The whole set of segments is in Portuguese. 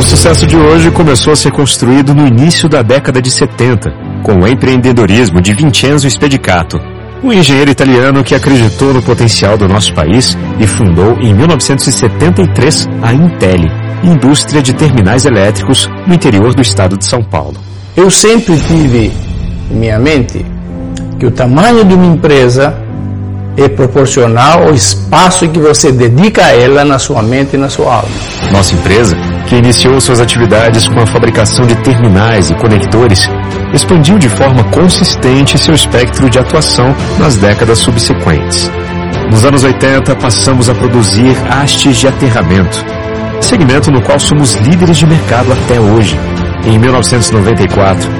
O sucesso de hoje começou a ser construído no início da década de 70, com o empreendedorismo de Vincenzo Spedicato, um engenheiro italiano que acreditou no potencial do nosso país e fundou em 1973 a Intel, indústria de terminais elétricos no interior do estado de São Paulo. Eu sempre tive em minha mente que o tamanho de uma empresa é proporcional ao espaço que você dedica a ela na sua mente e na sua alma. Nossa empresa, que iniciou suas atividades com a fabricação de terminais e conectores, expandiu de forma consistente seu espectro de atuação nas décadas subsequentes. Nos anos 80, passamos a produzir hastes de aterramento, segmento no qual somos líderes de mercado até hoje. Em 1994,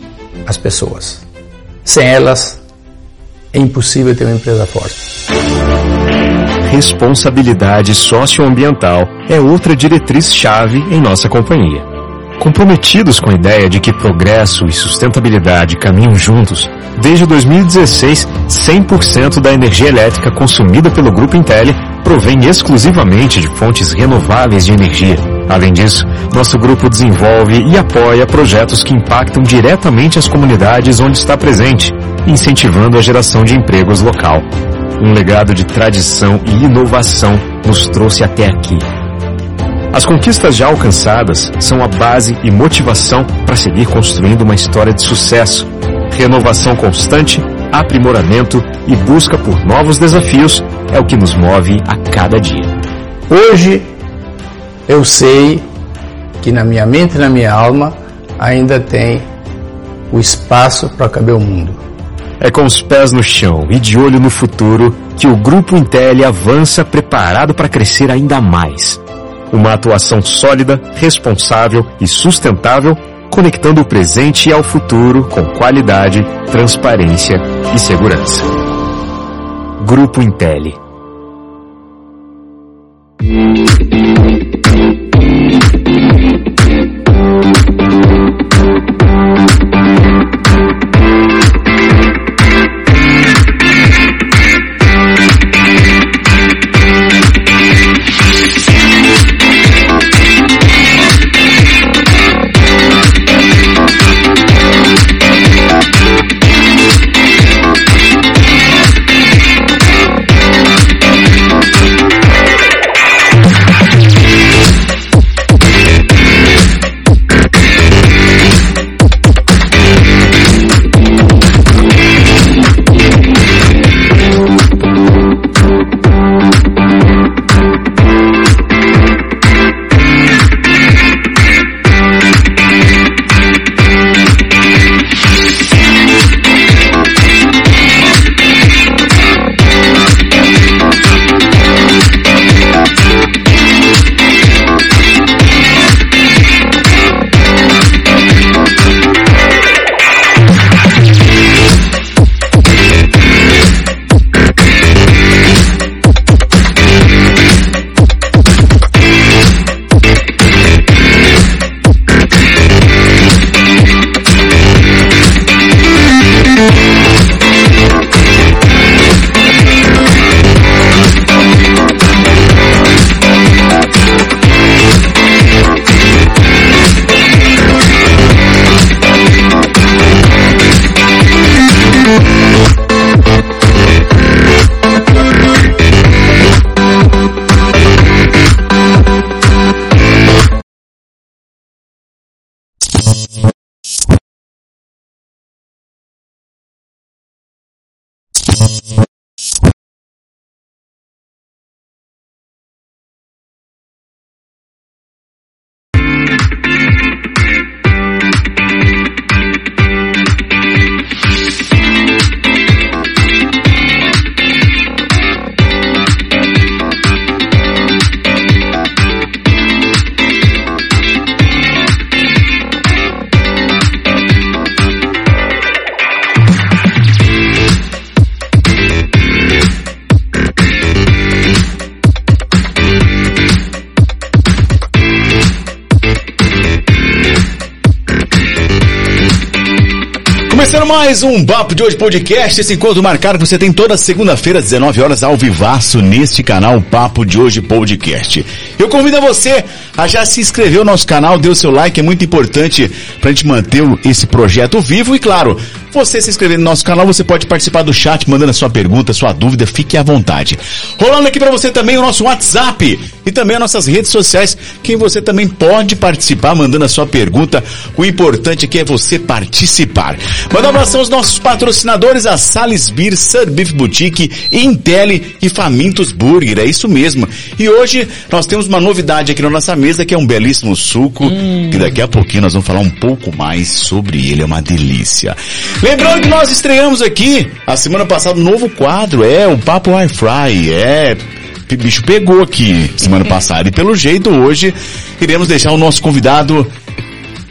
as pessoas. Sem elas, é impossível ter uma empresa forte. Responsabilidade socioambiental é outra diretriz-chave em nossa companhia. Comprometidos com a ideia de que progresso e sustentabilidade caminham juntos, desde 2016, 100% da energia elétrica consumida pelo Grupo Intel provém exclusivamente de fontes renováveis de energia. Além disso, nosso grupo desenvolve e apoia projetos que impactam diretamente as comunidades onde está presente, incentivando a geração de empregos local. Um legado de tradição e inovação nos trouxe até aqui. As conquistas já alcançadas são a base e motivação para seguir construindo uma história de sucesso, renovação constante, aprimoramento e busca por novos desafios é o que nos move a cada dia. Hoje eu sei que na minha mente e na minha alma ainda tem o espaço para caber o mundo. É com os pés no chão e de olho no futuro que o Grupo Intel avança preparado para crescer ainda mais. Uma atuação sólida, responsável e sustentável, conectando o presente ao futuro com qualidade, transparência e segurança. Grupo Intel mais um Papo de Hoje Podcast. Esse encontro marcado que você tem toda segunda-feira, às 19 horas, ao vivaço, neste canal Papo de Hoje Podcast. Eu convido a você a já se inscrever no nosso canal, dê o seu like, é muito importante pra gente manter esse projeto vivo e, claro, você se inscrever no nosso canal, você pode participar do chat, mandando a sua pergunta, sua dúvida, fique à vontade. Rolando aqui para você também o nosso WhatsApp e também as nossas redes sociais, quem você também pode participar, mandando a sua pergunta. O importante aqui é você participar. Manda um abração aos nossos patrocinadores, a Sales Beer, Sir Beef Boutique, Intelli e Famintos Burger, é isso mesmo. E hoje nós temos uma novidade aqui na nossa mesa, que é um belíssimo suco, hum. que daqui a pouquinho nós vamos falar um pouco mais sobre ele, é uma delícia. Lembrando que nós estreamos aqui, a semana passada, um novo quadro, é o Papo Wi-Fi, é bicho pegou aqui semana passada. E pelo jeito, hoje, iremos deixar o nosso convidado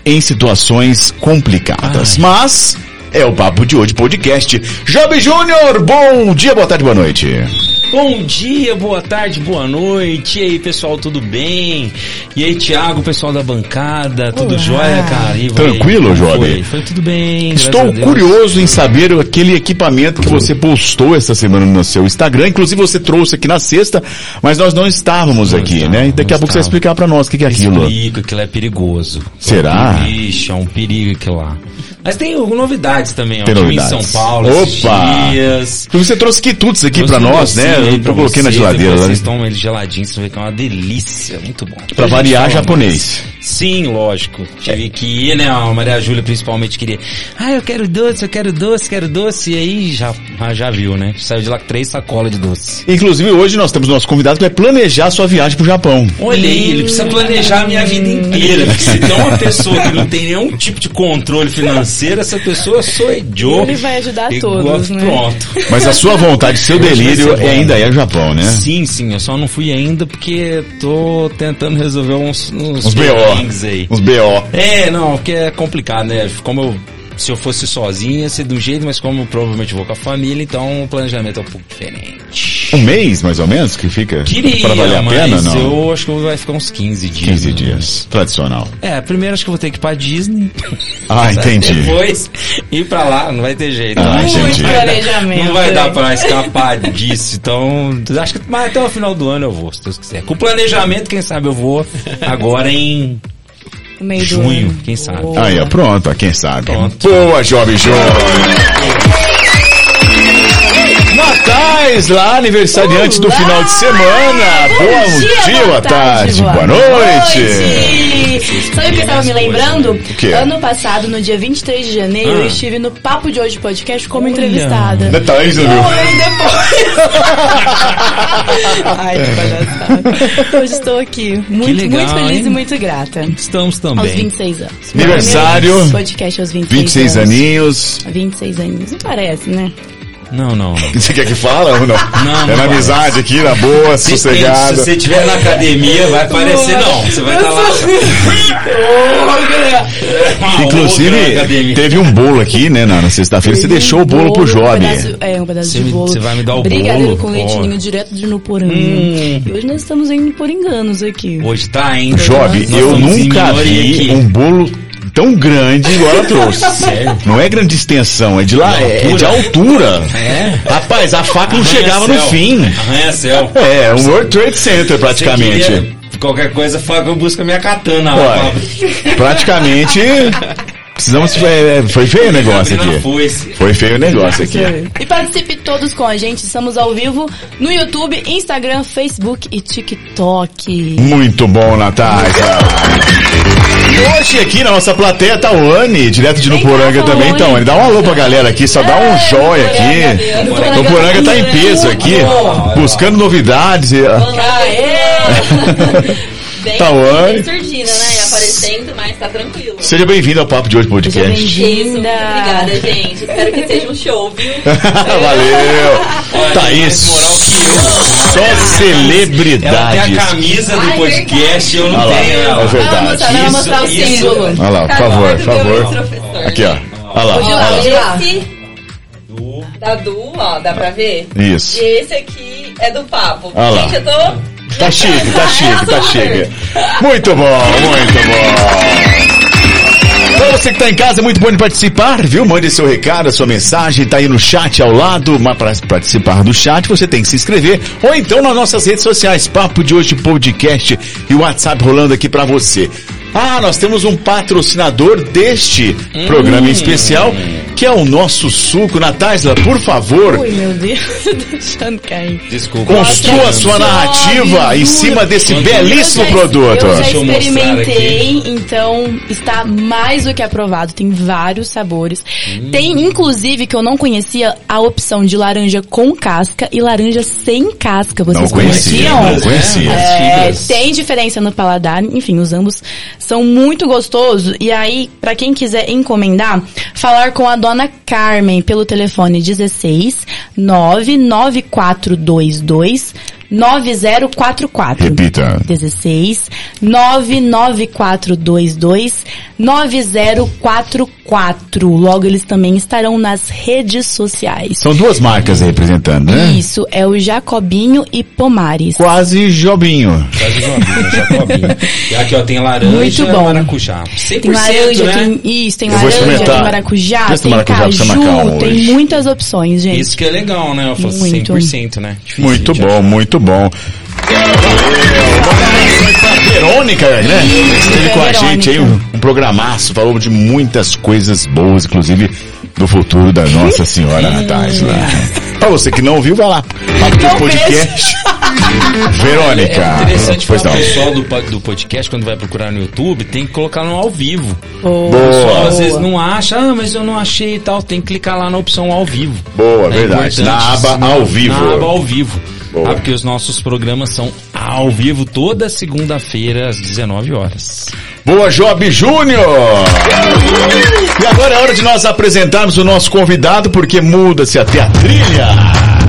em situações complicadas. Ai. Mas, é o Papo de Hoje Podcast. Job Júnior, bom dia, boa tarde, boa noite. Bom dia, boa tarde, boa noite. E aí, pessoal, tudo bem? E aí, Thiago, pessoal da bancada, tudo Olá. jóia, cara? E Tranquilo, Job? Foi? foi tudo bem. Estou curioso em saber aquele equipamento que você postou essa semana no seu Instagram. Inclusive, você trouxe aqui na sexta, mas nós não estávamos não aqui, estava, né? E daqui a pouco você vai explicar para nós o que, que é aquilo. Explico, aquilo é perigoso. Será? Ixi, é um perigo aquilo lá. Mas tem novidades também, ó. Tem novidades. em São Paulo, Opa! dias. Você trouxe quitutes aqui para nós, né? Eu coloquei na geladeira. Vocês né? tomam ele geladinho, você vê que é uma delícia, muito bom. Pra variar, japonês. Mais. Sim, lógico. Tive é. que ir, né? A Maria Júlia principalmente queria. Ah, eu quero doce, eu quero doce, quero doce. E aí já, já viu, né? Saiu de lá com três sacolas de doce. Inclusive hoje nós temos nosso convidado que vai planejar sua viagem pro Japão. Olha aí, ele precisa planejar a minha vida inteira. se tem uma pessoa que não tem nenhum tipo de controle financeiro, essa pessoa sou eu. Ele vai ajudar todos, né? Pronto. Mas a sua vontade, seu delírio é ainda é o Japão, né? Sim, sim. Eu só não fui ainda porque tô tentando resolver uns, uns, uns BO. aí. Uns BO. É, não, porque é complicado, né? Como eu se eu fosse sozinho ia ser do jeito, mas como provavelmente vou com a família, então o planejamento é um pouco diferente. Um mês, mais ou menos, que fica? Queria, pra valer a pena, não? eu acho que vai ficar uns 15 dias. 15 né? dias. Tradicional. É, primeiro acho que eu vou ter que ir pra Disney. Ah, entendi. Depois ir pra lá, não vai ter jeito. Ah, não, entendi. Vai dar, não vai dar pra escapar disso. Então, acho que mas até o final do ano eu vou, se Deus quiser. Com planejamento, quem sabe eu vou agora em meio Junho, do ano. quem sabe. Aí, ó, pronto, quem sabe. Pronto. Boa, jovem jovem. Natais lá, aniversariantes Olá! do final de semana. Bom Bom dia, dia, boa tarde, boa, boa noite. noite. Sabe o que eu tava me lembrando? O quê? Ano passado, no dia 23 de janeiro, ah. eu estive no Papo de Hoje Podcast como Olha. entrevistada. Detalhes, viu? depois. Ai, que palhaçada. Hoje estou aqui, muito, legal, muito feliz hein? e muito grata. Estamos também. Aos 26 anos. Aniversário. Podcast aos 26, 26 anos. aninhos. 26 aninhos, não parece, né? Não, não. Você quer que fala ou não? Não, É na amizade aqui, na boa, se sossegada. Se você estiver na academia, vai aparecer não. Você vai estar tá lá. Inclusive, teve um bolo aqui, né, na, sexta-feira. Você deixou o bolo pro Job. Um pedaço, é, um pedaço você de bolo. Você vai me dar o Brigadeiro bolo? com leitinho oh. direto de Nuporanga. Hum. E hoje nós estamos indo por enganos aqui. Hoje tá ainda. Job, eu nunca vi aqui. um bolo tão grande igual ela trouxe. Sério? Não é grande extensão, é de lá, é, é de altura. É? Rapaz, a faca não chegava céu. no fim. Céu. É, um World Trade Center praticamente. Qualquer coisa, fala que eu busco a minha katana lá. Praticamente. Precisamos. É, foi feio o negócio aqui. Foi feio o negócio aqui. E participe todos com a gente. Estamos ao vivo no YouTube, Instagram, Facebook e TikTok. Muito bom, Natália. E hoje aqui na nossa plateia tá o Anne, direto de Nuporanga também. Então, Anne, dá um alô pra galera aqui, só dá um joia aqui. Nuporanga tá em peso aqui, buscando novidades. Aê! bem, Tawane. bem surdina, né? Aparecendo, mas tá tranquilo. Seja bem-vindo ao Papo de Hoje Podcast. Isso, muito obrigada, gente. Espero que seja um show, viu? Valeu! tá isso. Só celebridades. Ela tem a camisa do podcast, eu não Olha tenho. É verdade. Vamos mostrar, mostrar o símbolo. Olha lá, por favor, por favor. Aqui, ó. Olha lá. Olha lá. Esse da Du, ó, dá pra ver? Isso. E esse aqui é do Papo. Olha lá. Gente, eu tô Tá chique, tá chique, tá chique. Muito bom, muito bom. Pra você que tá em casa, é muito bom de participar, viu? Mande seu recado, sua mensagem, tá aí no chat ao lado. Mas para participar do chat, você tem que se inscrever. Ou então nas nossas redes sociais, Papo de Hoje Podcast e o WhatsApp rolando aqui para você. Ah, nós temos um patrocinador deste hum. programa especial, que é o nosso suco. Natália, por favor. Ui, meu Deus, deixando cair. Desculpa. Construa sua narrativa em cima desse belíssimo já, produto. Eu já experimentei, então está mais do que aprovado. Tem vários sabores. Hum. Tem, inclusive, que eu não conhecia, a opção de laranja com casca e laranja sem casca. Vocês não conhecia, conheciam? Não conhecia. É, tem diferença no paladar. Enfim, os ambos são muito gostosos. E aí, para quem quiser encomendar, falar com a dona Carmen pelo telefone 16 99422 9044. Repita. 16 99422 9044. Logo eles também estarão nas redes sociais. São duas marcas representando, né? Isso, é o Jacobinho e Pomares. Quase Jobinho. Quase Jobinho, Jacobinho. E aqui ó, tem laranja Muito bom. maracujá. 100%, tem laranja, né? tem isso, tem laranja, tem maracujá, Esse tem maracujá caju, tem muitas opções, gente. Isso que é legal, né? Eu falo Muito. 100%, né? Difícil Muito bom, muito bom. Verônica, né? Esteve com a gente aí, um, um programaço, falou de muitas coisas boas, inclusive do futuro da Nossa Senhora Natália. Pra você que não ouviu, vai lá. Papo de podcast. Verônica. É interessante pois falar não. pro pessoal do, do podcast, quando vai procurar no YouTube, tem que colocar no ao vivo. Boa. O pessoal às vezes não acha, ah, mas eu não achei e tal. Tem que clicar lá na opção ao vivo. boa, É verdade. Na aba ao vivo. Na aba ao vivo. Ah, porque os nossos programas são ao vivo toda segunda-feira às 19 horas. Boa, Job Júnior! E agora é hora de nós apresentarmos o nosso convidado, porque muda-se até a trilha.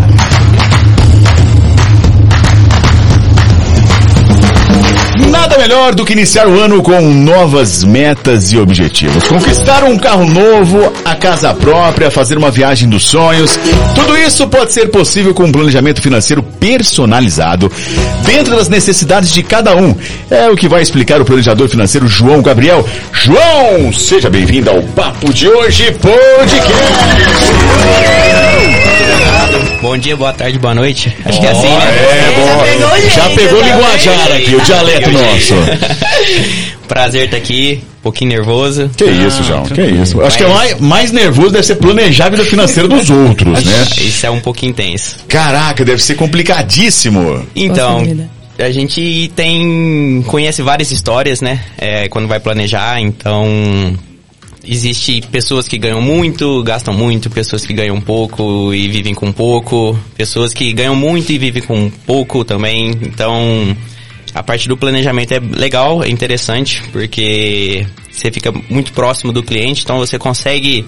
Nada melhor do que iniciar o ano com novas metas e objetivos. Conquistar um carro novo, a casa própria, fazer uma viagem dos sonhos. Tudo isso pode ser possível com um planejamento financeiro personalizado dentro das necessidades de cada um. É o que vai explicar o planejador financeiro João Gabriel. João, seja bem-vindo ao Papo de Hoje Podcast. Bom dia, boa tarde, boa noite. Acho que é assim, né? É, bom. pegou o Já pegou o tá linguajar aqui, o dialeto nosso. Prazer estar aqui, um pouquinho nervoso. Que isso, João, que isso. Acho que é mais, mais nervoso deve ser planejar a vida financeira dos outros, né? Isso é um pouquinho intenso. Caraca, deve ser complicadíssimo. Então, a gente tem conhece várias histórias, né? É, quando vai planejar, então existe pessoas que ganham muito, gastam muito, pessoas que ganham pouco e vivem com pouco, pessoas que ganham muito e vivem com pouco também. Então, a parte do planejamento é legal, é interessante, porque você fica muito próximo do cliente, então você consegue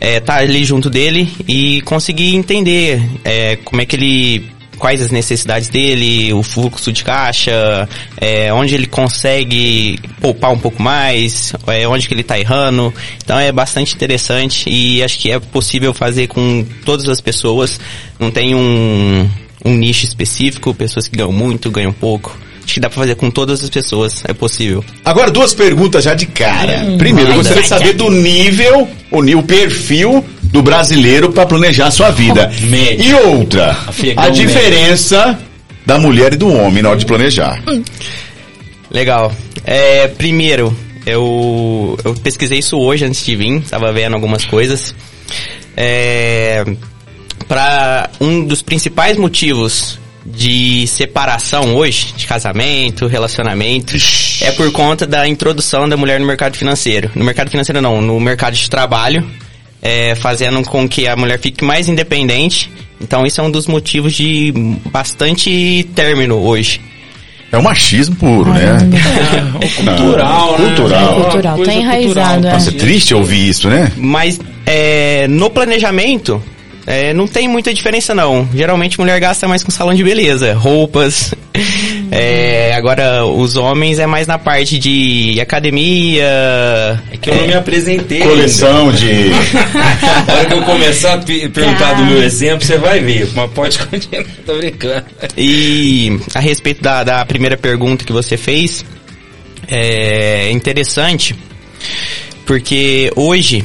estar ali junto dele e conseguir entender é, como é que ele quais as necessidades dele, o fluxo de caixa, é, onde ele consegue poupar um pouco mais, é, onde que ele está errando. Então é bastante interessante e acho que é possível fazer com todas as pessoas. Não tem um, um nicho específico, pessoas que ganham muito, ganham pouco. Acho que dá pra fazer com todas as pessoas, é possível. Agora, duas perguntas já de cara. Primeiro, eu gostaria de saber do nível, o, o perfil do brasileiro para planejar a sua vida. Médio. E outra, Afegão a diferença da mulher e do homem na hora de planejar. Legal. É, primeiro, eu, eu pesquisei isso hoje antes de vir, estava vendo algumas coisas. É, para um dos principais motivos de separação hoje, de casamento, relacionamento, é por conta da introdução da mulher no mercado financeiro. No mercado financeiro não, no mercado de trabalho, é, fazendo com que a mulher fique mais independente. Então isso é um dos motivos de bastante término hoje. É um machismo puro, né? Cultural, né? Cultural. Uma Cultural, tá enraizado, cultural. é. Nossa, é triste ouvir isso, né? Mas é, no planejamento, é, não tem muita diferença não. Geralmente mulher gasta mais com salão de beleza, roupas. É, agora, os homens é mais na parte de academia. É que eu não me apresentei. Coleção de. ainda. A hora que eu começar a pe- perguntar do meu exemplo, você vai ver. Mas pode continuar, tô brincando. E a respeito da, da primeira pergunta que você fez, é interessante Porque hoje,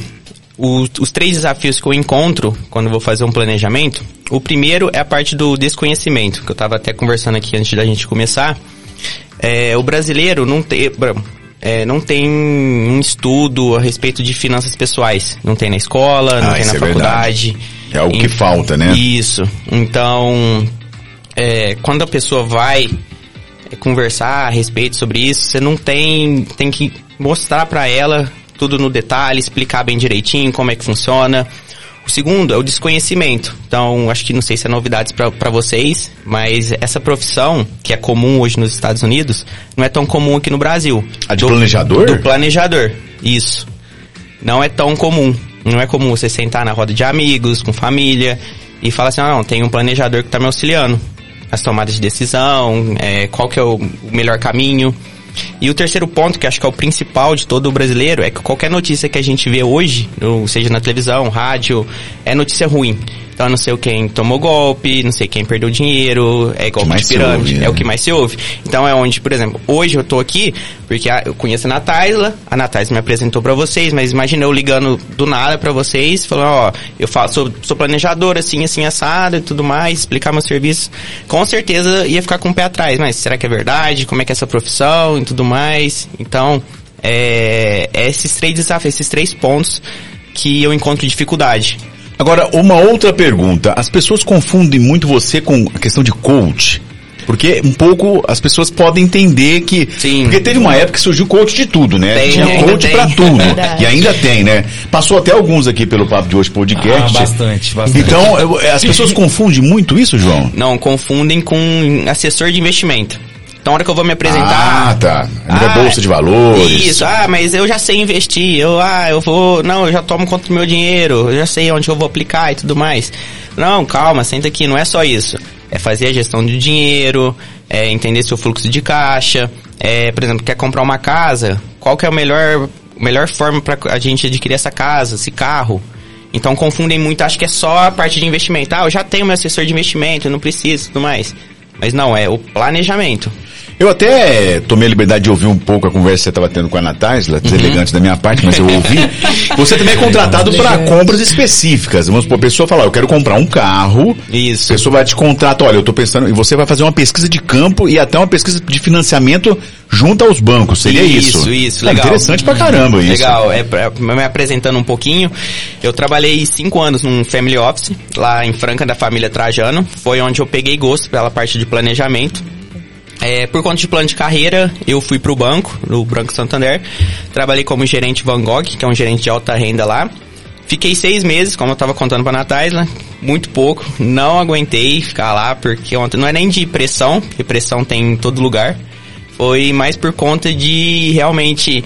o- os três desafios que eu encontro quando eu vou fazer um planejamento, o primeiro é a parte do desconhecimento, que eu estava até conversando aqui antes da gente começar. É, o brasileiro não tem, é, não tem um estudo a respeito de finanças pessoais. Não tem na escola, não Ah, tem na é faculdade. É algo que falta, né? Isso. Então, é, quando a pessoa vai é, conversar a respeito sobre isso, você não tem, tem que mostrar pra ela tudo no detalhe, explicar bem direitinho como é que funciona. O segundo é o desconhecimento. Então, acho que não sei se é novidades pra vocês, mas essa profissão, que é comum hoje nos Estados Unidos, não é tão comum aqui no Brasil. A de Do- planejador? Do planejador, isso. Não é tão comum. Não é comum você sentar na roda de amigos, com família, e falar assim, ah, não, tem um planejador que tá me auxiliando. As tomadas de decisão, é, qual que é o melhor caminho. E o terceiro ponto, que acho que é o principal de todo o brasileiro, é que qualquer notícia que a gente vê hoje, seja na televisão, rádio, é notícia ruim. Então, não sei quem tomou golpe, não sei quem perdeu dinheiro, é golpe de pirâmide, ouve, é né? o que mais se ouve. Então, é onde, por exemplo, hoje eu tô aqui porque a- eu conheço a Nataisla, a Nataisla me apresentou pra vocês, mas imagina eu ligando do nada pra vocês, falando, ó, eu faço, sou, sou planejador, assim, assim, assado e tudo mais, explicar meu serviço. Com certeza ia ficar com o pé atrás, mas será que é verdade? Como é que é essa profissão e tudo mais? Então, é, é esses três desafios, esses três pontos que eu encontro dificuldade. Agora, uma outra pergunta. As pessoas confundem muito você com a questão de coach. Porque um pouco as pessoas podem entender que. Sim. Porque teve uma época que surgiu coach de tudo, né? Tem, Tinha coach pra tudo. Verdade. E ainda tem, né? Passou até alguns aqui pelo Papo de Hoje podcast. Ah, bastante, bastante. Então, eu- as pessoas confundem muito isso, João? Não, confundem com assessor de investimento. Então, a hora que eu vou me apresentar... Ah, tá. Ainda Ah, bolsa de valores. Isso, ah, mas eu já sei investir, eu, ah, eu vou, não, eu já tomo conta do meu dinheiro, eu já sei onde eu vou aplicar e tudo mais. Não, calma, senta aqui, não é só isso. É fazer a gestão do dinheiro, é entender seu fluxo de caixa, é, por exemplo, quer comprar uma casa, qual que é a melhor, melhor forma para a gente adquirir essa casa, esse carro? Então confundem muito, acho que é só a parte de investimento. Ah, eu já tenho meu assessor de investimento, eu não preciso e tudo mais. Mas não, é o planejamento. Eu até tomei a liberdade de ouvir um pouco a conversa que você estava tendo com a Natasla, Uhum. deselegante da minha parte, mas eu ouvi. Você também é contratado para compras específicas. Vamos supor, a pessoa falar, eu quero comprar um carro. A Isso. pessoa vai te contratar, olha, eu tô pensando, e você vai fazer uma pesquisa de campo e até uma pesquisa de financiamento junto aos bancos. Seria isso? Isso, isso, É legal. interessante pra caramba isso. Legal, é, pra- me apresentando um pouquinho, eu trabalhei cinco anos num family office, lá em Franca, da família Trajano. Foi onde eu peguei gosto pela parte de planejamento. É, por conta de plano de carreira, eu fui pro banco, no Banco Santander. Trabalhei como gerente Van Gogh, que é um gerente de alta renda lá. Fiquei seis meses, como eu tava contando pra Natália, muito pouco. Não aguentei ficar lá, porque ontem não é nem de pressão, porque pressão tem em todo lugar. Foi mais por conta de realmente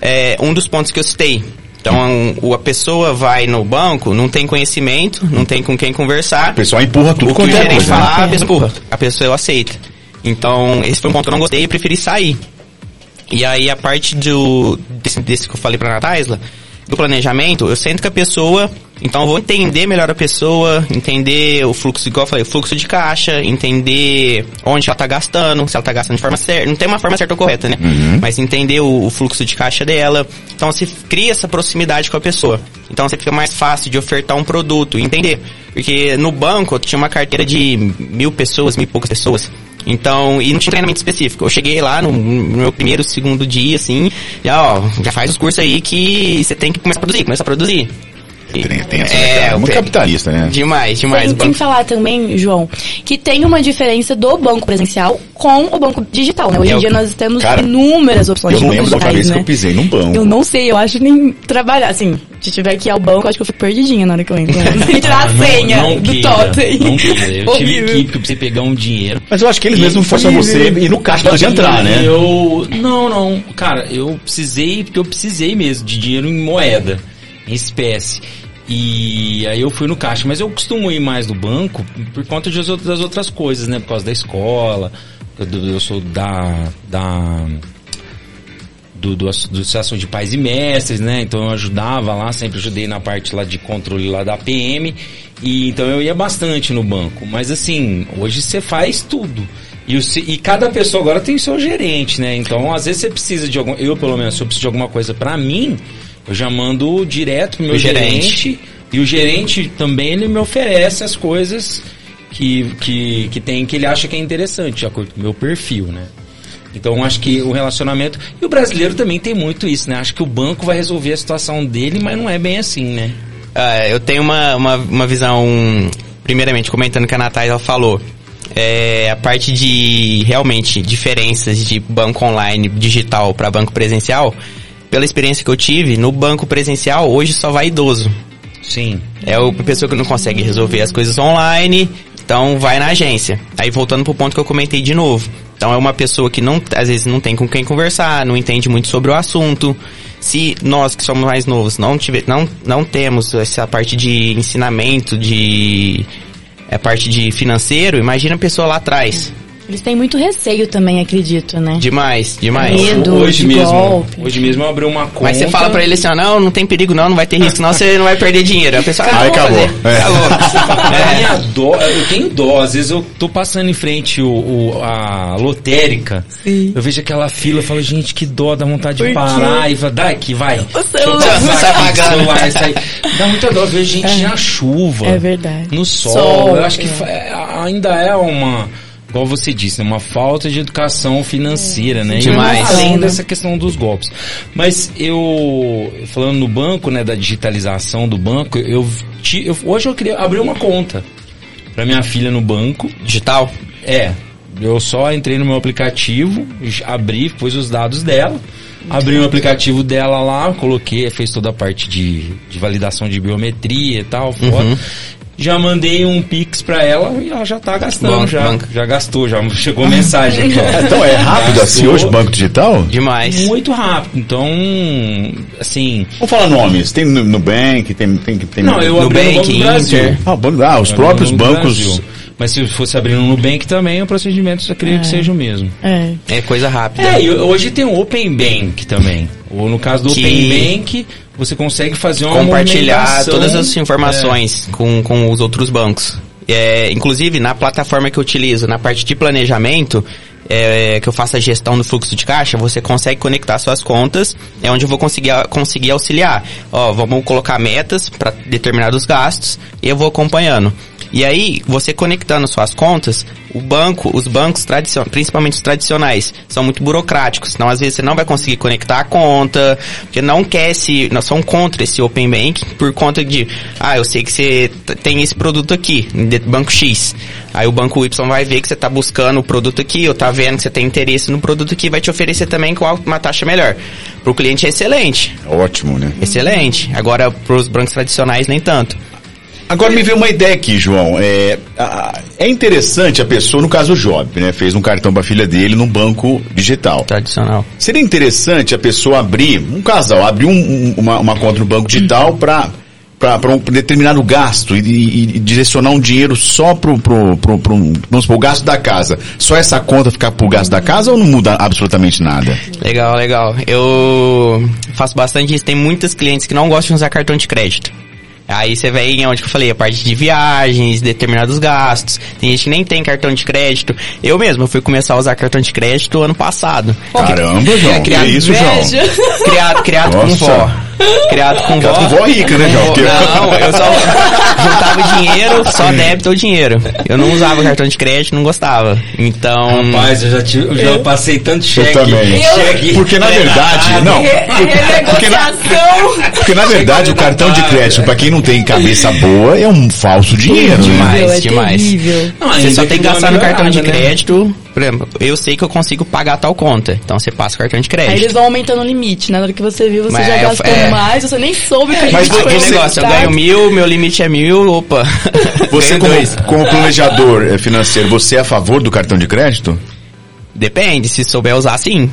é, um dos pontos que eu citei. Então, o- a pessoa vai no banco, não tem conhecimento, não tem com quem conversar. O pessoal empurra tudo O que o é gerente né? falar, a pessoa empurra. A pessoa aceita. Então, esse foi um ponto que eu não gostei e preferi sair. E aí, a parte do, desse, desse que eu falei pra Natália, do planejamento, eu sento com a pessoa, então eu vou entender melhor a pessoa, entender o fluxo, igual eu falei, o fluxo de caixa, entender onde ela tá gastando, se ela tá gastando de forma certa, não tem uma forma certa ou correta, né? Mas entender o, o fluxo de caixa dela. Então você cria essa proximidade com a pessoa. Então você fica mais fácil de ofertar um produto, entender. Porque no banco eu tinha uma carteira de mil pessoas, mil e poucas pessoas. Então, e não tinha treinamento específico. Eu cheguei lá no, no meu primeiro, segundo dia, assim, já, ó, já faz os cursos aí que você tem que começar a produzir, começar a produzir. Tem, tem essa É, é, muito capitalista, né? Demais, demais. Tem, tem que falar também, João, que tem uma diferença do banco presencial com o banco digital, né? Hoje É em o- dia nós temos Cara, inúmeras opções Eu de não lembro da vez que digitais, eu pisei num banco. Eu não sei, eu acho nem trabalhar, assim, se tiver que ir ao banco, eu acho que eu fico perdidinha na hora que eu entro. Sem tirar a Ah, não- senha não do queira, totem. Não queira. Eu tive que ir porque eu precisei pegar um dinheiro. Mas eu acho que eles mesmos forçam você ir no caixa antes de entrar, né? Eu. Não, não. Cara, eu precisei, porque eu precisei mesmo de dinheiro em moeda, espécie. E aí eu fui no caixa, mas eu costumo ir mais no banco por conta de das outras coisas, né? Por causa da escola, eu, sou da. da do, do, do Associação de Pais e Mestres, né? Então eu ajudava lá, sempre ajudei na parte lá de controle lá da PM. E então eu ia bastante no banco. Mas assim, hoje você faz tudo. E, o e cada pessoa agora tem o seu gerente, né? Então, às vezes você precisa de algum. Eu, pelo menos, se eu preciso de alguma coisa pra mim, Eu já mando direto pro meu O gerente. gerente. E o gerente também ele me oferece as coisas que, que, que tem que ele acha que é interessante, de acordo com o meu perfil, né? Então acho que o relacionamento. E o brasileiro também tem muito isso, né? Acho que o banco vai resolver a situação dele, mas não é bem assim, né? Ah, eu tenho uma, uma, uma visão, primeiramente, comentando que a Natália falou. É, a parte de realmente diferenças de banco online digital para banco presencial, pela experiência que eu tive, no banco presencial hoje só vai idoso. Sim. É a pessoa que não consegue resolver as coisas online, então vai na agência. Aí voltando pro ponto que eu comentei de novo. Então é uma pessoa que não, às vezes não tem com quem conversar, não entende muito sobre o assunto. Se nós que somos mais novos não tiver, não, não temos essa parte de ensinamento, de a parte de financeiro, imagina a pessoa lá atrás. Eles têm muito receio também, acredito, né? Demais, demais. Medo hoje de mesmo, golpe. hoje mesmo eu abri uma conta. Mas você fala pra ele assim, ó, não, não tem perigo não, não vai ter risco, não, você não vai perder dinheiro. A pessoa, ah, Aí acabou. É. Acabou. A minha dó, eu tenho dó, às vezes eu tô passando em frente o, o- a lotérica, Sim. eu vejo aquela fila, eu falo, gente, que dó, dá vontade de parar e fala, dá aqui, vai. O celular. Tá pagando. celular, isso aí. Dá muita dó, eu vejo gente na chuva. É verdade. No sol. Sol, eu acho que é. é, ainda é uma, igual você disse, né, uma falta de educação financeira, né? E Demais. Além Né? dessa questão dos golpes. Mas eu, falando no banco, né, da digitalização do banco, eu, ti- eu- hoje eu queria abrir uma conta para minha filha no banco. Digital? É, eu só entrei no meu aplicativo, abri, pus os dados dela, abri o aplicativo dela lá, coloquei, fez toda a parte de, de validação de biometria e tal, foto. Já mandei um pix pra ela e ela já tá gastando, Banco, já, banco. já gastou, já chegou mensagem aqui. Então é rápido assim hoje o banco digital? Demais. Muito rápido, então, assim... Vamos falar nomes. Tem Nu- Nubank, tem... tem, tem Não, eu abri no Nubank, Banco do Brasil. Inter. Ah, banco- ah, os próprios bancos... Brasil. Mas se fosse abrir no Nubank também, o procedimento eu acredito que seja o mesmo. É. É coisa rápida. É, e hoje tem o Open Bank também. Ou no caso do Que- Open Bank, você consegue fazer uma compartilhar todas as informações com, com os outros bancos. É, inclusive, na plataforma que eu utilizo, na parte de planejamento, é, que eu faço a gestão do fluxo de caixa, você consegue conectar suas contas, é onde eu vou conseguir, conseguir auxiliar. Ó, vamos colocar metas para determinados gastos e eu vou acompanhando. E aí, você conectando suas contas, o banco, os bancos tradicionais, principalmente os tradicionais, são muito burocráticos. Então, às vezes, você não vai conseguir conectar a conta, porque não quer esse, nós somos contra esse Open Bank por conta de, ah, eu sei que você tem esse produto aqui, banco X. Aí o banco Y vai ver que você está buscando o produto aqui, ou tá vendo que você tem interesse no produto aqui, vai te oferecer também com uma taxa melhor. Para o cliente é excelente. Ótimo, né? Excelente. Agora, para os bancos tradicionais, nem tanto. Agora me veio uma ideia aqui, João. É, a- é interessante a pessoa, no caso o Job, né? Fez um cartão para filha dele num banco digital. Tradicional. Seria interessante a pessoa abrir, um casal, abrir um- um- uma, uma conta no banco digital para para um determinado gasto e, e- e direcionar um dinheiro só supor, o gasto da casa. Só essa conta ficar pro gasto da casa ou não muda absolutamente nada? Legal, legal. Eu faço bastante isso. Tem muitos clientes que não gostam de usar cartão de crédito. Aí você vem onde que eu falei, a parte de viagens, determinados gastos. Tem gente que nem tem cartão de crédito. Eu mesmo, fui começar a usar cartão de crédito ano passado. Caramba, João. Que isso, João? Criado, criado com vó. Criado com vó. Com vó rica, né, João? Não, eu só juntava dinheiro, só débito ou dinheiro. Eu não usava cartão de crédito, não gostava. Então... Rapaz, eu já, tive, eu já passei tanto cheque. também. cheque Porque na verdade, não, porque na, porque na verdade o cartão de crédito, para quem não tem cabeça boa, é um falso dinheiro, né? Demais, é demais. Não, Você só tem que gastar no cartão de né? crédito. Por exemplo, eu sei que eu consigo pagar tal conta. Então você passa o cartão de Aí eles crédito. vão aumentando o limite, né? Na hora que você viu, você Mas já é, gastou é. mais, você nem soube que a Mas foi Aquele negócio, eu ganho mil, meu limite é mil, opa. Você como, dois. como planejador eh, financeiro, você é a favor do cartão de crédito? Depende, se souber usar sim.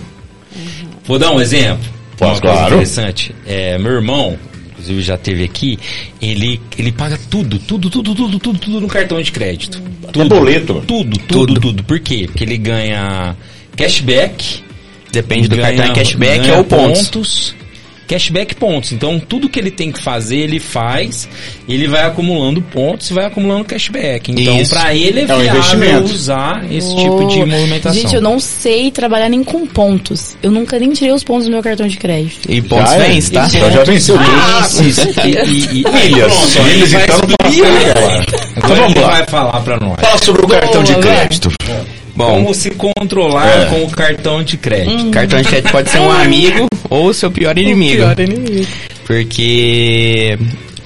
Vou dar um exemplo. Coisa claro. interessante. É, meu irmão, inclusive já teve aqui, ele, ele paga tudo, tudo, tudo, tudo, tudo, tudo no cartão de crédito. Tudo. boleto. Tudo, tudo, tudo, Por quê? Porque ele ganha cashback. Depende do ganha- cartão é cashback ganha ou pontos. pontos cashback pontos. Então, tudo que ele tem que fazer, ele faz, ele vai acumulando pontos e vai acumulando cashback. Então, para ele é, É um viável investimento. usar esse tipo de Oh, movimentação. Gente, eu não sei trabalhar nem com pontos. Eu nunca nem tirei os pontos do meu cartão de crédito. E pontos Já é? vence, tá? Então já venceu. Ah, isso. E, e, e, aí, Milhas. pronto, Milhas, ele vai então, não passa explicar agora. Então vamos ele lá. vai falar pra nós. Fala sobre o cartão de Boa, crédito. Bom, Como se controlar É. com o cartão de crédito. cartão de crédito pode ser um amigo ou o seu pior inimigo. Porque,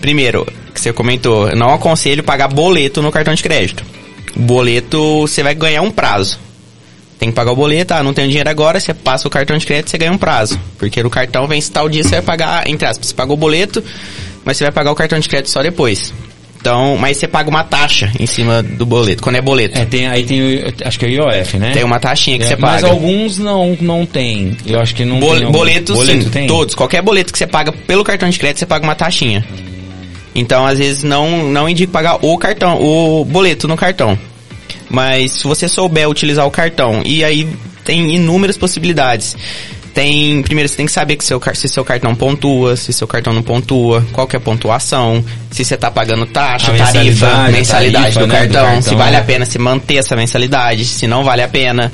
primeiro, que você comentou, eu não aconselho pagar boleto no cartão de crédito. O boleto, você vai ganhar um prazo. Tem que pagar o boleto, ah, não tenho dinheiro agora, você passa o cartão de crédito, você ganha um prazo. Porque no cartão vence tal dia, você vai pagar, entre aspas, você pagou o boleto, mas você vai pagar o cartão de crédito só depois. Então, mas você paga uma taxa em cima do boleto, quando é boleto. É, tem, aí tem, o- acho que é o IOF, né? Tem uma taxinha que É, você Mas paga. alguns não, não tem. Eu acho que não Bol- tem. algum- boleto, boleto sim, tem? todos. Qualquer boleto que você paga pelo cartão de crédito, você paga uma taxinha. Então, às vezes, não, não indico pagar o cartão, o boleto no cartão. Mas se você souber utilizar o cartão, e aí tem inúmeras possibilidades. Tem, primeiro você tem que saber que seu, se seu cartão pontua, se seu cartão não pontua, qual que é a pontuação, se você tá pagando taxa, tarifa, mensalidade, mensalidade tarifa, do, né, do cartão, se cartão. vale a pena se manter essa mensalidade, se não vale a pena.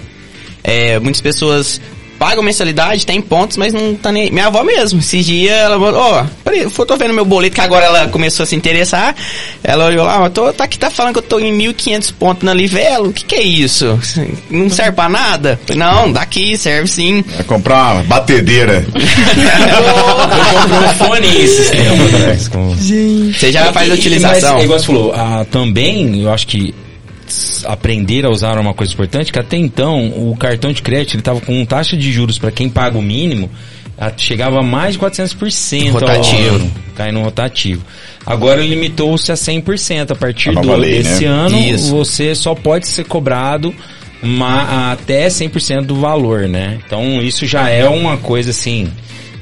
É, muitas pessoas pagam mensalidade, tem pontos, mas não tá nem. Minha avó mesmo, esses dias ela falou, ó, peraí, tô vendo meu boleto, que agora ela começou a se interessar. Ela olhou lá, mas tô, tá aqui, tá falando que eu tô em 1.500 pontos na Livelo, o que que é isso? Não serve pra nada? Não, daqui serve sim. Vai comprar uma batedeira. Eu comprei um fone esses tempos atrás. com- Você já faz a utilização. Mas, igual você falou, ah, também eu acho que aprender a usar uma coisa importante, que até então o cartão de crédito ele tava com taxa de juros para quem paga o mínimo, chegava a mais de 400% ao Rotativo. ano, caindo no rotativo. Agora limitou-se a 100%. A partir A do, nova lei, desse né? ano, Isso. você só pode ser cobrado ma- até 100% do valor, né? Então isso já é uma coisa assim,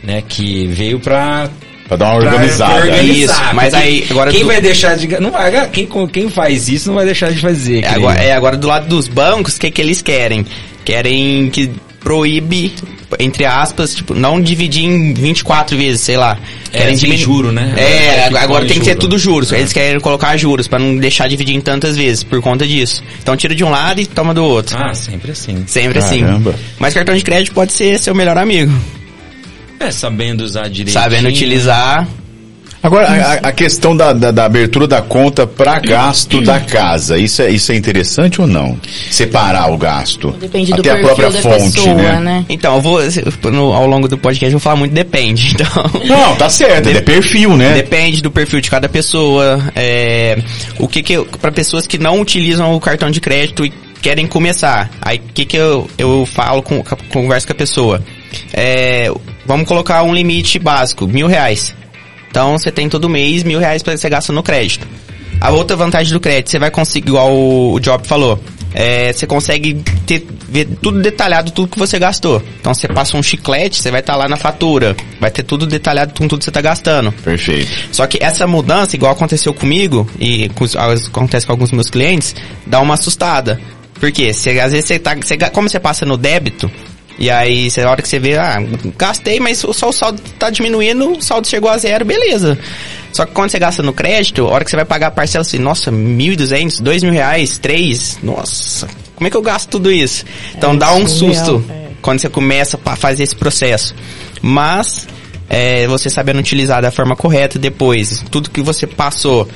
né, que veio pra Pra dar uma Pra- organizada. pra organizar, Isso, mas aí, agora quem tu- vai deixar de não vai quem quem faz isso não vai deixar de fazer. É agora, é agora do lado dos bancos, o que que eles querem? Querem que proíbe, entre aspas, tipo, não dividir em 24 vezes, sei lá. É, Querem sem diminu- juro, né? É, Agora agora, põe tem que ser tudo juros. É. Eles querem colocar juros pra não deixar dividir em tantas vezes por conta disso. Então tira de um lado e toma do outro. Ah, sempre assim. Sempre Caramba. assim. Mas cartão de crédito pode ser seu melhor amigo. É sabendo usar direito. Sabendo utilizar. Agora, a, a questão da, da, da abertura da conta para gasto da casa, isso é, isso é interessante ou não? Separar o gasto. Depende do Até a perfil própria da fonte, pessoa, né? né? Então, eu vou, no- ao longo do podcast, eu vou falar muito depende. Então. Não, tá certo, é perfil, né? Depende do perfil de cada pessoa. É, o que que para pessoas que não utilizam o cartão de crédito e querem começar, aí o que que eu, eu falo com converso com a pessoa? É, vamos colocar um limite básico, mil reais. Então você tem todo mês mil reais para você gastar no crédito. A outra vantagem do crédito, você vai conseguir, igual o, Job falou, é, você consegue ter, ver tudo detalhado, tudo que você gastou. Então você passa um chiclete, você vai estar lá na fatura, vai ter tudo detalhado com tudo que você está gastando. Perfeito. Só que essa mudança, igual aconteceu comigo e com acontece com alguns meus clientes, dá uma assustada. Por quê? Você, às vezes você tá, você como você passa no débito, e aí você, a hora que você vê, ah, gastei, mas só o saldo tá diminuindo, o saldo chegou a zero, beleza. Só que quando você gasta no crédito, a hora que você vai pagar a parcela, assim, nossa, 1.200, dois mil reais, três, nossa, como é que eu gasto tudo isso? Então É dá um susto é. quando você começa a fazer esse processo. Mas, é, você sabendo utilizar da forma correta depois, tudo que você passou,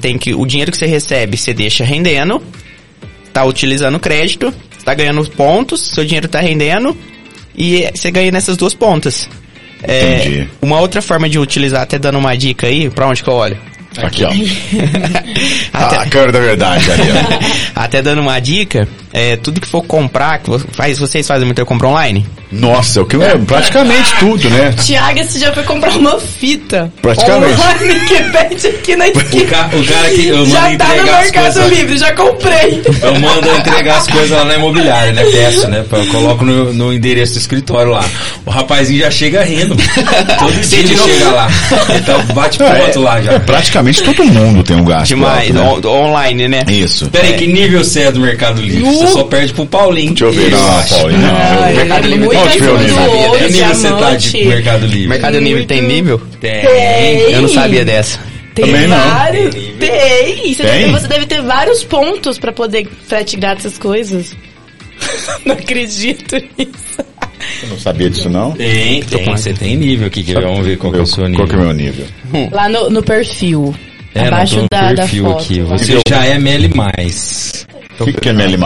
tem que, o dinheiro que você recebe, você deixa rendendo, tá utilizando crédito, tá ganhando pontos, seu dinheiro tá rendendo, e você ganha nessas duas pontas. É, Entendi. uma outra forma de utilizar, até dando uma dica aí, pra onde que eu olho? Aqui, ó. Até- Ah, a câmera da verdade ali, ó. Até dando uma dica, é, tudo que for comprar, que faz, vocês fazem muita compra online? Nossa, o que é praticamente tudo, né? Tiago, você já foi comprar uma fita. Praticamente. Online que vende aqui na O, esquina. ca- o cara que eu mando Já tá no Mercado coisas. Livre, já comprei. Eu mando entregar as coisas lá na imobiliária, né? Peço, né? Eu coloco no, no endereço do escritório lá. O rapazinho já chega rindo. Todo dia ele chega lá. Então bate ponto lá já. Praticamente todo mundo tem um gasto. Demais, alto, né? on- online, né? Isso. Peraí, que nível você é do Mercado Livre? Você só perde pro Paulinho. Deixa eu ver. Não, Paulinho, não. Ah, Mercado é Livre tem nível, Que nível você tá de. Mercado Livre? Mercado Livre tem nível? Tem. Eu não sabia dessa. Tem Também não. vários. Tem. Você, Tem? Deve, você deve ter vários pontos pra poder frete grátis essas coisas. não acredito nisso. Eu não sabia disso, não. Tem, tem. Você tem nível aqui, que vamos ver qual que é o seu nível. Qual que é o meu nível? Lá no, no perfil. É, abaixo da, da perfil foto. aqui. Você já é ML+. O que, que é ML+.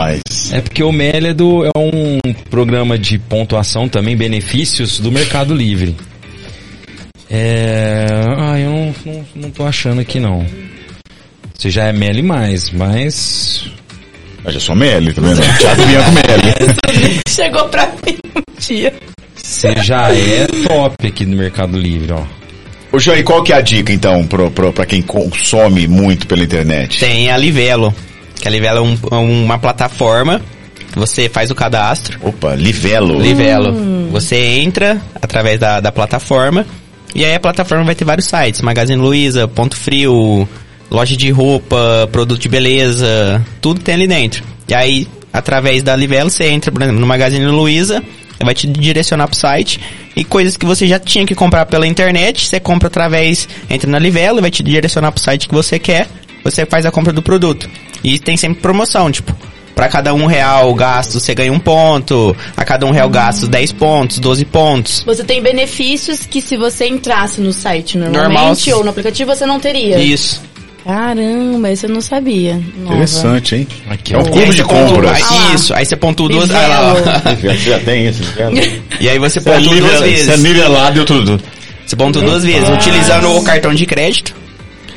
É porque o MEL é, do, é um programa de pontuação também, benefícios do Mercado Livre. É... Ah, eu não, não, não tô achando aqui não. Você já é MEL+, mas... Eu já sou ML, tá vendo? Thiago Bianco ML. Chegou pra mim um dia. Você já é top aqui no Mercado Livre, ó. Ô, Joey, qual que é a dica, então, pro, pro, pra quem consome muito pela internet? Tem a Livelo. Que a Livelo é, um- é uma plataforma. Você faz o cadastro. Opa, Livelo. Livelo. Você entra através da, da plataforma. E aí a plataforma vai ter vários sites. Magazine Luiza, Ponto Frio, loja de roupa, produto de beleza. Tudo tem ali dentro. E aí, através da Livelo, você entra, por exemplo, no Magazine Luiza. Vai te direcionar pro site. E coisas que você já tinha que comprar pela internet, você compra através, entra na Livelo, vai te direcionar pro site que você quer. Você faz a compra do produto. E tem sempre promoção, tipo, Pra cada um real gasto, você ganha um ponto. A cada um real gasto, 10 pontos, 12 pontos. Você tem benefícios que se você entrasse no site normalmente Normal. ou no aplicativo você não teria. Isso. Caramba, isso eu não sabia. Nova. Interessante, hein? Aqui, É um. E clube aí de você compras. Ah isso. Aí você pontua duas. Livelo. Ah, lá. Você já tem isso? E aí você Você é pontua duas vezes. você é nivelado e tudo. Você pontua duas vezes. Utilizando o cartão de crédito.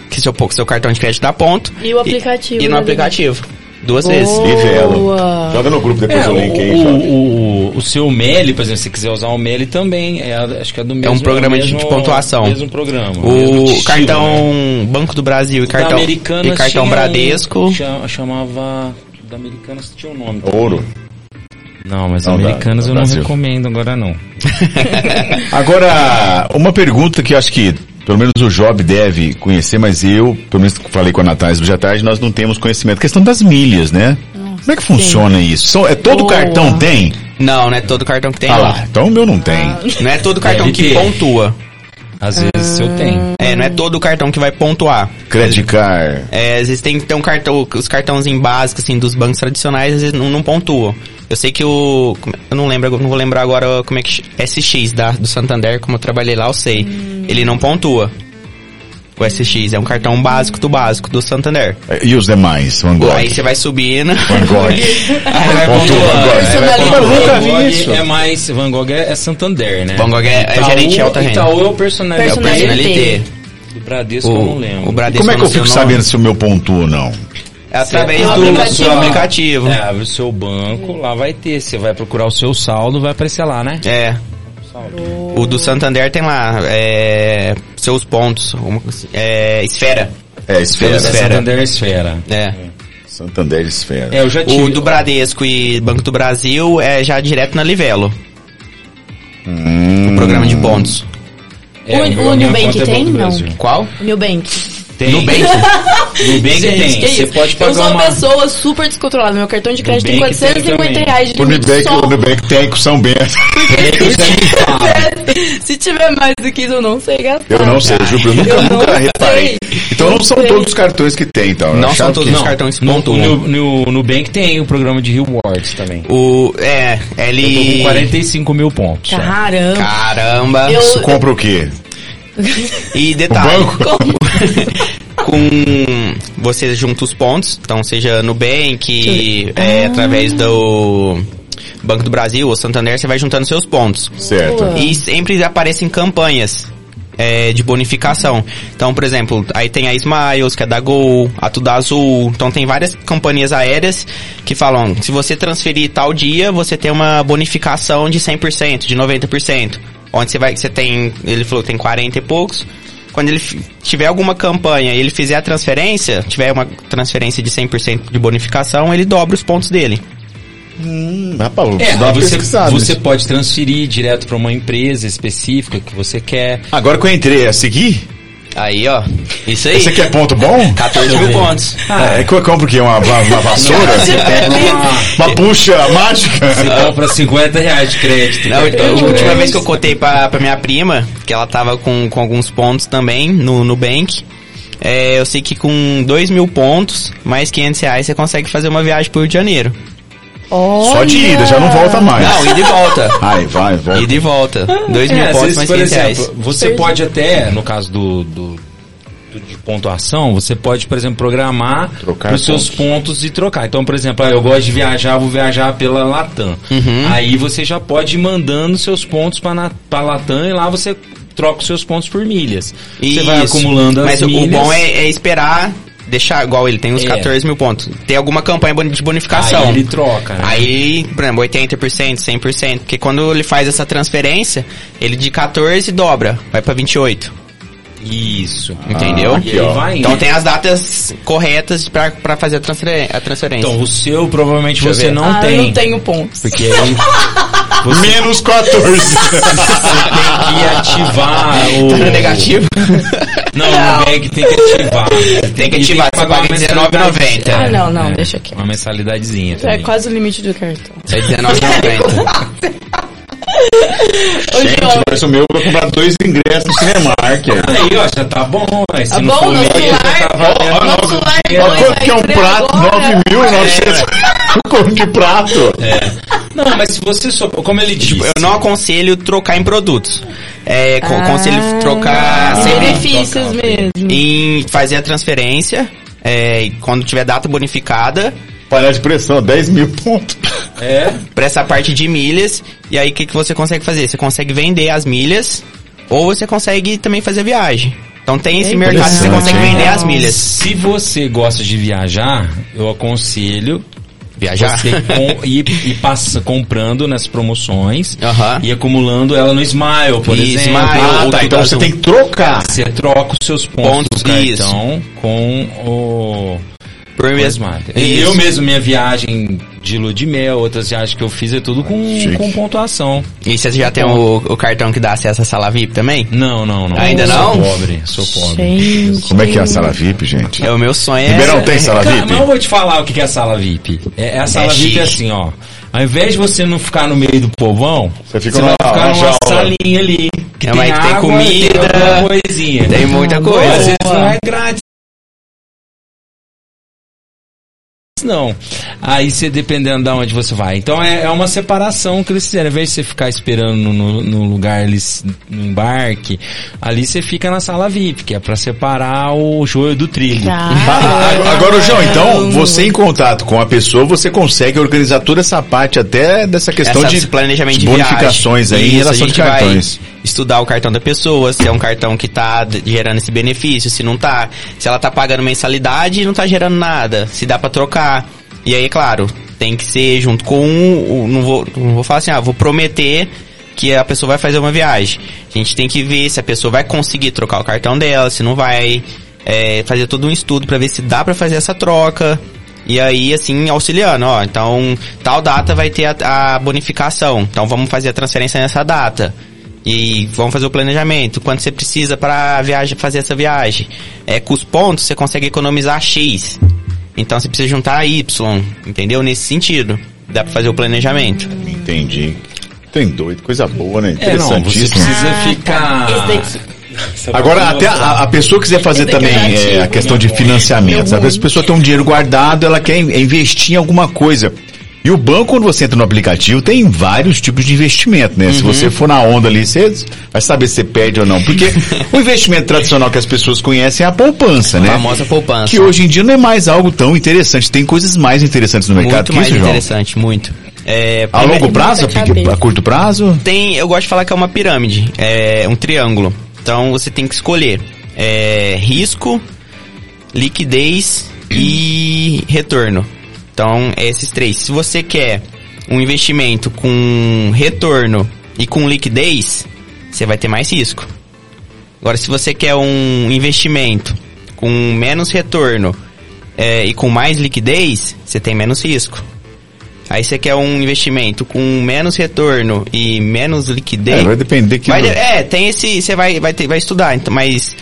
Que seu, seu cartão de crédito dá ponto. E o aplicativo, E, no né, aplicativo. Duas vezes. Boa. Livelo. Joga no grupo depois É, o link aí, o, o, o, o seu MELI, por exemplo, se você quiser usar o MELI também, é, acho que é do mesmo... um programa de- mesmo, de pontuação. mesmo programa. mesmo O estilo, cartão né? Banco do Brasil e cartão, e cartão tinha um- Bradesco. cha- chamava... Da Americanas tinha um nome. Ouro. Não, mas Não, da eu não Brasil. recomendo agora não. Agora, uma pergunta que eu acho que pelo menos o Job deve conhecer, mas eu, pelo menos falei com a Natália hoje à tarde, nós não temos conhecimento. questão das milhas, né? Como é que funciona isso? São, é todo Boa. cartão tem? Não, não é todo cartão que tem. Ah não. lá, então o meu não tem. Não é todo cartão Deve que pontua. Às vezes eu tenho. É, não é todo cartão que vai pontuar. Credit card. É, às vezes tem, tem um cartão, os cartãozinhos básicos, assim, dos bancos tradicionais, às vezes não, não pontuam. Eu sei que o, como- eu não lembro, não vou lembrar agora como é que, ch- SX da, do Santander, como eu trabalhei lá, eu sei. Ele não pontua. O SX é um cartão básico do básico do Santander. E os demais? Van Gogh. Aí você vai subindo. Van Gogh. aí vai Pontua Van pontuando. Van vi Gogh isso. é mais... Van Gogh é, é Santander, né? Van Gogh é- é gerente alta renda. Itaú é o personalité. É o personalité. Do Bradesco eu não O, lembro. o Bradesco Como é que eu fico o sabendo se o meu pontua ou não? É através do aplicativo. seu aplicativo. É, abre o seu banco, lá vai ter. Você vai procurar o seu saldo, vai aparecer lá, né? É. O do Santander tem lá, é, seus pontos, assim, é, esfera. É, Esfera. Esfera. Santander Esfera. É. Santander Esfera. É, eu já tive. O do Bradesco e Banco do Brasil é já direto na Livelo, Hum. o programa de pontos. É, O- o Nubank é tem? Não. Qual? Nubank. Tem. Nubank? Nubank Gente, tem. que Você isso? pode Eu pagar sou uma uma... pessoa super descontrolada. Meu cartão de crédito tem Nubank tem 450 também. reais de O limite Nubank, só. o Nubank tem com São Bento. Se tiver mais do que isso, eu não sei gastar. Eu não sei, Ju, eu nunca, Eu nunca reparei. Então não são sei. todos os cartões que tem, então. Eu Não são todos os cartões que No, pontuam. no, no Nubank tem o programa de rewards também. O, é, Eu tô com ele... 45 mil pontos. só. Caramba. Caramba! Eu- Isso compra o quê? E detalhe, banco? com você junta os pontos, então seja Nubank, é, através do Banco do Brasil ou Santander, você vai juntando seus pontos. Certo. E sempre aparecem campanhas é, de bonificação. Então, por exemplo, aí tem a Smiles, que é da Gol, a Tudo Azul. Então tem várias companhias aéreas que falam, se você transferir tal dia, você tem uma bonificação de 100%, de 90%. Onde você vai, você tem, ele falou que tem 40 e poucos. Quando ele tiver alguma campanha e ele fizer a transferência, tiver uma transferência de 100% de bonificação, ele dobra os pontos dele. Hum, rapaz, É, você, você pode transferir direto para uma empresa específica que você quer. Agora que eu entrei, é seguir? Aí, ó. Isso aí. Esse aqui é ponto bom? 14 mil pontos. é, que eu compro o quê? Uma, uma, uma vassoura? uma puxa mágica? Você compra 50 reais de crédito. Não, cartão a de última vez que eu cotei pra, pra minha prima, que ela tava com, com alguns pontos também no Nubank, é, eu sei que com 2 mil pontos, mais 500 reais, você consegue fazer uma viagem pro Rio de Janeiro. Só de ida, já não volta mais. Não, ida e volta. Ai, vai, volta. Ida e volta. 2 É, mil às pontos, vezes, mais por 500 reais. exemplo, você pode até, no caso do, do- do- de pontuação, você pode, por exemplo, programar Trocar os seus pontos e trocar. Então, por exemplo, ah, eu gosto de viajar, vou viajar pela Latam. Uhum. Aí você já pode ir mandando seus pontos para a Latam e lá você troca os seus pontos por milhas. Você vai Isso. acumulando as Mas o- milhas. o bom é, é esperar deixar igual ele tem os É. 14 mil pontos. Tem alguma campanha de bonificação. Aí ele troca, né? Aí, por exemplo, 80%, 100%. Porque quando ele faz essa transferência, ele de 14 dobra, vai pra 28. Isso. Entendeu? Ah, e vai Então tem as datas corretas pra, pra fazer a, transferência. Então, o seu provavelmente Deixa você ver. não ah, tem. eu não tenho pontos. Porque aí você Menos 14. tem que ativar o... Tá negativo? Não, o Nubank tem que ativar. Tem que ativar, você pagar paga uma R$19,90. mensalidade. Ah, não, não, deixa aqui. Uma mensalidadezinha É também. quase o limite do cartão. É 19,90. Ô, Gente, João, mas o meu vai comprar dois ingressos no Cinemark. Aí, ó, já tá bom. Aí, se Tá não bom, for meia, já tá valendo. Ó, É, quanto que é um prato? agora. 9.900 conto de prato. Não, mas se você só... Como ele disse... Tipo, eu não aconselho trocar em produtos. É, co- aconselho trocar Ah, sempre benefícios mesmo. em fazer a transferência. É, e quando tiver data bonificada, Panela de pressão, 10 mil pontos. É, pra essa parte de milhas. E aí o que, que você consegue fazer? Você consegue vender as milhas ou você consegue também fazer a viagem. Então tem esse mercado que você consegue vender as milhas. se você gosta de viajar, eu aconselho Viajar. você com, ir, ir passa, comprando nas promoções Aham. e acumulando ela no Smile, por Isso, exemplo. Smile, Ah, tá. Então você tem que trocar. Você troca os seus pontos, Pontos, do cartão com o, Por. Smart. Isso. Eu mesmo, minha viagem de lua de mel, outras viagens que eu fiz é tudo com, Chique. com pontuação. E você já tem o, o cartão que dá acesso à sala VIP também? Não, não, não. Ainda Eu não? Sou pobre, sou pobre. Gente. Como é que é a sala VIP, gente? É o meu sonho. Ribeirão É, tem sala Cara, VIP? eu vou te falar o que que é a sala VIP. É, é a sala É VIP é chique. assim, ó. Ao invés de você não ficar no meio do povão, Você fica você vai ficar numa jaula. salinha ali. Que É, tem mas que tem água, comida, tem coisinha. tem muita coisa. Às vezes não é grátis. Não. Aí você dependendo de onde você vai. Então é, é uma separação que eles fizeram. Ao invés de você ficar esperando no, no- lugar ali, no embarque, ali você fica na sala VIP, que é pra separar o joio do trigo. Ah, ah, Agora, João, então, você em contato com a pessoa, você consegue organizar toda essa parte até dessa questão Essa de planejamento de bonificações viagem. aí em Isso, relação a de gente cartões. Vai estudar o cartão da pessoa, se é um cartão que tá gerando esse benefício, se não tá, se ela tá pagando mensalidade e não tá gerando nada, se dá pra trocar. E aí, claro, tem que ser junto com o, não vou, não vou falar assim, ah, vou prometer que a pessoa vai fazer uma viagem. A gente tem que ver se a pessoa vai conseguir trocar o cartão dela, se não vai, é, fazer todo um estudo pra ver se dá pra fazer essa troca. E aí, assim, auxiliando, ó, então, tal data vai ter a, a bonificação, então vamos fazer a transferência nessa data. E vamos fazer o planejamento, quanto você precisa para viagem, fazer essa viagem. É, com os pontos, você consegue economizar X. Então, você precisa juntar Y, entendeu? Nesse sentido, dá pra fazer o planejamento. Entendi. Tem doido, coisa boa, né? É, não, você Interessantíssimo. precisa ficar... Esse daqui. Agora, até a, a pessoa quiser fazer também é é, a questão de financiamento. Às vezes a pessoa tem um dinheiro guardado, ela quer in- investir em alguma coisa. E o banco, quando você entra no aplicativo, tem vários tipos de investimento, né? Se Uhum. você for na onda ali, você vai saber se você perde ou não. Porque o investimento tradicional que as pessoas conhecem é a poupança, né? A famosa poupança. Que hoje em dia não é mais algo tão interessante. Tem coisas mais interessantes no mercado muito que mais isso, João. interessante, muito. É, A longo prazo, a, a curto prazo? Tem, eu gosto de falar que é uma pirâmide, é um triângulo. Então você tem que escolher é, risco, liquidez e retorno. Então é esses três. Se você quer um investimento com retorno e com liquidez, você vai ter mais risco. Agora, se você quer um investimento com menos retorno é, e com mais liquidez, você tem menos risco. Aí você quer um investimento com menos retorno e menos liquidez. É, vai depender que... Vai é, tem esse. Você vai, vai, ter, vai estudar, então, mas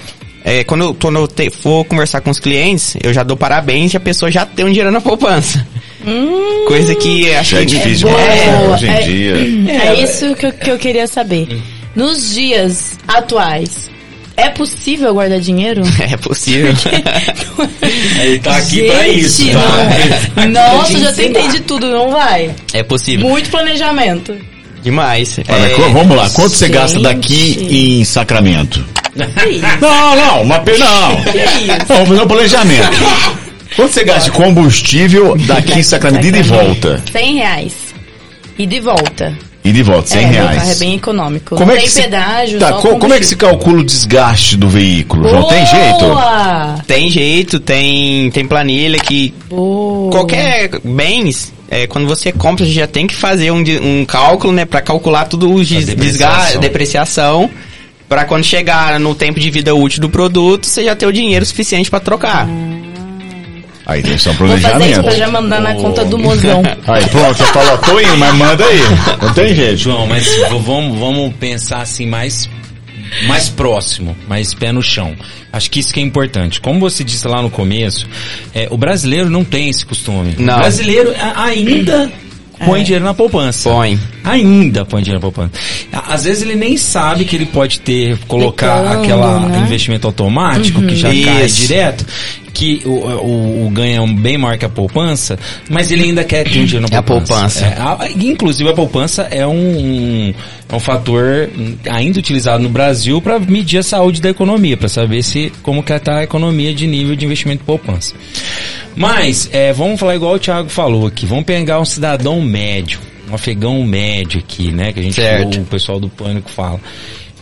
É, quando eu, quando eu te- for conversar com os clientes, eu já dou parabéns e a pessoa já tem um dinheiro na poupança. Coisa que acho Já é que difícil boa. demais, né? É, hoje em é- dia. É, isso que eu, que eu queria saber. Nos dias atuais, é possível guardar dinheiro? é possível. Ele tá aqui pra Gente, isso, tá? não. Nossa, já tentei de tudo, não vai. é possível. Muito planejamento. Demais. Olha, É, vamos lá, quanto você gente. gasta daqui em Sacramento? Não, não, uma pe... não. Que isso? Vamos fazer um planejamento. Quanto você gasta de combustível daqui em Sacramento, ida e volta? 100 reais. E de volta. E de volta, 100 é, meu reais. carro é bem econômico. Como não é que tem se- pedágio, Tá, co- como é que se calcula o desgaste do veículo, João? Tem jeito? Tem jeito, tem, tem planilha que Boa! qualquer bens, é, quando você compra, você já tem que fazer um, um cálculo, né, para calcular tudo o des- depreciação. desgaste, depreciação, para quando chegar no tempo de vida útil do produto, você já ter o dinheiro suficiente para trocar. Aí tem só um Vou fazer isso planejamento. pra já mandar na conta do mozão. Aí pronto, você falou, tô indo, mas manda aí. Não tem jeito. João, mas vamos, vamos pensar assim mais mais próximo, mais pé no chão. Acho que isso que é importante. Como você disse lá no começo, é, o brasileiro não tem esse costume. Não. O brasileiro ainda põe dinheiro na poupança. Põe. Ainda põe dinheiro na poupança. Às vezes ele nem sabe que ele pode ter, colocar Aplicando, aquela né? investimento automático que já cai Isso. direto, que o, o, o ganho é bem maior que a poupança, mas ele ainda quer ter um dinheiro na É a poupança. poupança. É, a- inclusive a poupança é um, um, é um fator ainda utilizado no Brasil para medir a saúde da economia, para saber se como que está a economia de nível de investimento de poupança. Mas é, vamos falar igual o Thiago falou aqui, vamos pegar um cidadão médio, um afegão médio aqui, né, que a gente Certo. o pessoal do pânico fala.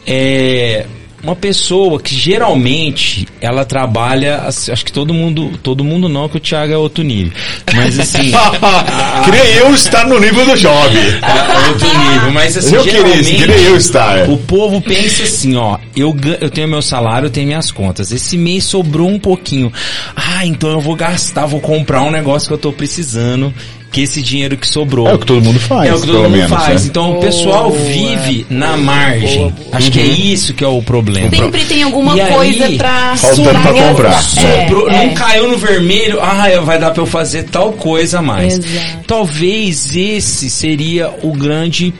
É uma pessoa que geralmente ela trabalha, acho que todo mundo, todo mundo não, que o Thiago é outro nível. Mas assim, Queria eu estar no nível do jovem. é outro nível, mas assim, Eu queria, geralmente, queria eu estar. o povo pensa assim, ó, eu, eu tenho meu salário, eu tenho minhas contas. Esse mês sobrou um pouquinho. Ah, então eu vou gastar, vou comprar um negócio que eu tô precisando, que esse dinheiro que sobrou. É o que todo mundo faz, É o que todo mundo menos, faz. né? Então o pessoal vive na margem. Acho que é isso que é o problema. Sempre tem alguma E aí, coisa pra... Faltando pra sobrou. comprar. Sobrou, É, não é. caiu no vermelho, ah, vai dar pra eu fazer tal coisa a mais. Exato. Talvez esse seria o grande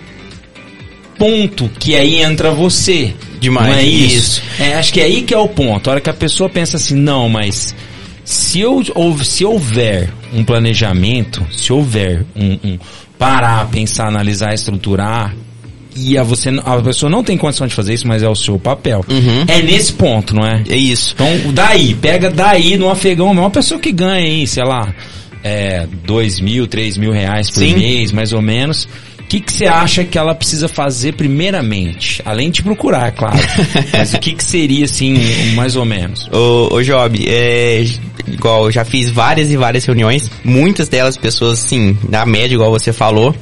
ponto que aí entra você. Demais, Não é isso? isso. É, acho que é aí que é o ponto. A hora que a pessoa pensa assim, não, mas se, eu, ou, se houver um planejamento, se houver um, um parar, pensar, analisar, estruturar, e a, você, a pessoa não tem condição de fazer isso, mas é o seu papel. Uhum. É nesse ponto, não é? É isso. Então, daí, pega daí no afegão, uma pessoa que ganha aí, sei lá, é, dois mil, três mil reais por Sim. mês, mais ou menos. O que que você acha que ela precisa fazer primeiramente? Além de procurar, é claro. Mas o que que seria, assim, mais ou menos? Ô, ô Job, é, igual, eu já fiz várias e várias reuniões, muitas delas pessoas, assim, na média, igual você falou.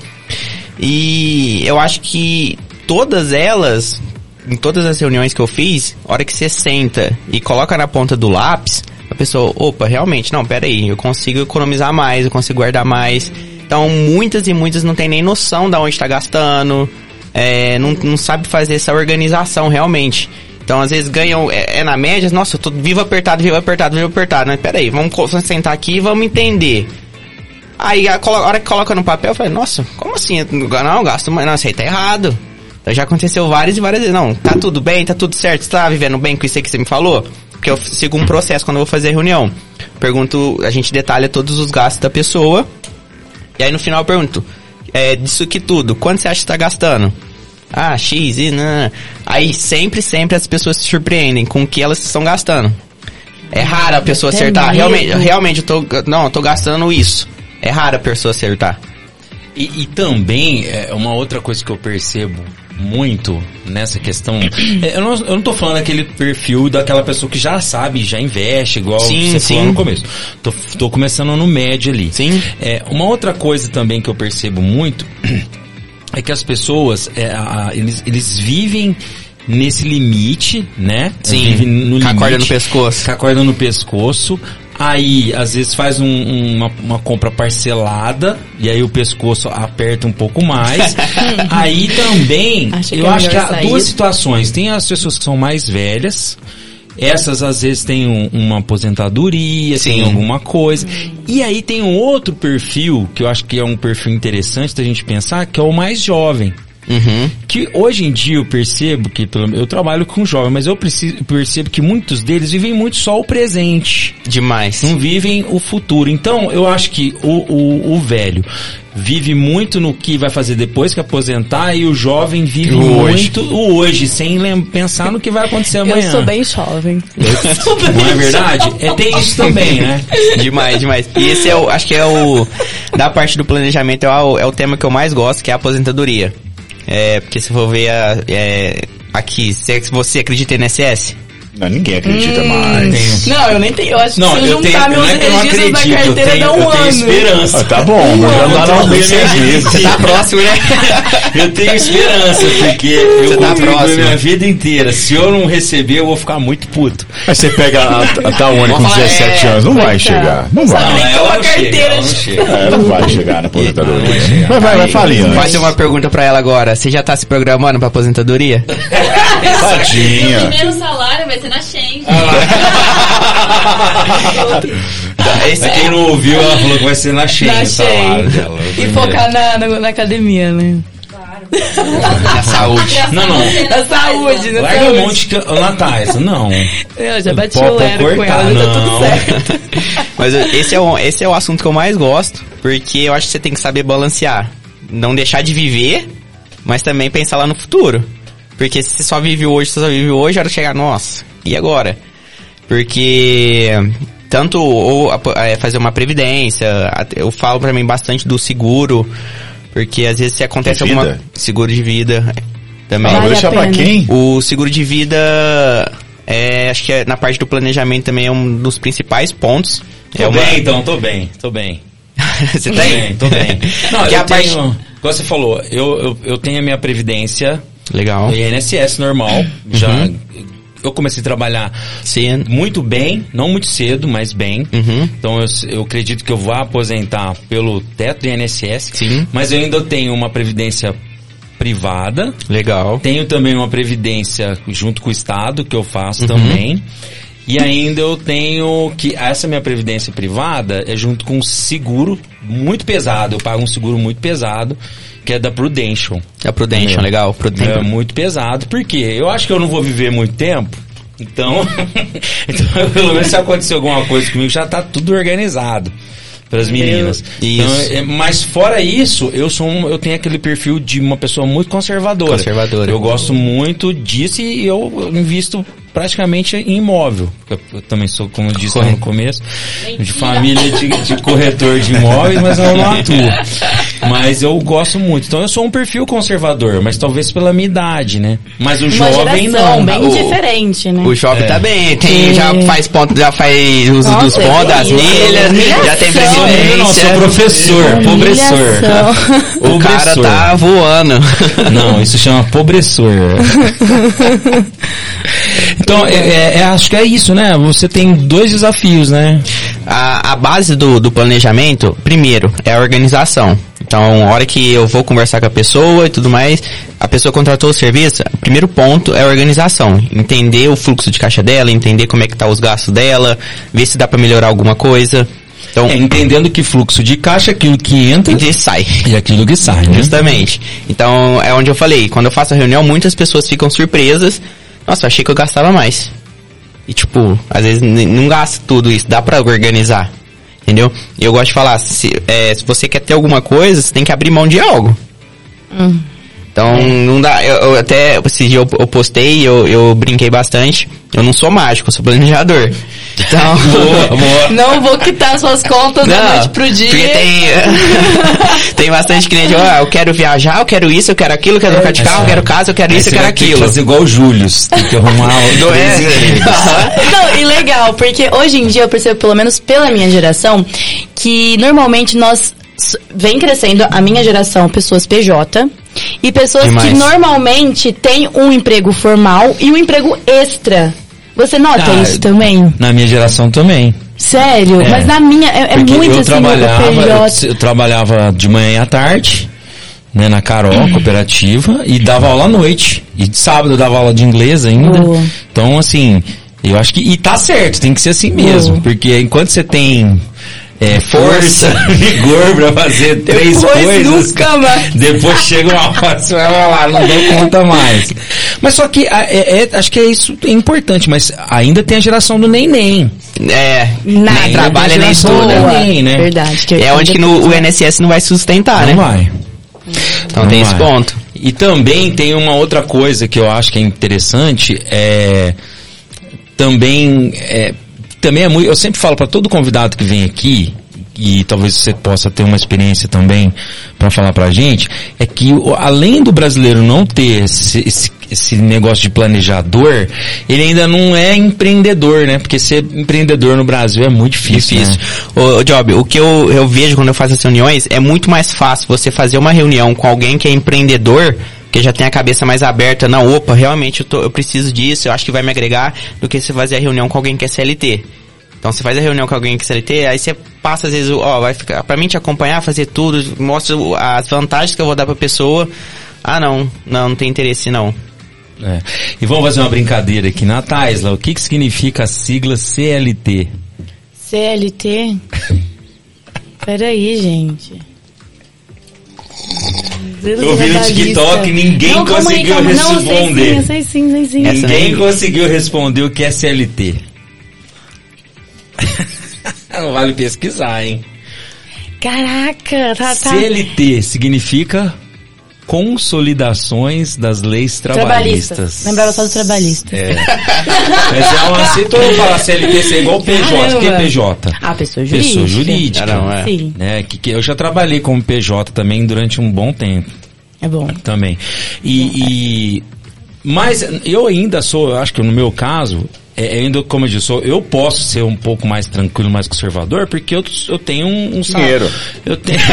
E eu acho que todas elas, em todas as reuniões que eu fiz, hora que você senta e coloca na ponta do lápis, a pessoa, opa, realmente, não, pera aí, eu consigo economizar mais, eu consigo guardar mais. Então, muitas e muitas não tem nem noção da onde está gastando, é, não, não sabe fazer essa organização realmente. Então, às vezes ganham, é, é na média, nossa, eu tô vivo apertado, vivo apertado, vivo apertado. Mas peraí, vamos co- sentar aqui e vamos entender. Aí, a, a hora que coloca no papel, eu falei, nossa, como assim? Não, gasto mais, não, isso aí tá errado. Então, já aconteceu várias e várias vezes. Não, tá tudo bem, tá tudo certo, você tá vivendo bem com isso aí que você me falou? Porque eu sigo um processo quando eu vou fazer reunião. Pergunto, a gente detalha todos os gastos da pessoa. E aí no final eu pergunto, é, disso aqui tudo, quanto você acha que tá gastando? Ah, X, e não. Aí sempre, sempre as pessoas se surpreendem com o que elas estão gastando. É raro a pessoa acertar. medo. Realmente, realmente eu tô. Não, eu tô gastando isso. É raro a pessoa acertar. E, e também, é, uma outra coisa que eu percebo muito nessa questão, é, eu, não, eu não tô falando aquele perfil daquela pessoa que já sabe, já investe, igual Sim, você sim. falou no começo. Tô, tô começando no médio ali. Sim. É, uma outra coisa também que eu percebo muito é que as pessoas, é, a- eles, eles vivem nesse limite, né? Sim, Vivem no com a limite, corda no pescoço. Com a corda no pescoço. Aí, às vezes faz um- um- uma, uma compra parcelada e aí o pescoço aperta um pouco mais. aí também, que eu é acho que há sair. duas situações. Tem as pessoas que são mais velhas, Essas às vezes têm um- uma aposentadoria, tem Sim. alguma coisa. E aí tem um outro perfil, que eu acho que é um perfil interessante da gente pensar, que é o mais jovem. Uhum. Que hoje em dia eu percebo que, pelo- eu trabalho com jovens, mas eu preciso- percebo que muitos deles vivem muito só o presente Demais. não vivem o futuro. Então, eu acho que o, o, o velho vive muito no que vai fazer depois que aposentar e o jovem vive O hoje. muito o hoje, sem pensar no que vai acontecer amanhã. Eu sou bem jovem. Não é verdade? É, tem isso também, né? Demais, demais. E esse é o, acho que é o, da parte do planejamento, é o, é o tema que eu mais gosto, que é a aposentadoria. É, porque se for ver a, é, aqui, se você acredita em INSS? Não, ninguém acredita mais. Não, eu nem tenho. Eu acho que Não, se eu eu tenho, juntar não meus é que eu não registros da acredito, eu carteira tenho, dá um eu tenho ano. esperança. Ah, tá bom, mas já andaram bem seis. Você tá próximo, né? Eu tenho esperança, porque eu Você tá contribuí próximo. minha vida inteira. Se eu não receber, eu vou ficar muito puto. Aí você pega a, a Tawane com Vamos falar, 17 é, anos, não vai vai chegar. Não vai. ela não chega, carteira ela não chega. É, não vai chegar na aposentadoria. Mas vai, vai falir antes. Fazer uma pergunta pra ela agora. Você já tá se programando pra aposentadoria? Tadinha. Primeiro salário vai ser na Change. Esse Pra quem não ouviu, ela falou que vai ser na Na o salário dela. E focar na, na, na academia, né? na saúde. Não, não. Na saúde, na Larga a saúde. mão de ca- Ô, Natália, não. Eu já bati o lero com ela, já tá tudo não. certo. Mas esse é, o, esse é o assunto que eu mais gosto, porque eu acho que você tem que saber balancear. Não deixar de viver, mas também pensar lá no futuro. Porque se você só vive hoje, você só vive hoje, a hora de chegar, nossa, e agora? Porque tanto ou é, fazer uma previdência, eu falo pra mim bastante do seguro, porque às vezes se acontece De alguma vida? seguro de vida também. Ah, vou Vale deixar quem? O seguro de vida, é, acho que é, na parte do planejamento também é um dos principais pontos. Tô é uma- bem, então, tô bem, tô bem. Você Tô tá bem, aí? tô bem. Não, que eu a parte... tenho, igual você falou, eu, eu, eu tenho a minha previdência Legal. INSS normal, já... Uhum. Eu comecei a trabalhar Sim. muito bem, não muito cedo, mas bem. Uhum. Então eu, eu acredito que eu vou aposentar pelo teto do INSS. Sim. Mas eu ainda tenho uma previdência privada. Legal. Tenho também uma previdência junto com o Estado, que eu faço Uhum. também. E ainda eu tenho que essa minha previdência privada é junto com um seguro muito pesado. Eu pago um seguro muito pesado, que é da Prudential. A Prudential, É. legal. É Prudential. muito pesado, porque eu acho que eu não vou viver muito tempo. Então, então pelo menos se acontecer alguma coisa comigo, já tá tudo organizado para as meninas. Isso. Então, é- mas fora isso, eu sou um, eu tenho aquele perfil de uma pessoa muito conservadora. Conservadora. Eu gosto muito disso e eu invisto praticamente em imóvel. Eu, eu também sou, como eu disse lá no começo, de Mentira. família de, de corretor de imóveis, mas eu não atuo. Mas eu gosto muito. Então eu sou um perfil conservador, mas talvez pela minha idade, né? Mas o Uma jovem não. bem O- diferente, né? O jovem É. tá bem, tem, já faz ponto, já faz uso Nossa, dos pontos, das milhas, humilhação. já tem Não, previdência. não, sou professor, pobressor. O cara tá voando. Não, isso chama pobressor. então, é, é- é- acho que é isso, né? Você tem dois desafios, né? A, a base do, do planejamento, primeiro, é a organização. Então, a hora que eu vou conversar com a pessoa e tudo mais, a pessoa contratou o serviço, o primeiro ponto é a organização. Entender o fluxo de caixa dela, entender como é que tá os gastos dela, ver se dá pra melhorar alguma coisa. Então, É, entendendo que fluxo de caixa é aquilo que entra e sai. e aquilo que sai, né? Justamente. Então, é onde eu falei, quando eu faço a reunião, muitas pessoas ficam surpresas. Nossa, eu achei que eu gastava mais. E tipo, às vezes não gasta tudo isso, dá pra organizar. Entendeu? E eu gosto de falar, se, é, se você quer ter alguma coisa, você tem que abrir mão de algo. Então, não dá, eu, eu até, esse dia eu, eu postei, eu, eu brinquei bastante. Eu não sou mágico, eu sou planejador. Então, Não vou quitar suas contas da não, noite pro dia. Porque tem, tem bastante cliente, ah, eu quero viajar, eu quero isso, eu quero aquilo, eu quero trocar de carro, eu quero casa, eu quero isso, eu quero aquilo. fazer igual o Júlio, tem que arrumar Não é? Não, e legal, porque hoje em dia eu percebo, pelo menos pela minha geração, que normalmente nós vem crescendo a minha geração, pessoas PJ, e pessoas que Demais. normalmente têm um emprego formal e um emprego extra. Você nota Ah, isso também? Na minha geração também. Sério? É. Mas na minha, é, é muito eu assim, trabalhava, eu, eu trabalhava de manhã e à tarde, né, na Carol, cooperativa, e dava aula à noite. E de sábado eu dava aula de inglês ainda. Então, assim, Eu acho que, e tá certo, tem que ser assim mesmo, porque enquanto você tem é, força, vigor pra fazer três Depois coisas, nunca mais. depois chega uma hora, você vai lá, não dou conta mais. Mas só que, é- é- acho que é isso é importante, mas ainda tem a geração do neném. É, Nada. nem trabalha nem estuda. neném, né? Verdade. que É onde que no, o INSS não vai sustentar, Não né? vai. Então Não tem esse vai. ponto. E também tem uma outra coisa que eu acho que é interessante, é também é, também é muito, eu sempre falo para todo convidado que vem aqui e talvez você possa ter uma experiência também para falar pra gente, é que além do brasileiro não ter esse, esse, esse negócio de planejador, ele ainda não é empreendedor, né? Porque ser empreendedor no Brasil é muito difícil. Difícil. né? Ô, Job, o que eu, eu vejo quando eu faço as reuniões é muito mais fácil você fazer uma reunião com alguém que é empreendedor, que já tem a cabeça mais aberta, não, opa, realmente eu, tô, eu preciso disso, eu acho que vai me agregar, do que você fazer a reunião com alguém que é CLT. Então você faz a reunião com alguém que é CLT, aí você passa às vezes, ó, vai ficar, pra mim te acompanhar, fazer tudo, mostra as vantagens que eu vou dar pra pessoa. Ah, não, não, não tem interesse não. É. E vamos fazer uma brincadeira aqui na Taisla. O que, que significa a sigla CLT? CLT? Peraí, gente. Eu vi no TikTok e ninguém Não, conseguiu calma. Não, responder. Não, sei sim, sei sim, sei sim. Ninguém conseguiu responder o que é CLT. Não vale pesquisar, hein? Caraca, tá, tá. CLT significa consolidações das leis trabalhistas. Trabalhistas. Lembrava só do trabalhista. É. Mas é uma, se todo mundo falar CLT, ser igual PJ. O que é. PJ? Ah, pessoa jurídica. Pessoa jurídica. Caramba, é. Sim, Né, que, que eu já trabalhei como PJ também durante um bom tempo. É bom. também. E, e- mas eu ainda sou, eu acho que no meu caso, é, é ainda como eu disse, eu- eu posso ser um pouco mais tranquilo, mais conservador, porque eu, eu tenho um, um. Dinheiro. Eu tenho.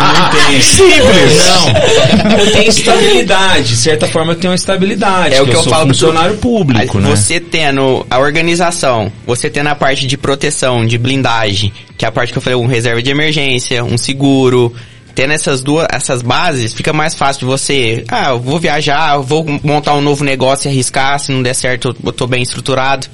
Não, não tenho. Simples. Não. Eu tenho estabilidade. De certa forma, eu tenho uma estabilidade. É o que eu sou falo pro funcionário público, né? Você tendo a organização, você tendo a parte de proteção, de blindagem, que é a parte que eu falei, um reserva de emergência, um seguro, tendo essas duas, essas bases, fica mais fácil de você, ah, eu vou viajar, eu vou montar um novo negócio e arriscar, se não der certo, eu tô bem estruturado.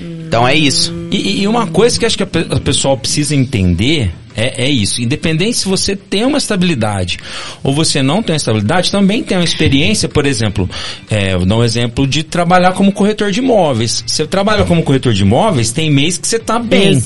Então é isso. E, e uma coisa que acho que a pessoal precisa entender é, é isso. Independente se você tem uma estabilidade ou você não tem estabilidade, também tem uma experiência, por exemplo, é, eu dou um exemplo de trabalhar como corretor de imóveis. Você trabalha como corretor de imóveis, tem mês que você tá bem.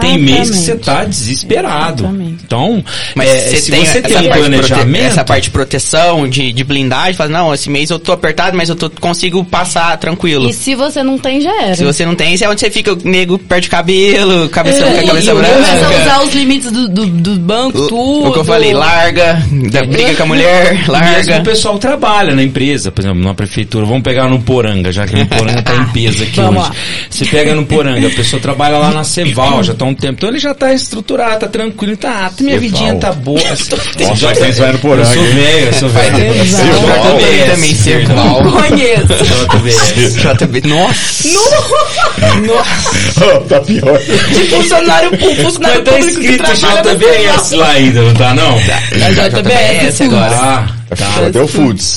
Tem mês que você tá desesperado. Exatamente. Então, Mas é, você se tem você tem um planejamento, essa parte de proteção, de, de blindagem, fala, não, esse mês eu tô apertado, mas eu tô, consigo passar tranquilo. E se você não tem, já era. Se você não tem, isso é onde você fica, o nego perde cabelo, cabeça com a cabeça e branca. começa a usar os limites do, do, do banco, O- tudo. O que eu falei, larga, da- briga com a mulher, Mesmo larga. o pessoal trabalha na empresa, por exemplo, na prefeitura. Vamos pegar no Poranga, já que no Poranga tá em peso aqui Vamos hoje. lá. Você pega no Poranga, a pessoa trabalha lá na Ceval, já tá há um tempo. Então ele já tá estruturado, tá tranquilo, tá, minha Ceval. vidinha tá boa. Nossa, Já- faz tempo que vai no Poranga, Eu sou velho, eu sou velho. Ceval. JB também, Ceval. Conheço. JB, nossa. tá pior. De funcionário público, Mas funcionário tá público que escrito trabalha JBS lá ainda, não tá não? É JBS agora. Ah, tá. Até o Foods.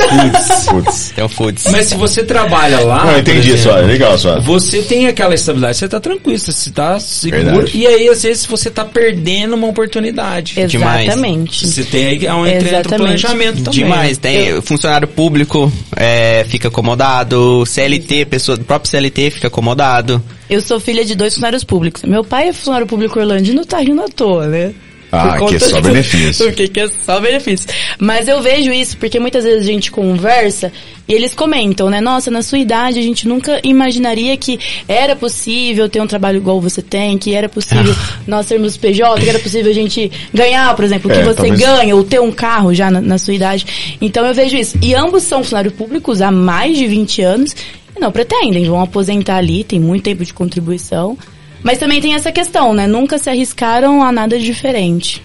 Foods. Tem o Foods. Mas se você trabalha lá... Não, entendi, exemplo, só. Legal, só. Você tem aquela estabilidade, você tá tranquilo, você tá seguro. Verdade. E aí, às vezes, você tá perdendo uma oportunidade. Demais. Exatamente. Você tem aí onde entra o planejamento também. Demais, tem funcionário público é, fica acomodado, CLT, pessoa do próprio CLT fica acomodado. Eu sou filha de dois funcionários públicos. Meu pai é funcionário público orlandino, tá rindo à toa, né? Ah, que é só benefício. Porque que é só benefício. Mas eu vejo isso porque muitas vezes a gente conversa e eles comentam, né? Nossa, na sua idade a gente nunca imaginaria que era possível ter um trabalho igual você tem, que era possível nós sermos PJ, que era possível a gente ganhar, por exemplo, o que É, você talvez- ganha, ou ter um carro já na, na sua idade. Então eu vejo isso. E ambos são funcionários públicos há mais de 20 anos não pretendem, vão aposentar ali, tem muito tempo de contribuição. Mas também tem essa questão, né? Nunca se arriscaram a nada diferente.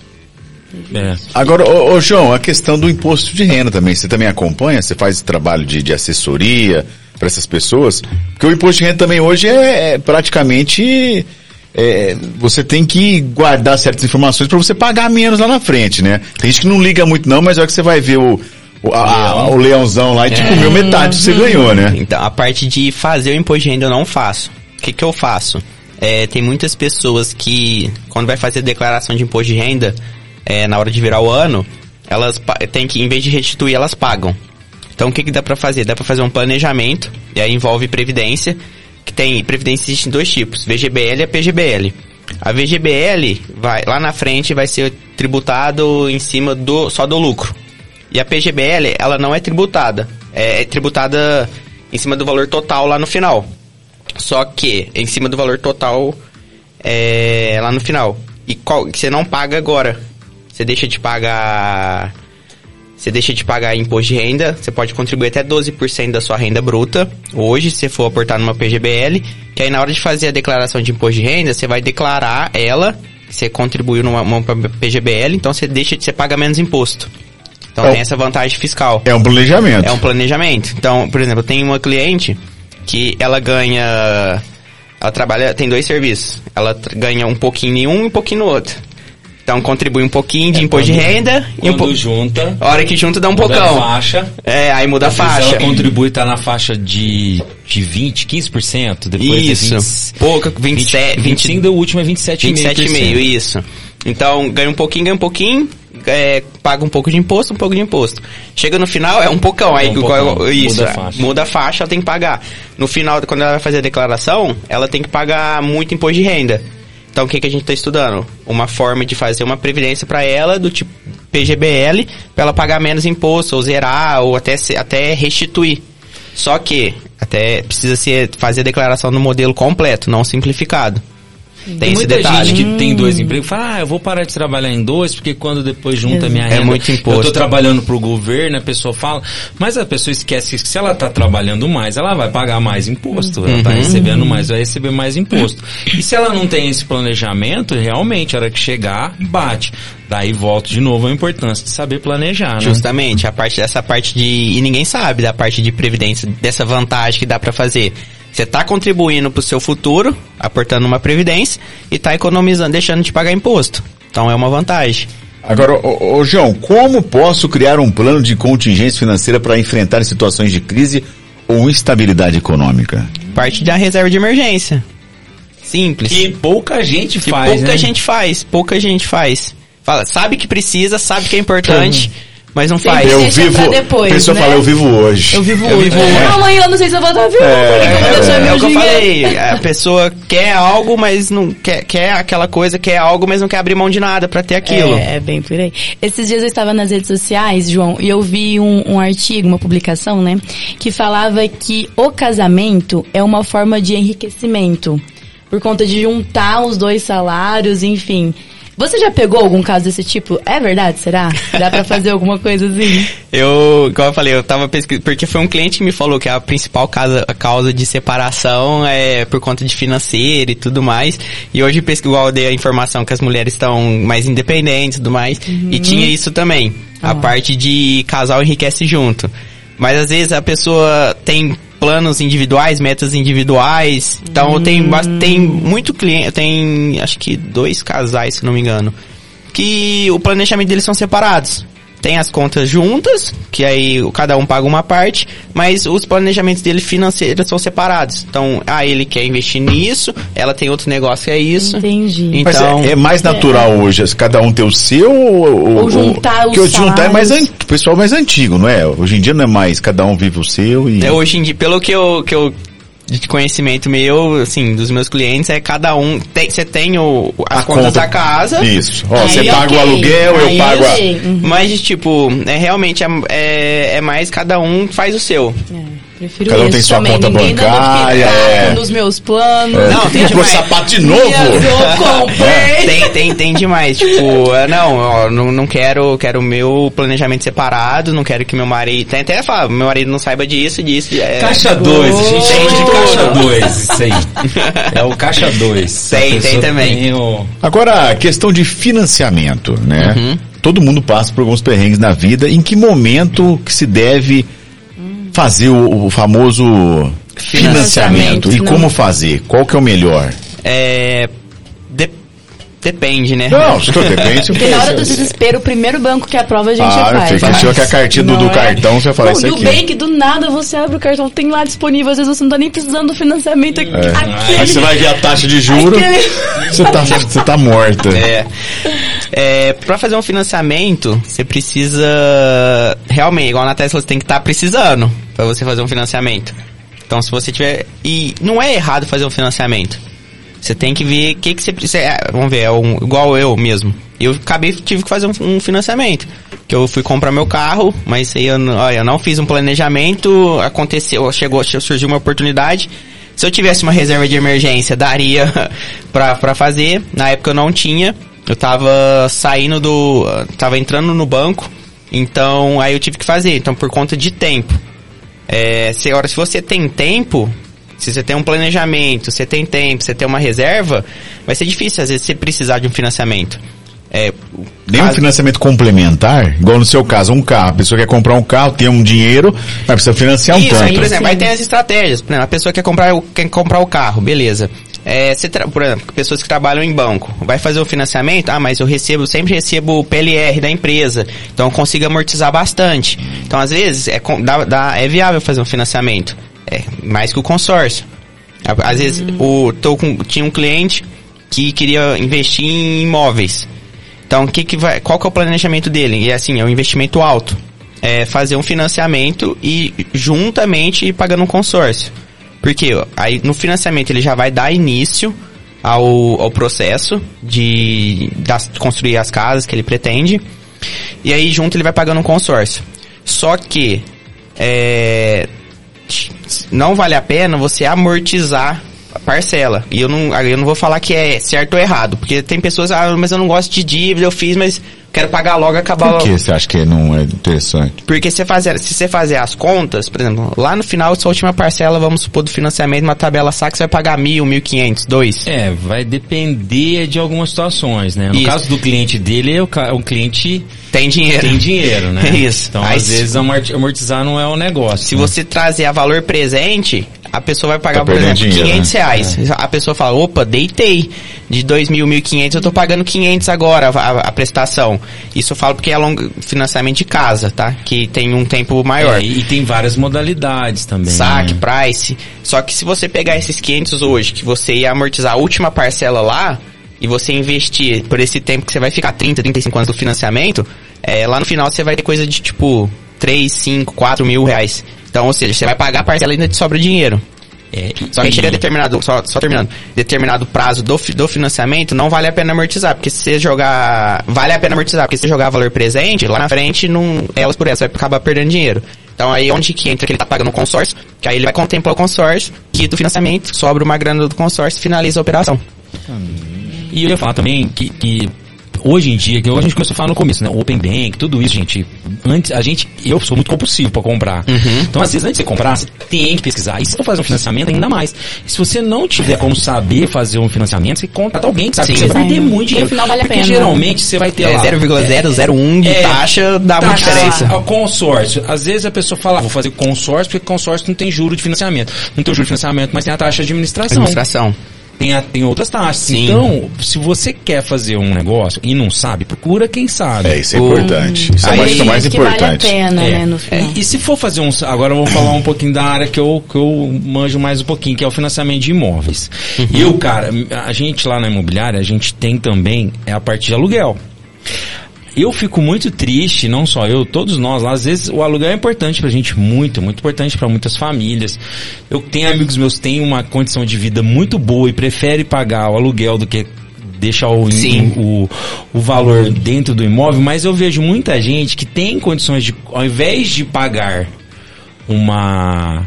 É. Agora, ô, ô, João, a questão do imposto de renda também. Você também acompanha? Você faz trabalho de, de assessoria para essas pessoas? Porque o imposto de renda também hoje é, é praticamente. é, você tem que guardar certas informações para você pagar menos lá na frente, né? Tem gente que não liga muito não, mas é que você vai ver o, o, a- o leãozão lá e te comeu metade que você ganhou, né? Então, a parte de fazer o imposto de renda eu não faço. O que, que eu faço? É, tem muitas pessoas que, quando vai fazer declaração de imposto de renda, é, na hora de virar o ano, elas tem que, em vez de restituir, elas pagam. Então, o que, que dá pra fazer? Dá pra fazer um planejamento, e aí envolve previdência, que tem, previdência existe em dois tipos, VGBL e a PGBL. A VGBL, vai, lá na frente, vai ser tributado em cima do, só do lucro. E a PGBL, ela não é tributada. É, é tributada em cima do valor total lá no final. Só que, em cima do valor total é, lá no final. E qual, você não paga agora. Você deixa de pagar... Você deixa de pagar imposto de renda, você pode contribuir até 12% da sua renda bruta, hoje, se for aportar numa PGBL, que aí na hora de fazer a declaração de imposto de renda, você vai declarar ela, você contribuiu numa, numa PGBL, então você deixa de, você paga menos imposto. Então É tem essa vantagem fiscal. É um planejamento. É um planejamento. Então, por exemplo, eu tenho uma cliente que ela ganha. Ela trabalha, tem dois serviços. Ela ganha um pouquinho em um e um pouquinho no outro. Então contribui um pouquinho de imposto de renda e um Quando pouco. junta, A hora que junta dá um muda a pocão. faixa. É, aí muda a faixa. Ela contribui, tá na faixa de, de 20, 15%. Depois Isso. É 20, Pouca, 27, 25, o último é 27,5%. 27,5, isso. Então, ganha um pouquinho, ganha um pouquinho, é, paga um pouco de imposto, um pouco de imposto. Chega no final, é um pocão, aí um igual- pocão, isso, muda a é, faixa. muda a faixa, ela tem que pagar. No final, quando ela vai fazer a declaração, ela tem que pagar muito imposto de renda. Então, o que, que a gente está estudando? Uma forma de fazer uma previdência para ela, do tipo PGBL, para ela pagar menos imposto, ou zerar, ou até, se- até restituir. Só que, até precisa ser, fazer a declaração no modelo completo, não simplificado. Tem, Tem esse muita detalhe. gente que tem dois empregos fala, ah, eu vou parar de trabalhar em dois, porque quando depois junta minha É renda, muito imposto. eu tô trabalhando pro governo, a pessoa fala, mas a pessoa esquece que se ela tá trabalhando mais, ela vai pagar mais imposto, ela tá Uhum. recebendo mais, vai receber mais imposto. E se ela não tem esse planejamento, realmente, a hora que chegar, bate. Daí volta de novo a importância de saber planejar, né? Justamente, a parte dessa parte de. E ninguém sabe da parte de previdência, dessa vantagem que dá pra fazer. Você tá contribuindo pro seu futuro, aportando uma previdência, e tá economizando, deixando de pagar imposto. Então é uma vantagem. Agora, ô, ô, João, como posso criar um plano de contingência financeira para enfrentar situações de crise ou instabilidade econômica? Parte da reserva de emergência. Simples. Que pouca gente Que faz, pouca né? gente faz, pouca gente faz. Fala, sabe que precisa, sabe que é importante, mas não faz. Eu vivo. depois, a pessoa né? fala, eu vivo hoje. Eu vivo Eu hoje. vivo hoje. Ah, Amanhã eu não sei se eu vou estar vivo, vou deixar É, meu o que eu falei, a pessoa quer algo, mas não quer, quer aquela coisa, quer algo, mas não quer abrir mão de nada pra ter aquilo. É, é bem por aí. Esses dias eu estava nas redes sociais, João, e eu vi um, um artigo, uma publicação, né, que falava que o casamento é uma forma de enriquecimento. Por conta de juntar os dois salários, enfim. Você já pegou algum caso desse tipo? É verdade, será? Dá pra fazer alguma coisa assim? Eu, igual eu falei, eu tava pesquisando, porque foi um cliente que me falou que a principal causa, a causa de separação é por conta de financeiro e tudo mais. E hoje, pesqui- igual eu dei a informação que as mulheres estão mais independentes e tudo mais. E tinha isso também. A parte de casal enriquece junto. Mas às vezes a pessoa tem planos individuais, metas individuais. Então tem, bas- tem muito cliente, tem acho que dois casais, se não me engano, que o planejamento deles são separados. Tem as contas juntas, que aí o- cada um paga uma parte, mas os planejamentos dele financeiros são separados. Então, ah, ele quer investir nisso, ela tem outro negócio que é isso. Entendi. Mas Então, é, é mais natural hoje, as- cada um ter o seu ou, Ou juntar Porque os o juntar é mais an- o pessoal mais antigo, não é? Hoje em dia não é mais, cada um vive o seu e É, hoje em dia, pelo que eu, que eu de conhecimento meu, assim, dos meus clientes, é cada um, tem, você tem o, as A contas conta- da casa. Isso. Ó, você paga ok. o aluguel, Aí eu pago a... Uhum. Mas, tipo, é realmente, é, é, é mais cada um faz o seu. É, prefiro Cada um isso tem sua também. conta Ninguém bancária, é. nos meus planos. Não, tem Comprou sapato de novo? Eu comprei. Tem, tem, tem demais. Tipo, é, não, ó, não, não quero, quero o meu planejamento separado, não quero que meu marido. Tem até falar, meu marido não saiba disso, disso. É, Caixa 2, a gente chama de Tem caixa tudo. 2, isso aí. É o caixa 2. Tem, tem também. Agora, a questão de financiamento, né? Uhum. Todo mundo passa por alguns perrengues na vida. Em que momento que se deve fazer o, o famoso financiamento? Financiamento, E como fazer? Qual que é o melhor? É, de- depende, né? Não, depende, se Porque na hora do desespero, o primeiro banco que aprova a gente Ah, faz. fica, chegou com a cartinha do, do é? cartão, você fala Não, isso do aqui. bem que do nada você abre o cartão, tem lá disponível, às vezes você não tá nem precisando do financiamento. É. Aquele, Aí você vai ver a taxa de juros, aquele- você tá, você tá morta. É. é para fazer um financiamento, você precisa realmente, igual na Tesla, você tem que estar precisando para você fazer um financiamento. Então, se você tiver e não é errado fazer um financiamento. Você tem que ver o que que você precisa. é, Vamos ver, é um, igual eu mesmo. Eu acabei tive que fazer um, um financiamento. Que eu fui comprar meu carro, mas aí eu, não- olha, eu não fiz um planejamento, aconteceu, chegou, surgiu uma oportunidade. Se eu tivesse uma reserva de emergência, daria pra, pra fazer. Na época eu não tinha. Eu tava saindo do. tava entrando no banco. Então aí eu tive que fazer. Então por conta de tempo. É, se, agora, se você tem tempo, se você tem um planejamento, você tem tempo, você tem uma reserva, vai ser difícil às vezes você precisar de um financiamento. É, Nem um caso- financiamento complementar, igual no seu caso, um carro. A pessoa quer comprar um carro, tem um dinheiro, mas precisa financiar um Isso, aí, tanto. por exemplo, aí tem as estratégias. Por exemplo, a pessoa quer comprar, o- quer comprar o carro, beleza. É, você tra- por exemplo, pessoas que trabalham em banco, vai fazer o financiamento, ah, mas eu recebo, sempre recebo o PLR da empresa, então eu consigo amortizar bastante. Então, às vezes, é, dá- dá- é viável fazer um financiamento, é mais que o consórcio. Às vezes, o, tô com, tinha um cliente que queria investir em imóveis. Então, o que que vai, qual que é o planejamento dele? E assim, é um investimento alto. É fazer um financiamento e juntamente ir pagando um consórcio. Porque aí no financiamento ele já vai dar início ao, ao processo de das- construir as casas que ele pretende. E aí junto ele vai pagando um consórcio. Só que é, não vale a pena você amortizar a parcela. E eu não, eu não vou falar que é certo ou errado, porque tem pessoas, ah, mas eu não gosto de dívida, eu fiz, mas quero pagar logo e acabar Por logo. que você acha que não é interessante? Porque se, fazer, se você fazer as contas, por exemplo, lá no final, sua última parcela, vamos supor, do financiamento, uma tabela saque, você vai pagar mil, mil quinhentos, dois. É, vai depender de algumas situações, né? No Isso. caso do cliente dele, é o, o cliente Tem dinheiro. tem dinheiro, né? Isso. Então, Aí às se- vezes, amorti- amortizar não é o negócio. Se né? você trazer a valor presente, a pessoa vai pagar, Tá por exemplo, dinheiro, 500 né? reais. A pessoa fala, opa, deitei. De 2 mil, 1.500, eu tô pagando 500 agora a, a- a prestação. Isso eu falo porque é longo, financiamento de casa, tá? Que tem um tempo maior. É, e tem várias modalidades também. saque, né? price. Só que se você pegar esses 500 hoje, que você ia amortizar a última parcela lá, e você investir por esse tempo que você vai ficar 30, 35 anos do financiamento, é, lá no final você vai ter coisa de tipo 3, 5, 4 mil reais. Então, ou seja, você vai pagar a parcela e ainda te sobra dinheiro. É, Só que chega a determinado, só, só terminando, determinado prazo do, do financiamento, não vale a pena amortizar, porque se você jogar, vale a pena amortizar, porque se você jogar valor presente, lá na frente, não, elas por elas, vai acabar perdendo dinheiro. Então aí onde que entra que ele tá pagando o consórcio, que aí ele vai contemplar o consórcio, que do financiamento, sobra uma grana do consórcio, finaliza a operação. E eu ia falar também que, que hoje em dia, que a gente começou a falar no começo, né? Open Bank, tudo isso, gente. Antes, a gente, eu sou muito compulsivo pra comprar. Então, às vezes, antes de você comprar, você tem que pesquisar. E se for fazer um financiamento, ainda mais. E se você não tiver como saber fazer um financiamento, você contrata alguém que sabe Sim. que você vai ter muito No dinheiro. final vale a Porque pena. geralmente você vai ter É lá... 0,001 de É, taxa, dá muita taxa, diferença. O consórcio. Às vezes a pessoa fala, ah, vou fazer consórcio porque consórcio não tem juro de financiamento. Não tem juro de financiamento, mas tem a taxa de administração. Administração. Tem, a- tem outras taxas. Sim. Então, se você quer fazer um negócio e não sabe, procura quem sabe. É, isso é O- importante. Isso é Aí- mais, isso é mais que vale a importante. pena, É. né, no final. É, e se for fazer um. Agora eu vou falar um pouquinho da área que eu, que eu manjo mais um pouquinho, que é o financiamento de imóveis. Eu, cara, a gente lá na imobiliária, a gente tem também é a parte de aluguel. Eu fico muito triste, não só eu, todos nós lá, às vezes o aluguel é importante pra gente, muito, muito importante pra muitas famílias. Eu tenho amigos meus que têm uma condição de vida muito boa e preferem pagar o aluguel do que deixar o, o, o valor dentro do imóvel, mas eu vejo muita gente que tem condições de, ao invés de pagar uma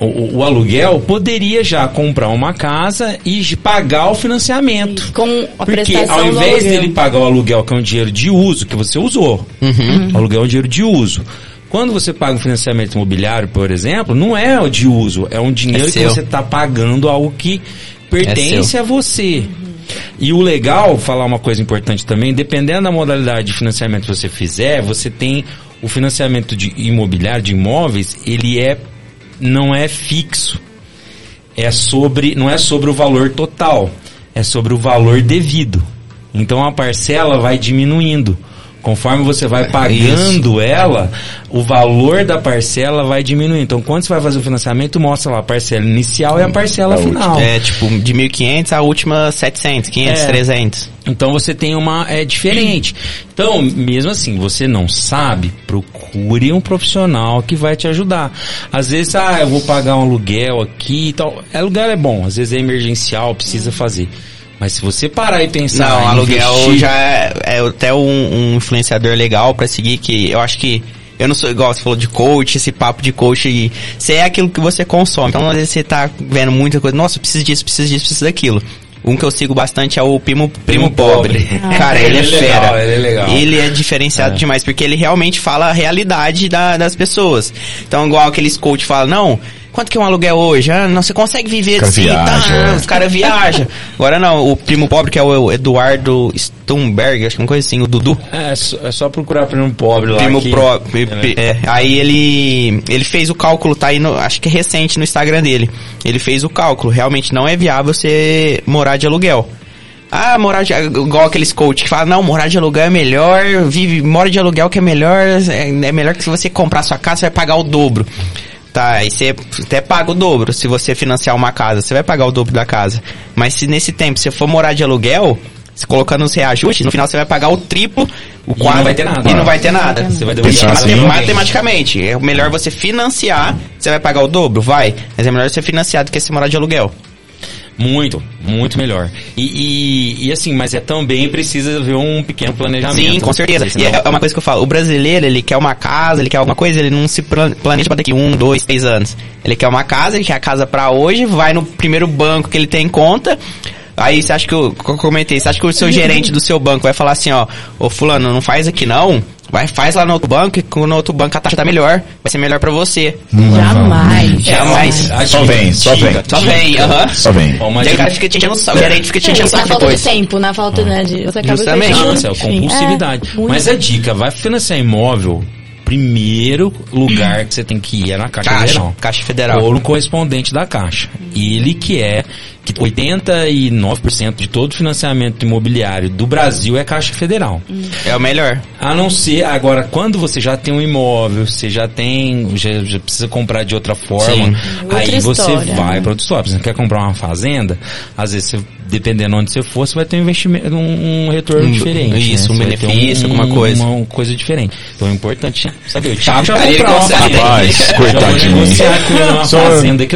o, o- aluguel, poderia já comprar uma casa e pagar o financiamento. Com a Porque ao invés dele pagar o aluguel, que é um dinheiro de uso, que você usou, o aluguel é um dinheiro de uso. Quando você paga um financiamento imobiliário, por exemplo, não é o de uso, é um dinheiro que seu. você está pagando algo que pertence seu. a você. E o legal, falar uma coisa importante também, dependendo da modalidade de financiamento que você fizer, você tem o financiamento de imobiliário, de imóveis, ele é não é fixo. É sobre, não é sobre o valor total. é sobre o valor devido. Então a parcela vai diminuindo. Conforme você É vai pagando ela, o valor da parcela vai diminuindo. Então, quando você vai fazer o financiamento, mostra lá a parcela inicial e a parcela A final. É, tipo, de 1.500 a última 700, 500, É. 300. Então você tem uma é diferente. Então, mesmo assim, você não sabe, procure um profissional que vai te ajudar. Às vezes, ah, eu vou pagar um aluguel aqui e tal. Aluguel é bom, às vezes é emergencial, precisa fazer. Mas se você parar e pensar Não, em aluguel investir- já é, é até um, um influenciador legal pra seguir, que eu acho que eu não sou igual você falou de coach, esse papo de coach, e você é aquilo que você consome. Então, às vezes você tá vendo muita coisa, nossa, eu preciso disso, preciso disso, preciso daquilo. Um que eu sigo bastante é o Primo, Primo Pobre. Cara, ele é Ele é fera. legal, ele é legal. Ele é diferenciado demais, porque ele realmente fala a realidade da- das pessoas. Então, igual aqueles coach falam, não, quanto que é um aluguel hoje? Ah, não, você consegue viver assim, viaja, tá? é. Os caras viajam. Agora não, o Primo Pobre, que é o Eduardo Stumberg, acho que é uma coisa assim, o Dudu. É, só, é só procurar primo pobre lá. Primo que- Pro, é, aí ele ele fez o cálculo, tá aí no, acho que é recente no Instagram dele. Ele fez o cálculo, realmente não é viável você morar de aluguel. Ah, morar de igual aqueles coach que falam, não, morar de aluguel é melhor, vive, mora de aluguel que é melhor, é, é melhor que se você comprar sua casa, você vai pagar o dobro. Tá, aí você até paga o dobro. Se você financiar uma casa, você vai pagar o dobro da casa. Mas se nesse tempo você for morar de aluguel, se colocando os reajustes, no final você vai pagar o triplo, o E não vai ter nada. E não vai ter nada. Você vai devolver assim, Matematicamente, é melhor você financiar, você vai pagar o dobro? Vai. Mas é melhor você financiar do que você morar de aluguel. Muito, muito melhor. E, e, e assim, mas é também precisa haver um pequeno planejamento. Sim, com certeza. E Senão- é uma coisa que eu falo, o brasileiro, ele quer uma casa, ele quer alguma coisa, ele não se plan- planeja pra daqui um, dois, três anos. Ele quer uma casa, ele quer a casa pra hoje, vai no primeiro banco que ele tem em conta, aí você acha que eu, eu comentei, você acha que o seu gerente do seu banco vai falar assim, ó, ô fulano, não faz aqui não, vai, faz lá no outro banco, que no outro banco a taxa tá melhor, vai ser melhor pra você. Jamais. Jamais. a Só vem, só dica, vem. Só vem, aham. Só vem. Ó, mas o cara fica te enchendo o saco, o gerente fica te enchendo o na saco falta de tempo, na falta né, de... Você acaba Justamente. Não, isso é Enfim, compulsividade. é. Mas a dica, vai financiar imóvel, primeiro lugar que você tem que ir é na Caixa, Caixa, Federal. Caixa Federal. Ou no correspondente da Caixa. Ele que é que 89% de todo financiamento imobiliário do Brasil é Caixa Federal. É o melhor. A não ser, agora, quando você já tem um imóvel, você já tem, já, já precisa comprar de outra forma, Sim. aí Outra você história, vai né? para história. Você quer comprar uma fazenda, às vezes, você, dependendo onde você for, você vai ter um investimento, um, um retorno Um- diferente. isso, né? um vai benefício, alguma coisa. Uma coisa diferente. Então é importante saber. O Thiago já uma fazenda. Rapaz, coitadinho. uma Só,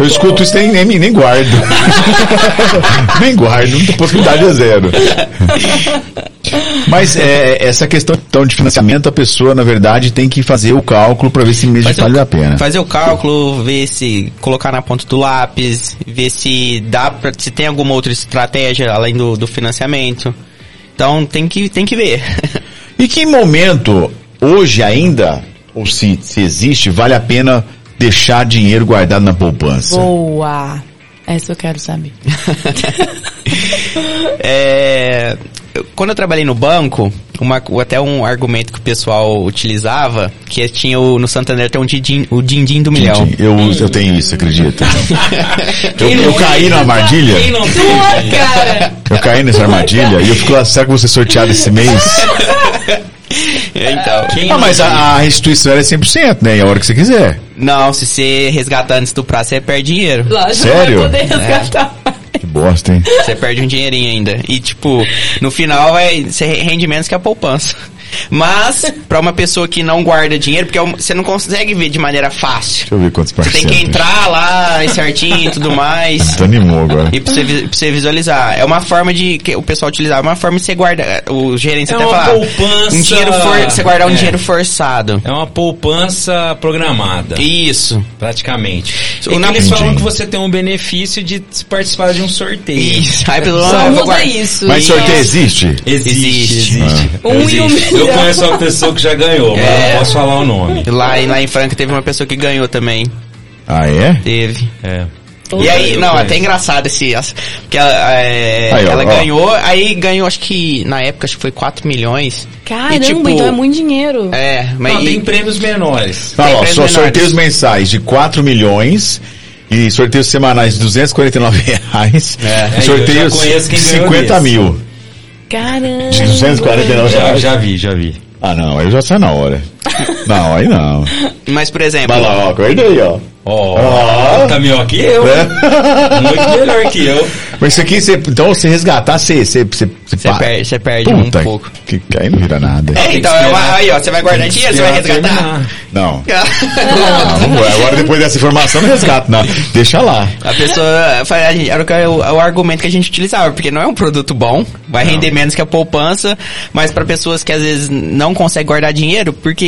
eu tô- escuto isso e nem, nem, nem guardo. nem guardo, muita possibilidade é zero. Mas é, essa questão então, de financiamento, a pessoa, na verdade, tem que fazer o cálculo para ver se mesmo Fazer vale o- a pena. Fazer o cálculo, ver se colocar na ponta do lápis, ver se dá pra, se tem alguma outra estratégia além do, do financiamento. Então tem que, tem que ver. E que momento, hoje ainda, ou se, se existe, vale a pena deixar dinheiro guardado na poupança? Boa. Essa eu quero saber. É, eu- quando eu trabalhei no banco, uma, até um argumento que o pessoal utilizava, que tinha o, no Santander tem um din, o din-din do milhão. Eu, eu tenho isso, acredita? eu, eu caí na armadilha, eu caí nessa armadilha e eu fico lá, será que eu vou ser sorteado esse mês? então, Quem Ah, mas a, a restituição é 100%, né? E a hora que você quiser. não, se você resgatar antes do prazo, você perde dinheiro. lógico, Sério? vai poder resgatar. Que bosta, hein? Você perde um dinheirinho ainda. E, tipo, no final vai ser rende menos que a poupança. Mas, pra uma pessoa que não guarda dinheiro, porque é você não consegue ver de maneira fácil. Deixa eu ver quantos Você tem que entrar lá certinho e tudo mais. Tu animou agora. E pra você, pra você visualizar. É uma forma de. que o pessoal utilizava, é uma forma de você guardar. O gerente É até uma fala. poupança- Um dinheiro for, você guardar um É. dinheiro forçado. É uma poupança programada. Isso. Praticamente. O E na- eles falam que você tem um benefício de participar de um sorteio. Isso. Aí pelo Só muda guardar- isso. Mas Isso. sorteio existe? Existe, Existe. existe. Um e um Existe. Eu conheço uma pessoa que já ganhou, mas É. não posso falar o nome. Lá, em- lá em Franca teve uma pessoa que ganhou também. Ah, é? Teve. É. E aí, não, é até engraçado esse. Porque ela, é, Aí, ó, ela ó. ganhou, aí ganhou, acho que na época, acho que foi 4 milhões. Caramba, E, tipo, então é muito dinheiro. É, mas. Não, e- tem prêmios menores. Tá, ó, prêmios só menores. sorteios mensais de 4 milhões E sorteios semanais de 249 reais. É, sorteios eu já conheço quem ganhou 50 desse. mil. Caramba. De 249 Já, reais. já vi, já vi. Ah, não, aí já sai na hora. Não, aí não. Mas, por exemplo, Vai lá, ó, acordei, ó. Ó, Ó. tá melhor que eu. É. Muito melhor que eu. Mas isso aqui, você, então, você resgatar, você... Você, você, perde, você perde Puta, um pouco. Que, que aí não vira nada. É, então, é aí, ó, você vai guardar dinheiro, você vai resgatar. terminar. Não. Não, não. Agora, depois dessa informação, não resgato, não. Deixa lá. A pessoa, fa- a gente- era o, que- o, o argumento que a gente utilizava, porque não é um produto bom, vai render menos que a poupança, mas para pessoas que às vezes não conseguem guardar dinheiro, porque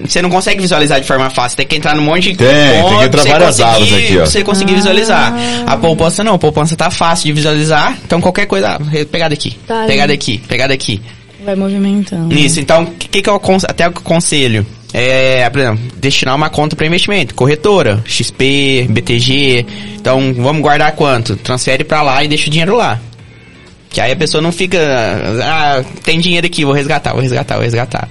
você não consegue visualizar de forma fácil, tem que entrar num monte de Tem, tem que entrar várias abas aqui, ó. pra você conseguir visualizar. A poupança não, a poupança tá fácil de visualizar, então qualquer coisa, ah, pegar daqui, Tá pegar daqui, pegar daqui. Vai movimentando. Isso, então, o que, que eu até eu aconselho? É, por exemplo, destinar uma conta para investimento, corretora, XP, BTG. Então, vamos guardar quanto? Transfere para lá e deixa o dinheiro lá. Que aí a pessoa não fica, ah, tem dinheiro aqui, vou resgatar, vou resgatar, vou resgatar.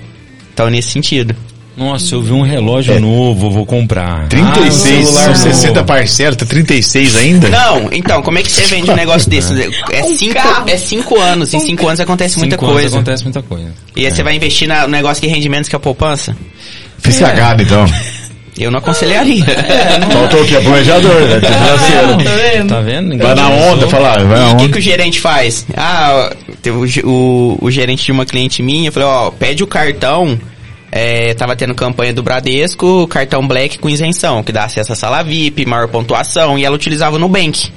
Então, nesse sentido. Nossa, eu vi um relógio novo, vou comprar. 36, Ah, um celular são novo. 60 parcelas, tá 36 ainda? Não, então, como é que você vende um negócio desse? É cinco, é cinco anos, em cinco anos acontece muita Cinco anos coisa. acontece muita coisa. E aí você vai investir no negócio que rende menos que a poupança? Fiz cagada, então. Eu não aconselharia. Faltou o quê? Planejador, né? Financeiro. Tá vendo? Ninguém Vai na onda, falar, vai na E o que, onda. que o gerente faz? Ah, teve o, o, o gerente de uma cliente minha falou, ó, pede o cartão. É, tava tendo campanha do Bradesco, cartão Black com isenção, que dá acesso à sala VIP, maior pontuação, e ela utilizava o Nubank.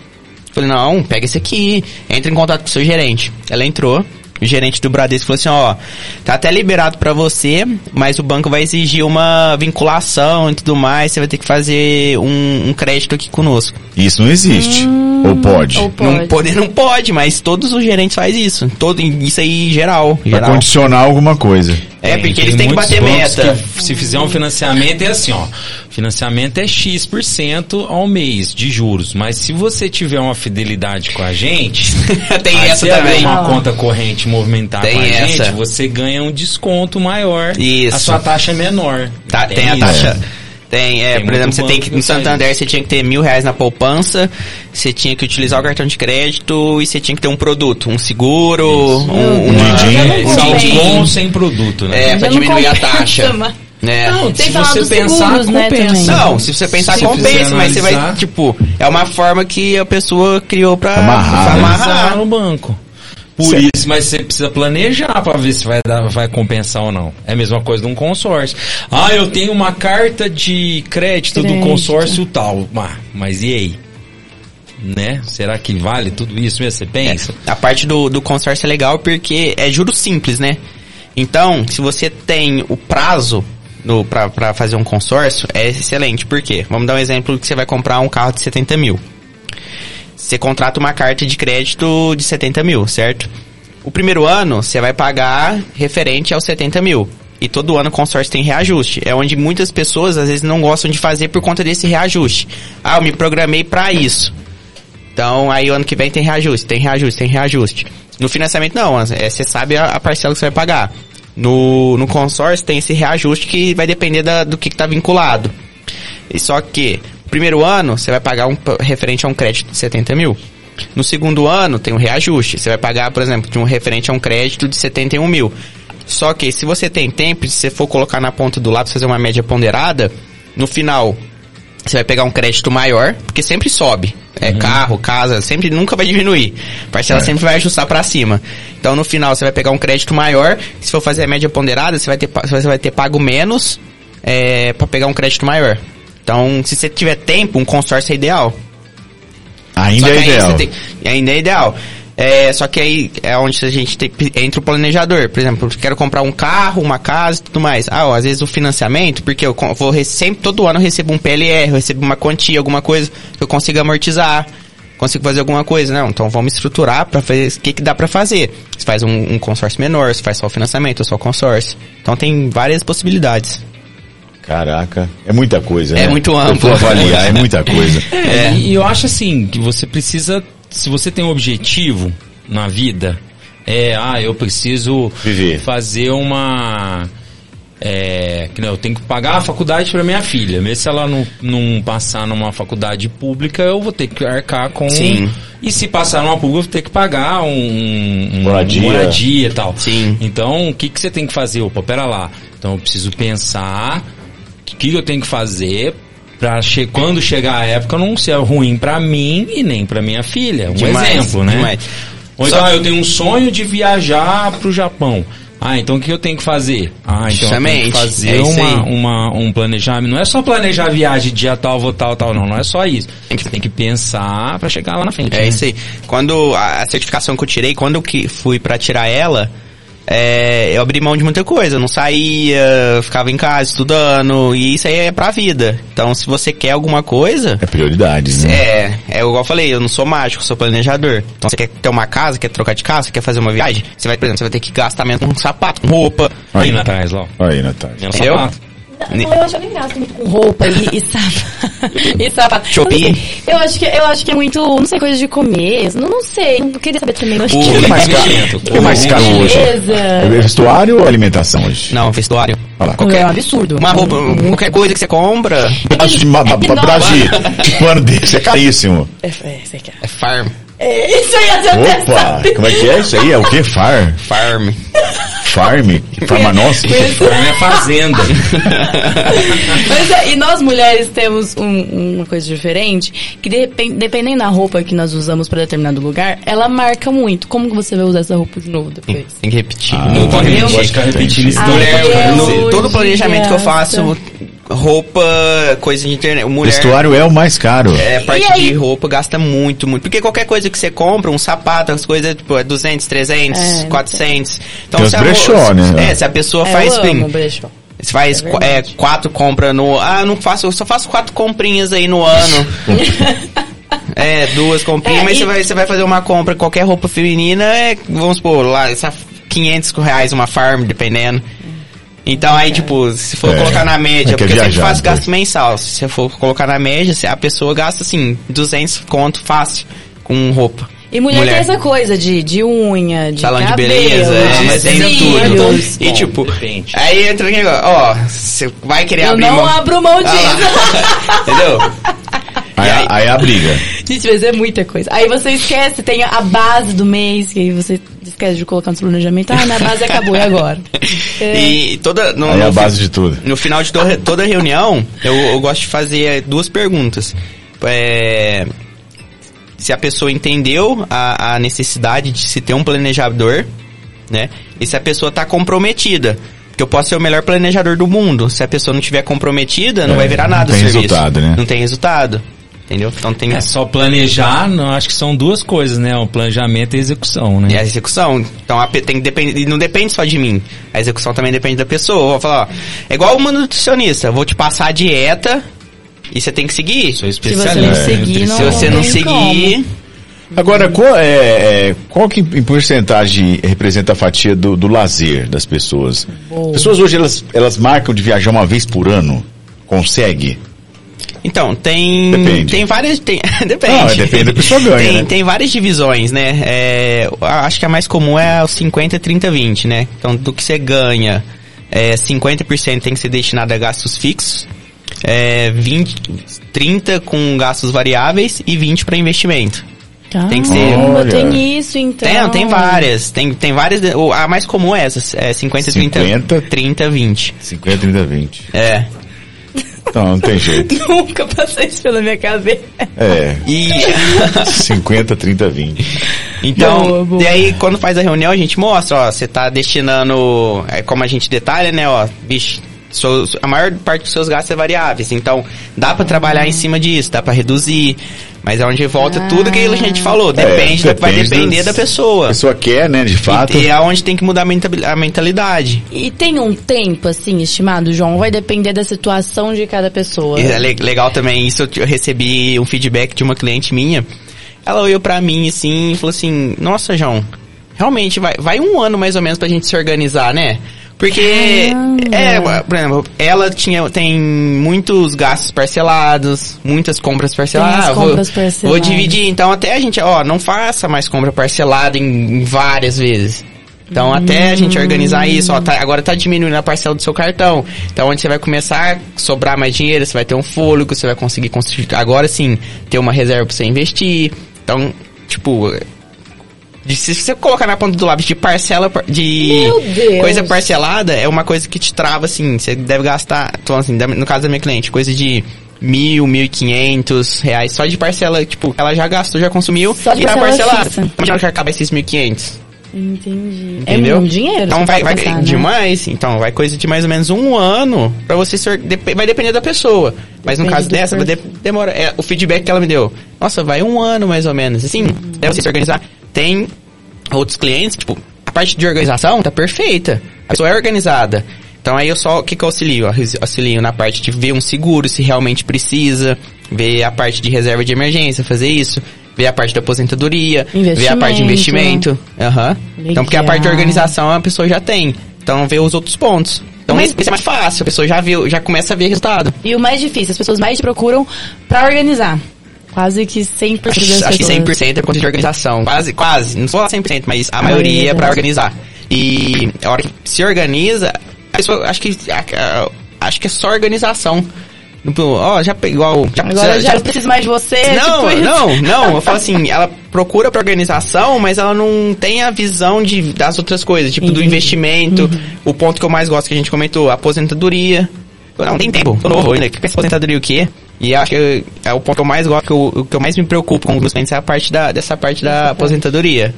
Falei, não, pega esse aqui, entra em contato com o seu gerente. Ela entrou, gerente do Bradesco falou assim, ó, tá até liberado pra você, mas o banco vai exigir uma vinculação e tudo mais, você vai ter que fazer um, um crédito aqui conosco. Isso não existe. Ou pode? Ou Não pode. pode, não pode, mas todos os gerentes fazem isso. Todo, isso aí geral. Pra geral. condicionar alguma coisa. É, Tem, porque tem eles têm que bater meta. que, se fizer um financiamento é assim, ó. Financiamento é X% ao mês de juros. Mas se você tiver uma fidelidade com a gente, Tem essa também. uma conta corrente movimentar Tem com a essa. gente, você ganha um desconto maior. Isso. A sua taxa é menor. Tá, tem, a taxa. Tem, é, Tem por exemplo, você tem que, no Santander você tinha que ter mil reais na poupança, você tinha que utilizar o cartão de crédito e você tinha que ter um produto, um seguro, um, Um um saldo din-din. com sem produto, né? É, pra diminuir a taxa. né? Não, se você pensar, seguros, né, compensa. também. Não, se você pensar Se compensa, fizer mas você vai, analisar- tipo, é uma forma que a pessoa criou pra Amarrar, pra né? amarrar. no banco. Por Certo. isso, mas você precisa planejar para ver se vai dar, vai compensar ou não. É a mesma coisa de um consórcio. Ah, eu tenho uma carta de crédito, do Crédito. consórcio tal. Ah, mas e aí? Né? Será que vale tudo isso mesmo? Você pensa? A parte do, do consórcio é legal porque é juros simples, né? Então, se você tem o prazo no, pra, pra fazer um consórcio, é excelente. Por quê? Vamos dar um exemplo que você vai comprar um carro de 70 mil. Você contrata uma carta de crédito de 70 mil, certo? O primeiro ano, você vai pagar referente aos 70 mil. E todo ano o consórcio tem reajuste. É onde muitas pessoas, às vezes, não gostam de fazer por conta desse reajuste. Ah, eu me programei pra isso. Então, aí o ano que vem tem reajuste, tem reajuste, tem reajuste. No financiamento, não, é, você sabe a, a parcela que você vai pagar. No, no consórcio tem esse reajuste que vai depender da- do que está vinculado. E só que, primeiro ano, você vai pagar um referente a um crédito de 70 mil. No segundo ano, tem um reajuste. Você vai pagar, por exemplo, de um referente a um crédito de 71 mil. Só que, se você tem tempo, se você for colocar na ponta do lápis, fazer uma média ponderada, no final, você vai pegar um crédito maior, porque sempre sobe. É carro, casa, sempre nunca vai diminuir. A parcela sempre vai ajustar pra cima. Então no final você vai pegar um crédito maior. Se for fazer a média ponderada, você vai ter, você vai ter pago menos é, para pegar um crédito maior. Então, se você tiver tempo, um consórcio é ideal. Ainda é ideal. tem- ainda é ideal. É, só que aí é onde a gente tem, entra o planejador. Por exemplo, eu quero comprar um carro, uma casa e tudo mais. Ah, ó, às vezes o financiamento, porque eu vou re- sempre, todo ano eu recebo um PLR, eu recebo uma quantia, alguma coisa que eu consiga amortizar, consigo fazer alguma coisa. Não, então vamos estruturar para fazer o que, que dá para fazer. Você faz um, um consórcio menor, você faz só o financiamento, ou só o consórcio. Então tem várias possibilidades. Caraca, é muita coisa, É né? muito Eu amplo. vou avaliar, é muita coisa. É, E eu acho assim, que você precisa, se você tem um objetivo na vida, é, ah, eu preciso Viver. fazer uma, É, que nem eu tenho que pagar a faculdade para minha filha. Mesmo se ela não, não passar numa faculdade pública, eu vou ter que arcar com. Sim. E se passar numa pública, eu vou ter que pagar um, um Moradia. moradia e tal. Sim. Então, o que, que você tem que fazer? Opa, pera lá. Então, eu preciso pensar que eu tenho que fazer pra che quando chegar a época não ser ruim pra mim e nem pra minha filha. Um Demais, exemplo, né? demais. Ou então, ah, eu tenho um sonho de viajar pro Japão. Ah, então o que eu tenho que fazer? Ah, então eu tenho Justamente, que fazer é uma, uma, um planejamento. Não é só planejar a viagem dia tal, vou tal, tal, não. Não é só isso. Que- Tem que pensar pra chegar lá na frente. É né? isso aí. Quando a certificação que eu tirei, quando eu fui pra tirar ela, é, eu abri mão de muita coisa. Eu não saía, ficava em casa estudando, e isso aí é pra vida. Então, se você quer alguma coisa, É prioridades, né? é, é igual eu falei, eu não sou mágico, sou planejador. Então, você quer ter uma casa, quer trocar de casa, quer fazer uma viagem, você vai, por exemplo, você vai ter que gastar mesmo com sapato, com roupa. Aí atrás, lá. ó. aí Natália. É um Entendeu? sapato. Eu acho que eu nem gasto muito com roupa e, e sapato. e sapato. Shopee. Eu, acho que eu acho que é muito, não sei, coisa de comer. Não, não sei. Não queria saber também. Não acho O- que é mais caro? O que é mais caro hoje? Beleza. É vestuário ou alimentação hoje? Não, vestuário. Olha lá. É um absurdo. Uma roupa, qualquer coisa que você compra, É de pano desse é caríssimo. É, é, é. é farm. É, isso aí até Opa, como é que é isso aí? É o que? Far? Farm. Farm? Farma nossa? Pra minha fazenda. Mas é, e nós mulheres temos um- uma coisa diferente, que de dependendo da roupa que nós usamos pra determinado lugar, ela marca muito. Como que você vai usar essa roupa de novo depois? Tem que repetir. Ah, não pode repetir. Pode ficar repetindo isso. Mulher, No- você- todo planejamento que eu faço. Roupa, coisa de internet, mulher... Vestuário é o mais caro. É, a parte de roupa gasta muito, muito. Porque qualquer coisa que você compra, um sapato, as coisas, tipo, é 200, 300, É, 400. Então, Tem se a brechó, mo- né? É, se a pessoa É, faz... eu amo brechó. Você faz É é, quatro compras no... Ah, não faço, eu só faço quatro comprinhas aí no ano. é, duas comprinhas, É, mas e- você, vai, você vai fazer uma compra, qualquer roupa feminina, é, vamos supor, lá, essa 500 reais uma farm, dependendo. Então aí, tipo, se for É. colocar na média, É que é porque eu sempre viajar, faço depois. gasto mensal. Se você for colocar na média, se a pessoa gasta, assim, 200 conto fácil com roupa. E mulher, tem essa coisa de, de unha, de Salão de cabelo, beleza, é, de mas tem cílios. tudo. E Bom, tipo, depende. aí entra aqui, ó, você vai querer Eu abrir não mão. abro mão Ah disso. Entendeu? Aí, aí- aí é a briga. Gente, mas é muita coisa. Aí você esquece, tem a base do mês, que aí você esquece de colocar no seu planejamento. Ah, minha base acabou, e agora? É. E toda. No, Aí é a no base fi- de tudo. No final de to- toda reunião, eu, eu gosto de fazer eh, duas perguntas. É, se a pessoa entendeu a, a necessidade de se ter um planejador, né? E se a pessoa está comprometida. Porque eu posso ser o melhor planejador do mundo. Se a pessoa não estiver comprometida, não É, vai virar não nada tem o serviço. resultado, né? Não tem resultado. Entendeu? Então tem É só planejar, não, acho que são duas coisas, né? O planejamento e a execução, né? E a execução. Então a, tem que depender, e não depende só de mim. A execução também depende da pessoa. Eu vou falar, ó, é igual uma nutricionista. Vou te passar a dieta e você tem que seguir. Sou Se você especialista. não É, seguir, não Se você não seguir, como. Agora, qual, é, é, qual que em porcentagem representa a fatia do, do lazer das pessoas? As pessoas hoje, elas, elas marcam de viajar uma vez por ano? Consegue? Então, tem. Depende. Tem várias. Tem, depende. Não, depende da pessoa ganha, tem, né? tem várias divisões, né? É, acho que a mais comum é os 50, 30, 20, né? Então, do que você ganha, é, 50% tem que ser destinado a gastos fixos. É, 20, 30 com gastos variáveis e 20 para investimento. Tem que ser. Olha. tem isso então. Tem, tem várias. Tem, tem várias. A mais comum é essa. É 50, 30, 50. 30, 20. 50, 30, 20. É. Então, não tem jeito. Nunca passei isso pela minha cabeça. É, E. 50, 30, 20. Então, Boa, boa. e aí quando faz a reunião a gente mostra, ó, você tá destinando, é como a gente detalha, né, ó, bicho, a maior parte dos seus gastos é variáveis, então dá pra trabalhar em cima disso, dá pra reduzir, mas é onde volta tudo aquilo que a gente falou, depende, É, da- vai depende depender das- da pessoa. A pessoa quer, né, de fato. E, e é onde tem que mudar a mentalidade. E tem um tempo, assim, estimado, João? Vai depender da situação de cada pessoa. E é le- legal também, isso eu recebi um feedback de uma cliente minha. Ela olhou pra mim assim e falou assim: Nossa, João, realmente vai, vai um ano mais ou menos pra gente se organizar, né? Porque, Caramba. é, por exemplo, ela tinha, tem muitos gastos parcelados, muitas compras parceladas. Ah, vou- compras Vou parceladas. dividir, então até a gente, ó, não faça mais compra parcelada em, em várias vezes. Então, até a gente organizar isso, ó, tá- agora tá diminuindo a parcela do seu cartão. Então, onde você vai começar a sobrar mais dinheiro, você vai ter um fôlego, você vai conseguir construir, agora sim, ter uma reserva pra você investir. Então, tipo, de- se você colocar na ponta do lápis de parcela par- de coisa parcelada, é uma coisa que te trava, assim, você deve gastar, falando assim, no caso da minha cliente, coisa de mil, mil e quinhentos reais só de parcela, tipo, ela já gastou, já consumiu Só de e tá parcela parcelada. Imagina que acaba esses mil e quinhentos. Entendi. Entendeu? É muito dinheiro. Então vai, vai pensar, né? demais. Então vai coisa de mais ou menos um ano pra você se or- dep- vai depender da pessoa. Mas no caso dessa, vai de- demora. É, o feedback que ela me deu. Nossa, vai um ano mais ou menos. Assim, Uhum. deve você se organizar. Tem outros clientes, tipo, a parte de organização tá perfeita. A pessoa é organizada. Então aí eu só, o que que eu auxilio? Eu auxilio na parte de ver um seguro, se realmente precisa, ver a parte de reserva de emergência, fazer isso, ver a parte da aposentadoria, ver a parte de Investimento. investimento. Aham. Então, porque a parte de organização a pessoa já tem. Então, vê os outros pontos. Então, Mas- esse, é mais fácil. A pessoa já viu, já começa a ver resultado. E o mais difícil, as pessoas mais te procuram pra organizar. Quase que 100% das Acho, acho que pessoas. 100% é por conta de organização. Quase, quase. Não sou 100%, mas a, A maioria maioria é pra organizar. E a hora que se organiza, a pessoa, acho que, a- a- acho que é só organização. Tipo, Ó, já igual... Já, Agora já, não preciso mais de você. Não, tipo não, não. Eu falo assim, ela procura pra organização, mas ela não tem a visão de, das outras coisas, tipo do investimento. O ponto que eu mais gosto que a gente comentou, aposentadoria. Eu Não tem tempo, tô novo ainda. O que aposentadoria o quê? E acho que é o ponto que eu mais gosto, que eu, o que eu mais me preocupo com os meus clientes é a parte da, dessa parte da aposentadoria.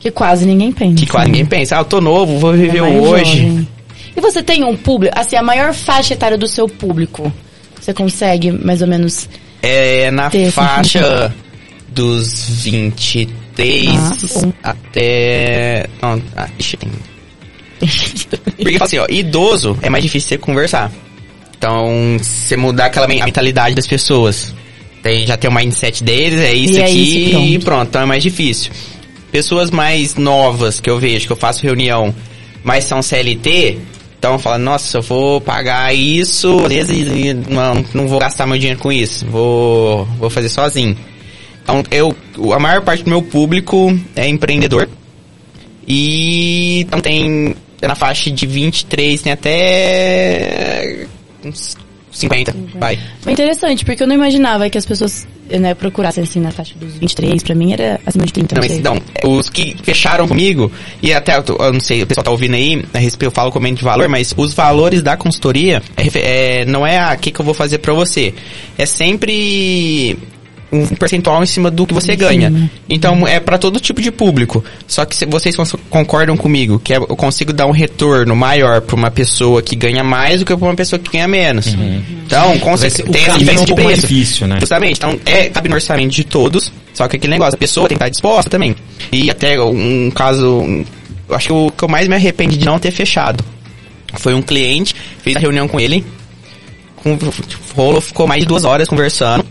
Que quase ninguém pensa. Que quase ninguém pensa, ah, eu tô novo, vou viver É hoje. jovem. E você tem um público, assim, a maior faixa etária do seu público? Você consegue mais ou menos. É na Ter essa faixa dos 23 Ah, até. Não, ah, ixi, tem. Porque assim, ó, idoso é mais difícil você conversar. Então, você mudar aquela mentalidade das pessoas. Tem, já tem o mindset deles, é isso E é aqui isso e pronto. e pronto, então é mais difícil. Pessoas mais novas que eu vejo, que eu faço reunião, mas são CLT, então fala, nossa, eu vou pagar isso, às vezes e não, não vou gastar meu dinheiro com isso, vou, vou fazer sozinho. Então, eu, a maior parte do meu público é empreendedor. E então tem é na faixa de 23, tem até uns 50, vai. Foi interessante, porque eu não imaginava que as pessoas né, procurassem assim na faixa dos 23. Pra mim era acima de 30. Não, Não, mas não, os que fecharam comigo, e até, eu, não sei, o pessoal tá ouvindo aí, a respeito, eu falo comendo de valor, mas os valores da consultoria, é, é, não é a que que eu vou fazer pra você. É sempre um percentual em cima do que você ganha. Então, é pra todo tipo de público. Só que se vocês concordam comigo que é- eu consigo dar um retorno maior pra uma pessoa que ganha mais do que pra uma pessoa que ganha menos. Então, com ser- certeza, tem essa caminho é diferença um de preço. difícil, né? Justamente. Então, é, cabe no orçamento de todos. Só que aquele negócio, a pessoa tem que estar disposta também. E até um caso, um- eu acho que o que eu mais me arrependi de não ter fechado. Foi um cliente, fez a reunião com ele, com, rolou, ficou mais de duas horas conversando.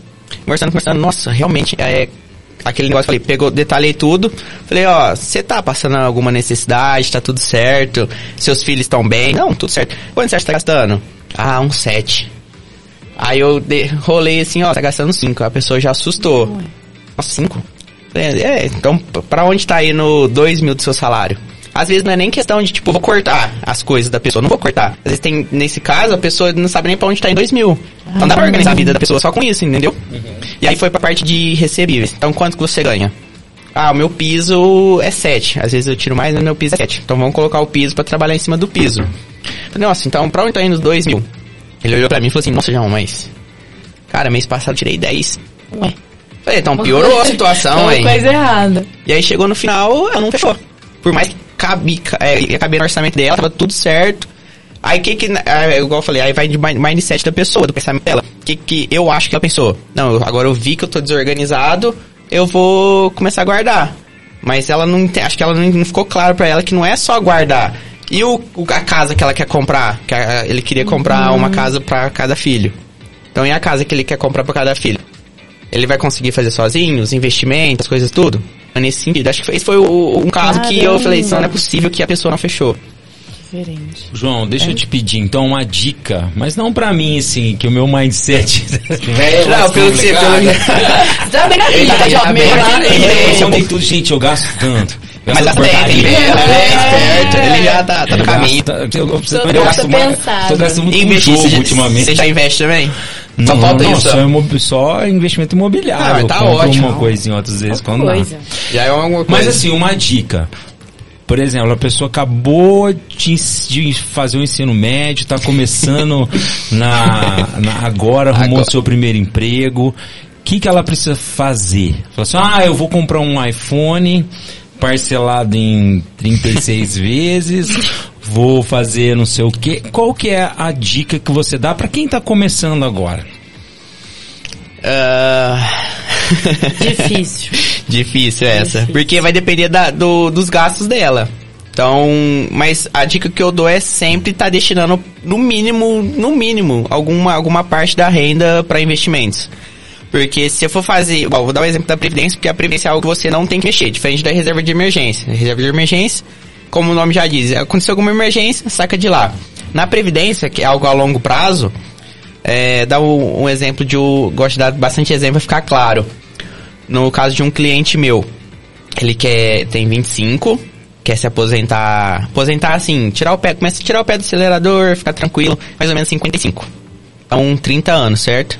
Conversando, conversando, nossa, realmente, é aquele negócio, falei, pegou, detalhei tudo. Falei, ó, você tá passando alguma necessidade, tá tudo certo, seus filhos estão bem? Não, tudo certo. Quanto você acha que tá gastando? Ah, um sete. Aí eu de, rolei assim, ó, tá gastando cinco. A pessoa já assustou. Nossa, cinco? Falei, É, então pra onde tá indo dois mil do seu salário? Às vezes não é nem questão de, tipo, vou cortar as coisas da pessoa. Não vou cortar. Às vezes tem, nesse caso, a pessoa não sabe nem pra onde tá indo dois mil. Então dá pra organizar a vida da pessoa só com isso, entendeu? E aí foi pra parte de recebíveis. Então quanto que você ganha? Ah, o meu piso é 7. Às vezes eu tiro mais, mas meu piso é 7. Então vamos colocar o piso pra trabalhar em cima do piso. Falei, nossa, então pra onde tá indo os 2 mil? Ele olhou pra mim e falou assim, nossa, João, mas... Cara, mês passado eu tirei 10. Ué. Falei, então piorou a situação, hein? coisa errada. E aí chegou no final, ela não fechou. Por mais que cabe, ca- é, ia caber no orçamento dela, tava tudo certo. Aí que que, é, igual eu falei, aí vai de mind- mindset da pessoa, do pensamento dela. O que que eu acho que ela pensou? Não, agora eu vi que eu tô desorganizado, eu vou começar a guardar. Mas ela não, acho que ela não, não ficou claro pra ela que não é só guardar. E o, a casa que ela quer comprar? Que a- ele queria comprar uma casa pra cada filho. Então e a casa que ele quer comprar pra cada filho? Ele vai conseguir fazer sozinho, os investimentos, as coisas tudo? Mas nesse sentido, acho que esse foi o- um caso que eu Caramba. falei, não, não é possível que a pessoa não fechou. Diferente. João, deixa eu te pedir então uma dica, mas não pra mim, assim, que o meu mindset é Não, mais pelo que você- pelo- Tá bem na vida, tá vida. ele. Eu contei tudo, gente, eu gasto tanto. Mas tá certo, ele é, ele é esperto, ele já tá, tá no caminho. Gasta- eu, eu, eu, Tô eu gasto mais- pensado. tô gastando muito Investir, jogo ultimamente. você já investe também? Só Não, falta não, isso. Só, imob- só investimento imobiliário. Ah, tá ótimo. uma coisinha outras vezes quando dá. Coisa. Já é coisa. Mas assim, uma dica. Por exemplo, a pessoa acabou de, de fazer o ensino médio, tá começando na, na- agora, arrumou Agora. seu primeiro emprego. O que, que ela precisa fazer? Fala assim, ah, eu vou comprar um iPhone parcelado em 36 vezes, vou fazer não sei o quê. Qual que é a dica que você dá pra quem tá começando agora? Ah, Difícil. Difícil essa. Difícil. Porque vai depender da- do- dos gastos dela. Então, mas a dica que eu dou é sempre estar destinando no mínimo, no mínimo, alguma, alguma parte da renda para investimentos. Porque se eu for fazer, igual, vou dar o exemplo da previdência, porque a previdência é algo que você não tem que mexer, diferente da reserva de emergência. A reserva de emergência, como o nome já diz, aconteceu alguma emergência, saca de lá. Na previdência, que é algo a longo prazo, é, dá um, um exemplo de, eu gosto de dar bastante exemplo para ficar claro. No caso de um cliente meu, ele quer, tem 25, quer se aposentar, aposentar assim, tirar o pé, começa a tirar o pé do acelerador, ficar tranquilo, mais ou menos 55. Então, 30 anos, certo?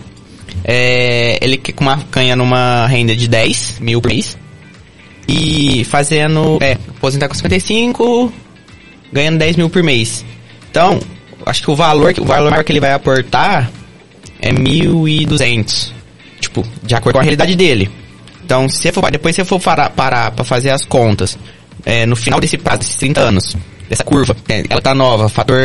É, ele quer com uma, ganha numa renda de 10 mil por mês. E fazendo, é, aposentar com 55, ganhando 10 mil por mês. Então, acho que o valor, o valor que ele vai aportar é 1.200. Tipo, de acordo com a realidade dele. Então, se for, depois se você for parar, parar pra fazer as contas, é, no final desse prazo, desses 30 anos, dessa curva, é, ela tá nova, fator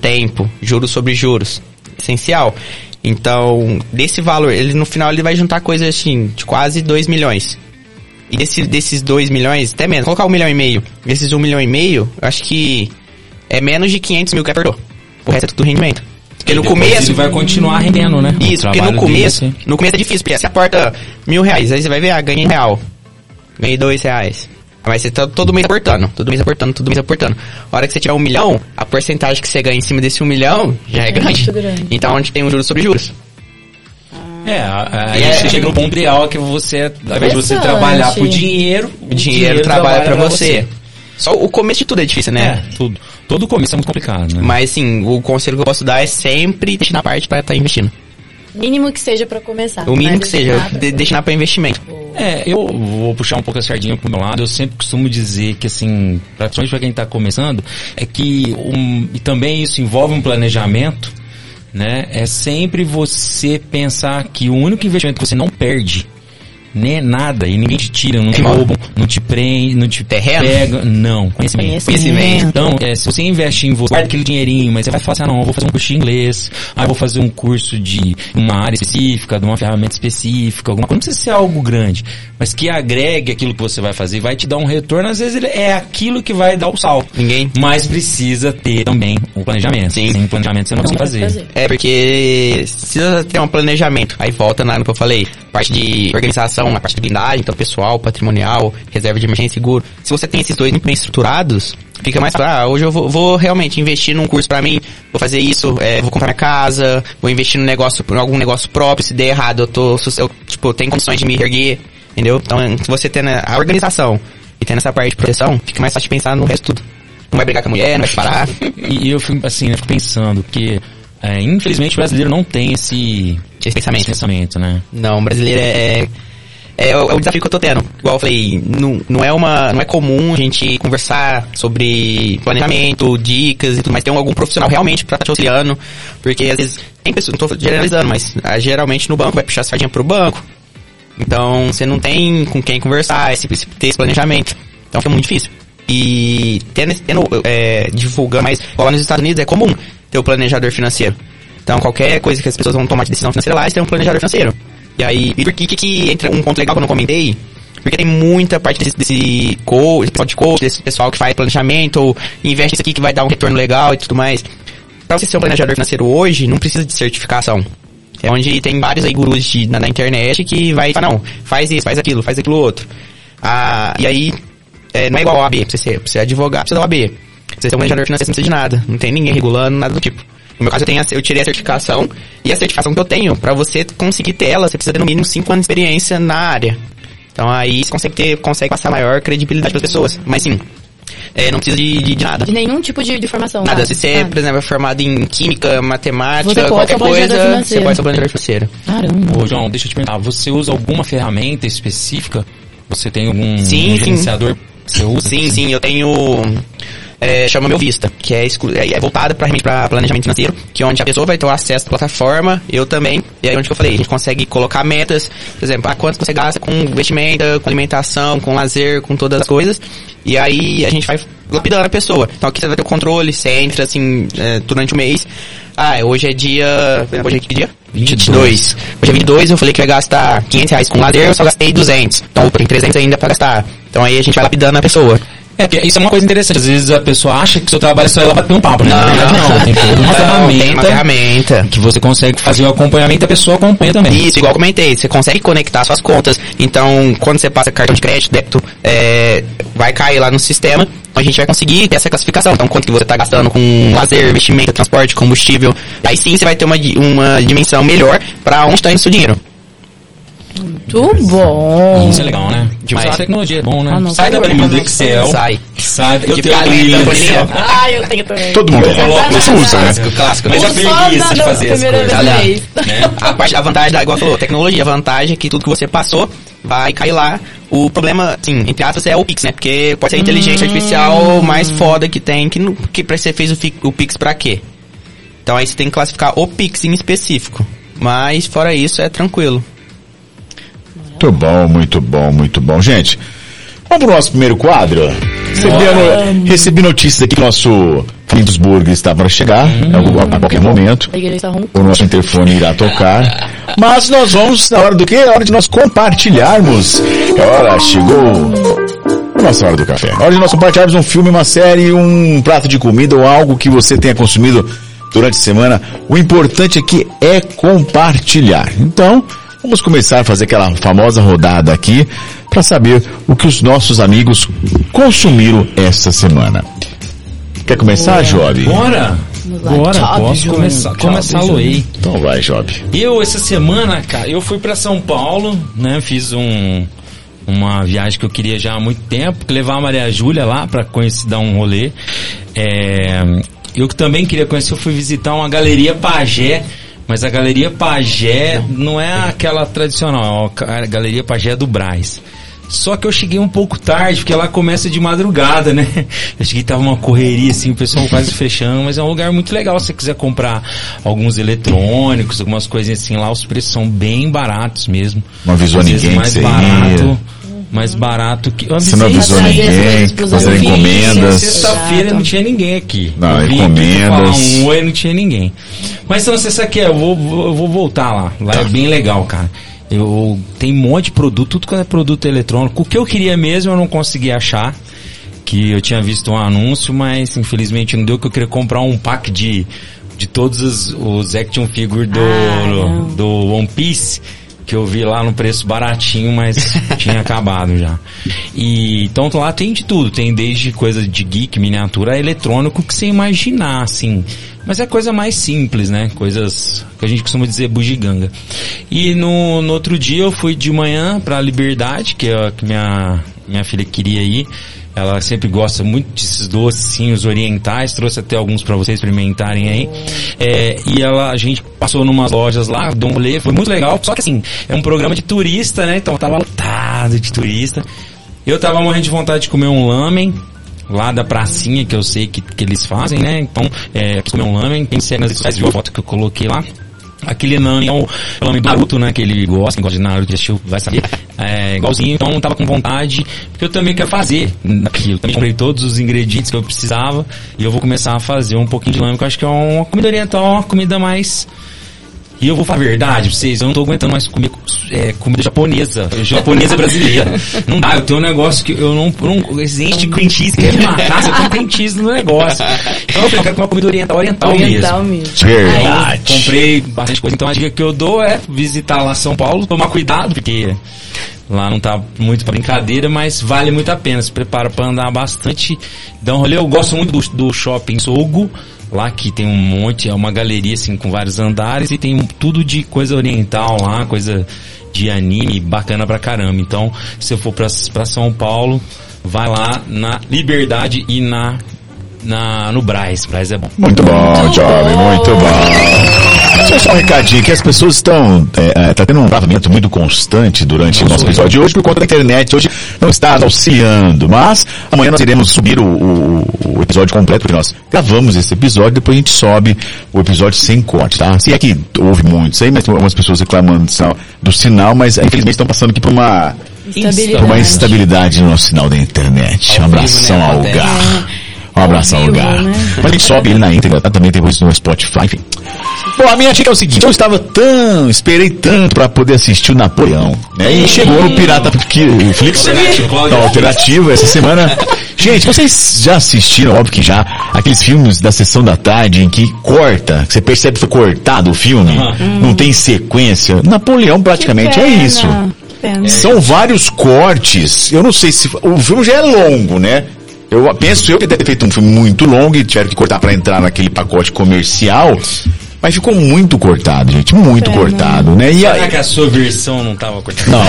tempo, juros sobre juros, essencial. Então, desse valor, ele no final ele vai juntar coisa assim, de quase 2 milhões. E desse, desses 2 milhões, até menos, colocar um milhão e meio, desses 1 um milhão e meio, eu acho que é menos de 500 mil que apertou. O resto é tudo rendimento. Porque no começo... Ele vai continuar rendendo, né? Isso, porque no começo, dele, no começo é difícil, porque você aporta mil reais, aí você vai ver, ah, ganhei um real. Ganhei dois reais. Mas você tá todo mês aportando, todo mês aportando, todo mês aportando. A hora que você tirar um milhão, a porcentagem que você ganha em cima desse um milhão já é, É grande. grande. Então onde tem um juros sobre juros. É, a- aí É. você chega no ponto ideal que você, ao invés de você trabalhar por dinheiro, O dinheiro, trabalha pra você. Só o começo de tudo é difícil, né? É, tudo. Todo começo é muito complicado, né? Mas assim, o conselho que eu posso dar é sempre destinar parte pra estar investindo. Mínimo que seja pra começar. O mínimo que seja, de, destinar pra investimento. É, eu vou puxar um pouco a sardinha pro meu lado. Eu sempre costumo dizer que, assim, principalmente para quem tá começando, é que, um, e também isso envolve um planejamento, né? É sempre você pensar que o único investimento que você não perde, né, nada, e ninguém te tira, não te Qual? roubam, não te prende, não te Terreno? pega, não, conhecimento. Conhecimento. Então, é, se você investe em você, guarda aquele dinheirinho, mas você vai falar assim, ah, não, eu vou fazer um curso de inglês, ah, eu vou fazer um curso de uma área específica, de uma ferramenta específica, alguma coisa. Não precisa ser algo grande, mas que agregue aquilo que você vai fazer vai te dar um retorno. Às vezes ele é aquilo que vai dar o salto. Ninguém. Mas precisa ter também o planejamento. Sim. Sem planejamento você não, Não consegue vai fazer. É, porque precisa ter um planejamento. Aí volta na que eu falei. Parte de organização, a parte de blindagem, então pessoal, patrimonial, reserva de emergência e seguro. Se você tem esses dois muito bem estruturados, fica mais. Ah, hoje eu vou, vou realmente investir num curso pra mim, vou fazer isso, é, vou comprar minha casa, vou investir num negócio, em algum negócio próprio, se der errado, eu tô, eu, tipo, eu tenho condições de me erguer, entendeu? Então, se você tendo a organização e tendo essa parte de proteção, fica mais fácil de pensar no resto tudo. Não vai brigar com a mulher, não vai parar. E, eu fico assim, eu fico pensando que, é, infelizmente o brasileiro não tem esse, Esse pensamento. esse pensamento, né? Não, brasileiro é, é, é o é o desafio que eu tô tendo. Igual eu falei, não, não é uma, não é comum a gente conversar sobre planejamento, dicas e tudo mais. Tem algum profissional realmente pra estar te auxiliando, porque às vezes tem pessoas, não tô generalizando, mas ah, geralmente no banco vai puxar a sardinha pro banco. Então você não tem com quem conversar, esse, ter esse planejamento. Então fica muito difícil. E tendo, tendo é, divulgando igual lá nos Estados Unidos é comum ter o planejador financeiro. Então qualquer coisa que as pessoas vão tomar de decisão financeira lá, eles têm um planejador financeiro. E aí, por que, que, entra um ponto legal que eu não comentei? Porque tem muita parte desse, desse coach, pessoal de coach, desse pessoal que faz planejamento, investe isso aqui que vai dar um retorno legal e tudo mais. Pra você ser um planejador financeiro hoje, não precisa de certificação. É onde tem vários aí gurus de, na, na internet que vai falar, não, faz isso, faz aquilo, faz aquilo outro. Ah, e aí, é, não é igual ao AB, pra você ser, pra você advogar, precisa do AB. Pra você ser um planejador financeiro, não precisa de nada. Não tem ninguém regulando, nada do tipo. No meu caso, eu, tenho a- eu tirei a certificação, e a certificação que eu tenho, pra você conseguir ter ela, você precisa ter no mínimo 5 anos de experiência na área. Então aí você consegue ter, consegue passar maior credibilidade para as pessoas. Mas sim, é, não precisa de, de, de nada. De nenhum tipo de, de formação. Nada, tá? se você, Nada. por exemplo, é formado em química, matemática, qualquer coisa, você pode ser planejador financeiro. Caramba. Ô, João, deixa eu te perguntar, você usa alguma ferramenta específica? Você tem algum Sim, um sim. gerenciador que você usa? Sim, sim, eu tenho. É, chama Meu Vista, que é, exclu- é, é voltada pra, realmente para planejamento financeiro, que é onde a pessoa vai ter o acesso à plataforma, eu também, e aí onde que eu falei, a gente consegue colocar metas, por exemplo, ah, quanto você gasta com vestimenta, com alimentação, com lazer, com todas as coisas, e aí a gente vai lapidando a pessoa. Então aqui você vai ter o controle, você entra assim, é, durante o mês, ah, hoje é dia, hoje é que dia? 22. Hoje é 22, eu falei que ia gastar 500 reais com lazer, eu só gastei 200. Então, tem 300 ainda pra gastar. Então aí a gente vai lapidando a pessoa. É, isso é uma coisa interessante. Às vezes a pessoa acha que o seu trabalho é só ela bater um papo, né? Verdade, não. Tem toda uma Não, ferramenta tem uma ferramenta. que você consegue fazer o acompanhamento e a pessoa acompanha também. Isso, igual eu comentei, você consegue conectar suas contas. Então, quando você passa cartão de crédito, débito, é, vai cair lá no sistema. A gente vai conseguir ter essa classificação. Então, quanto que você está gastando com lazer, vestimenta, transporte, combustível. Aí sim você vai ter uma, uma dimensão melhor para onde está indo seu dinheiro. Muito bom. Isso é legal, né? Demais. Usar a tecnologia é bom, né? Ah, não, sai da planilha do Excel. Sai. Sai. Eu De tenho a planilha Excel. Ah, eu tenho também. Todo mundo coloco Você usa, né? Clássico, clássico. Mas a preguiça de fazer as primeira coisas. vez. Olha, Mês. né? a, parte, a vantagem da, igual falou, tecnologia, a vantagem é que tudo que você passou vai cair lá. O problema, assim, entre aspas, é o Pix, né? Porque pode ser a inteligência artificial mais foda que tem, que, que pra você fez o, o Pix pra quê? Então aí você tem que classificar o Pix em específico. Mas fora isso, é tranquilo. Muito bom, muito bom, muito bom. Gente, vamos pro nosso primeiro quadro? Recebi, recebi notícias aqui que o nosso Friedensburg está para chegar a, a qualquer momento. O nosso interfone irá tocar. Mas nós vamos na hora do quê? É hora de nós compartilharmos. É hora, chegou nossa hora do café. É hora de nós compartilharmos um filme, uma série, um prato de comida ou algo que você tenha consumido durante a semana. O importante aqui é compartilhar. Então, vamos começar a fazer aquela famosa rodada aqui para saber o que os nossos amigos consumiram essa semana. Quer começar, Job? Bora! Bora, Job, posso Job. começar. Luei. Então vai, Job. Eu, essa semana, cara, eu fui pra São Paulo, né? Fiz um, uma viagem que eu queria já há muito tempo, que levar a Maria Júlia lá pra conhecer, dar um rolê. É, eu que também queria conhecer, eu fui visitar uma galeria Pagé, mas a galeria Pagé não é aquela tradicional, a galeria Pagé é do Braz. Só que eu cheguei um pouco tarde, porque lá começa de madrugada, né? Eu cheguei tava uma correria assim, o pessoal quase fechando, mas é um lugar muito legal se você quiser comprar alguns eletrônicos, algumas coisinhas assim lá, os preços são bem baratos mesmo. Não avisou ninguém mais barato, ia. Mais barato que eu Você não avisou ninguém, fazer encomendas. Sexta-feira não tinha ninguém aqui. Não, eu encomendas. falar um oi, não tinha ninguém. Mas então, você sabe o que é? Eu vou, eu vou voltar lá. Lá Tá. é bem legal, cara. Eu tem um monte de produto, tudo que é produto eletrônico. O que eu queria mesmo eu não consegui achar. Que eu tinha visto um anúncio, mas infelizmente não deu que eu queria comprar um pack de, de todos os, os action figures do, Ah, do One Piece que eu vi lá no preço baratinho, mas tinha acabado já. E então lá tem de tudo, tem desde coisa de geek, miniatura, eletrônico que você imaginar, assim. Mas é coisa mais simples, né? Coisas que a gente costuma dizer bugiganga. E no, no outro dia eu fui de manhã pra Liberdade, que é a que minha, minha filha queria ir. Ela sempre gosta muito desses doces, sim, os orientais. Trouxe até alguns pra vocês experimentarem aí. É, e ela, a gente passou numas lojas lá, deu um foi muito legal. Só que assim, é um programa de turista, né? Então tava lotado de turista. Eu tava morrendo de vontade de comer um lamen lá da pracinha que eu sei que, que eles fazem, né? Então, é, comer um lamen, segue nas redes sociais viu a foto que eu coloquei lá. Aquele lamen é o lamen do Naruto, né? Que ele gosta, gosta de Naruto, assistiu, vai saber. É, igualzinho, então eu tava com vontade, porque eu também quero fazer aquilo. Também comprei todos os ingredientes que eu precisava e eu vou começar a fazer um pouquinho de eu acho que é uma comida oriental, uma comida mais e eu vou falar a verdade pra vocês, eu não tô aguentando mais comer é, comida japonesa, japonesa brasileira. Não dá, eu tenho um negócio que eu não, não existe cream cheese, quer me matar, você tem cream cheese no negócio. Então eu quero comer uma comida oriental, oriental, Oriental mesmo. mesmo. Verdade. Comprei bastante coisa, então a dica que eu dou é visitar lá São Paulo, tomar cuidado, porque lá não tá muito pra brincadeira, mas vale muito a pena. Se prepara pra andar bastante, dá um rolê. Eu gosto muito do, do shopping Sogo, lá que tem um monte, é uma galeria assim com vários andares e tem tudo de coisa oriental lá, coisa de anime bacana pra caramba. Então, se eu for pra, pra São Paulo, vai lá na Liberdade e na, na no Braz. Braz é bom. Muito bom, jovem, muito bom. Só um recadinho, que as pessoas estão, é, é, tá tendo um travamento muito constante durante o nosso episódio de hoje, por conta da internet, hoje não está auxiliando, mas amanhã nós iremos subir o, o, o episódio completo, porque nós gravamos esse episódio, depois a gente sobe o episódio sem corte, tá? Se é que houve muitos aí, mas tem algumas pessoas reclamando do sinal, mas infelizmente estão passando aqui por uma, Instabilidade. uma instabilidade no nosso sinal da internet. Um Ao vivo, abração né, ao. Gar. Um abração ao vivo, Gar. né? Mas gente sobe ele na íntegra, tá? também tem isso no Spotify, enfim. Bom, a minha dica é o seguinte, eu estava tão, esperei tanto para poder assistir o Napoleão, né? E chegou no Pirata Flix, Alternativo. da Alternativa essa semana. Gente, vocês já assistiram, óbvio que já, aqueles filmes da sessão da tarde em que corta, que você percebe que foi cortado o filme, não tem sequência. Napoleão praticamente é isso. pena. São vários cortes. Eu não sei se. O filme já é longo, né? Eu penso eu que deve ter feito um filme muito longo e tiveram que cortar pra entrar naquele pacote comercial. Mas ficou muito cortado, gente. Muito Pena. cortado, né? E Será aí, que a sua versão não tava cortada? não,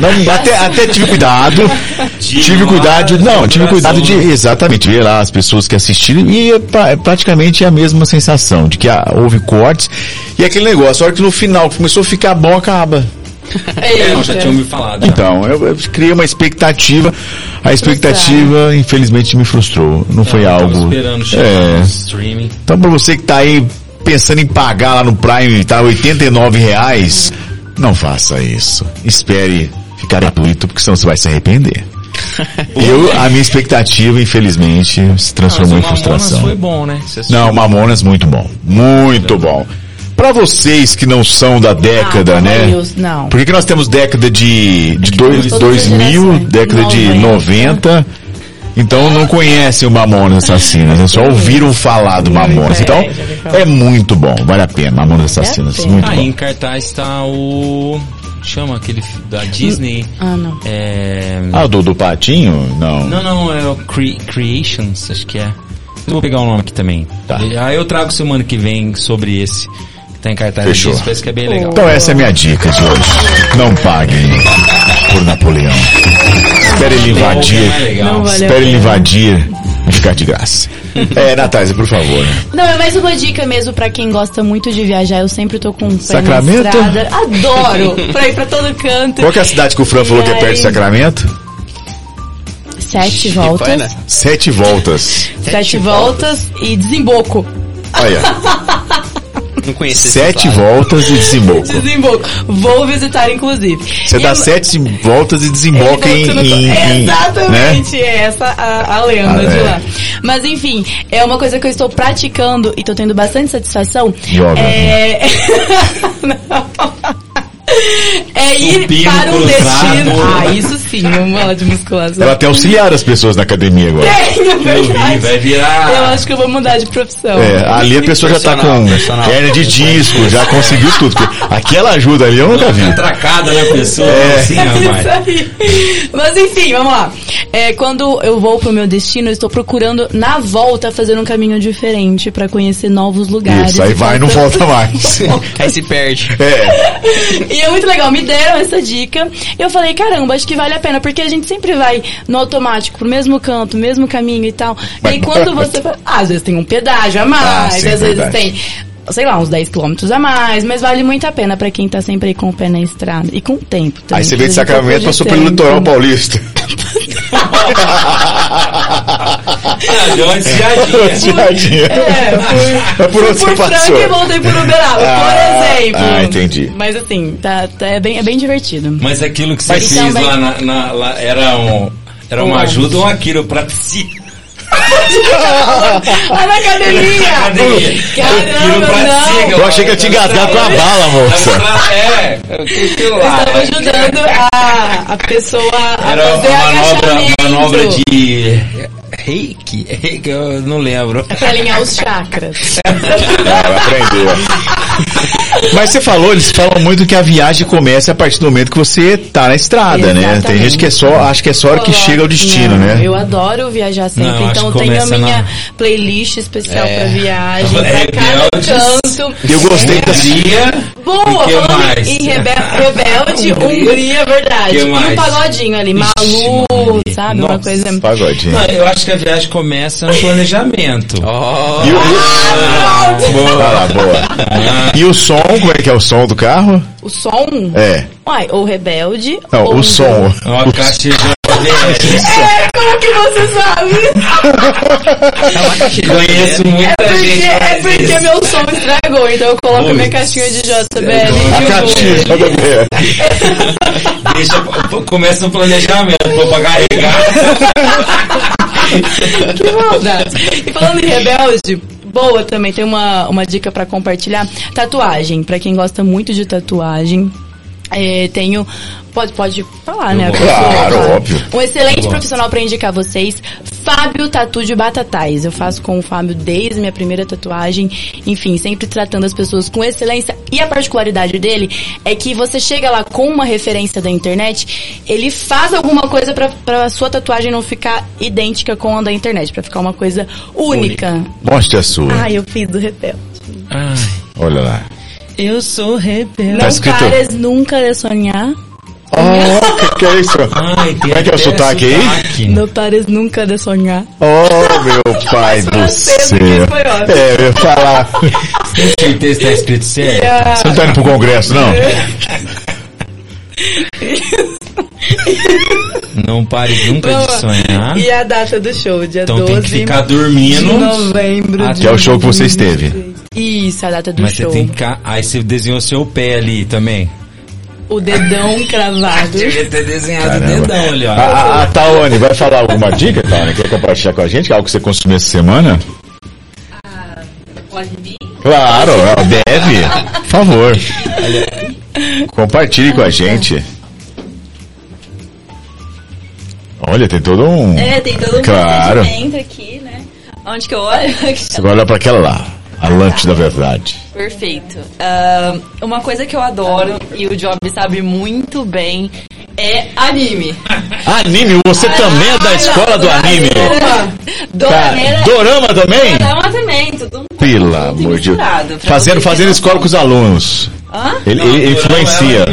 não, não, até, até tive cuidado. tive cuidado, de- não, tive cuidado de, exatamente, ver lá as pessoas que assistiram e é, pra- é praticamente a mesma sensação, de que ah, houve cortes e aquele negócio, a hora que no final começou a ficar bom, acaba. É, eu já tinha me falado. já. Então, eu, eu criei uma expectativa, a expectativa infelizmente me frustrou, não foi Eu algo... esperando chegar É. no streaming. Então pra você que tá aí pensando em pagar lá no Prime, tá 89 reais, não faça isso. Espere ficar gratuito, porque senão você vai se arrepender. Eu, a minha expectativa, infelizmente, se transformou em Mas o Mamonas frustração. foi bom, né? Não, Mamonas muito bom. Muito bom. Pra vocês que não são da década, Ah, né? Mamonas, não. Por que, que nós temos década de, de dois, todas as 2000, gerações. década de 90. 90? Então não conhecem o Mamonas Assassinas, né? só ouviram falar do Mamonas. Então É, falar. é muito bom, vale a pena. Mamonas Assassinas, pena. muito Aí bom. em cartaz tá o. Chama aquele da Disney. Ah, não. É. Ah, do, do Patinho? Não. Não, não, é o Cre- Creations, acho que é. Eu vou pegar o nome aqui também. Tá. Aí eu trago semana que vem sobre esse. Que tá cartaz Fechou. disso, parece que é bem legal. Então essa é a minha dica de hoje. Não paguem por Napoleão. Espere ele É invadir. a Espere ele invadir e ficar de graça. É, Natália, por favor. Não, é mais uma dica mesmo pra quem gosta muito de viajar. Eu sempre tô com um Sacramento? estrada. Adoro! pra ir pra todo canto. Qual que é a cidade que o Fran E falou que é perto de? Sacramento? Sete Foi, voltas. né? Sete voltas. Sete voltas e desemboco. Olha, Não conheço sete voltas e desemboco. Desemboco. Vou visitar, inclusive. Você E dá é- sete voltas e desemboca em, no- em- em- Exatamente, né? é essa a, a lenda Ah, de é. lá. Mas enfim, é uma coisa que eu estou praticando e tô tendo bastante satisfação. Yoga. É... Não. É ir Supino para um destino. Ah, isso sim, vamos falar de musculação. Ela até auxiliar as pessoas na academia agora. Tenho, vi, verdade. vai virar. Eu acho que eu vou mudar de profissão. É, ali a pessoa já tá com hernia de disco, já conseguiu tudo. Aquela ajuda ali eu nunca vi. Atracada na pessoa, É. assim, aí. Mas enfim, vamos lá. É, quando eu vou pro meu destino, eu estou procurando, na volta, fazer um caminho diferente pra conhecer novos lugares. Isso, aí vai e não volta mais. Aí se perde. É, E é muito legal, me deram essa dica. E eu falei, caramba, acho que vale a pena, porque a gente sempre vai no automático, pro mesmo canto, mesmo caminho e tal. E aí quando você. Ah, às vezes tem um pedágio a mais, Ah, às sim, vezes verdade. tem. Sei lá, uns 10 quilômetros a mais, mas vale muito a pena pra quem tá sempre aí com o pé na estrada. E com o tempo também. aí você veio de a gente Sacramento, passou de pelo tempo. litoral paulista. Ah, desviadinha. Tadinha. É, fui, É por onde fui você por passou. Franca e voltei por Uberaba, Ah, por exemplo. ah, entendi. Mas assim, tá, tá- é, bem, é bem divertido. Mas aquilo que você Mas fez também- lá, na, na- lá era, um, era uma ajuda ou uma quiropraxia? Ah, na academia! Academia. Caramba, não! Eu achei que eu tinha engasgado com a bala, moça. É, aquilo Eu estava ajudando a, a pessoa a Era fazer uma manobra, agachamento. manobra de reiki, reiki, eu não lembro. Pra alinhar os chakras. Ela aprendeu. Mas você falou, eles falam muito que a viagem começa a partir do momento que você tá na estrada, né? Tem gente que é só, acho que é só a hora que chega ao destino, Não, né? Eu adoro viajar sempre, Não, então eu tenho a minha na- playlist especial É. pra viagem, É, pra cada Rebeldes. canto. Eu gostei da Dia. Boa, falando mais? em Rebe Rebelde, Hungria, verdade. Que E um pagodinho ali, Malu, Maria. sabe? Uma Nossa. coisa... Pagodinho. Não, eu acho que a viagem começa no planejamento. Oh, E o, Ah, Vai lá, boa. E o som, como é que é o som do carro? O som? É. Uai, ou Rebelde... Não, ou o som. Ó, a caixa de É, como que você sabe? Conheço muita Porque, gente. é porque meu som estragou, então eu coloco a minha caixinha de JBL. A caixinha de rodovia. Deixa, começa no planejamento pra carregar. Que maldade. E falando em rebelde, boa também, tem uma, uma dica pra compartilhar. Tatuagem, pra quem gosta muito de tatuagem. É, tenho. Pode, pode falar, né? pessoa, Claro, óbvio. Um excelente profissional pra indicar vocês, Fábio Tatu de Batatais. Eu faço com o Fábio desde minha primeira tatuagem. Enfim, sempre tratando as pessoas com excelência. E a particularidade dele é que você chega lá com uma referência da internet, ele faz alguma coisa pra, pra sua tatuagem não ficar idêntica com a da internet, pra ficar uma coisa única. Mostre a sua. Ai, eu fiz do. Ai, Olha lá. Eu sou rebelde. Tá não pares nunca de sonhar. Oh, que, que é isso? Ai, tem Como é que é o sotaque aí? Não pares nunca de sonhar. Oh, meu pai do céu. É, eu ia falar. Tem certeza que tá escrito certo? Você não tá indo pro congresso, não? Não pare nunca de sonhar. E a data do show, dia Então 12 tem que ficar de dormindo. novembro. Ah, de Que é o show que você esteve. Isso, a data do Mas você show. tem que ficar. Aí você desenhou seu pé ali também. O dedão cravado. Devia ter desenhado Caramba. o dedão ali, ó. A, a, a Tawane vai falar alguma dica, Tawane? Quer compartilhar com a gente? Algo que você consumiu essa semana? Pode vir? Claro, ela deve. Por favor. Compartilhe com a gente. Olha, tem todo um. É, tem todo um Claro. procedimento aqui, né? Onde que eu olho? Você vai olhar pra aquela lá. A lante da verdade. Perfeito. Ah, uma coisa que eu adoro e o Job sabe muito bem é anime. Anime, você também é da escola do anime. Dorameira. dorama também? Dorama também, tudo um Pelo amor de Deus. Fazendo, fazendo escola com os alunos. Hã? Ele, ele influencia.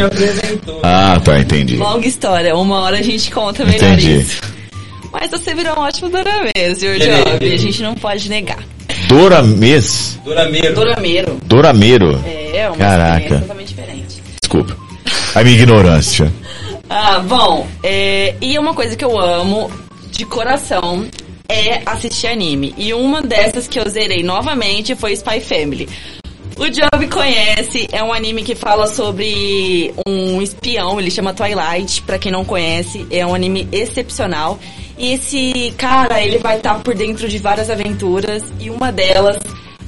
Ah, tá, entendi. Longa história, uma hora a gente conta melhor Entendi. isso. Mas você virou um ótimo dorameiro, senhor Ele- Job. A gente não pode negar. Doramês. Dorameiro. Dorameiro Dorameiro. é uma Caraca. totalmente diferente. Desculpa. A minha ignorância. Ah, bom, é, e uma coisa que eu amo de coração é assistir anime. E uma dessas que eu zerei novamente foi Spy Family. O Job conhece, é um anime que fala sobre um espião, ele chama Twilight, pra quem não conhece, é um anime excepcional. E esse cara, ele vai estar por dentro de várias aventuras e uma delas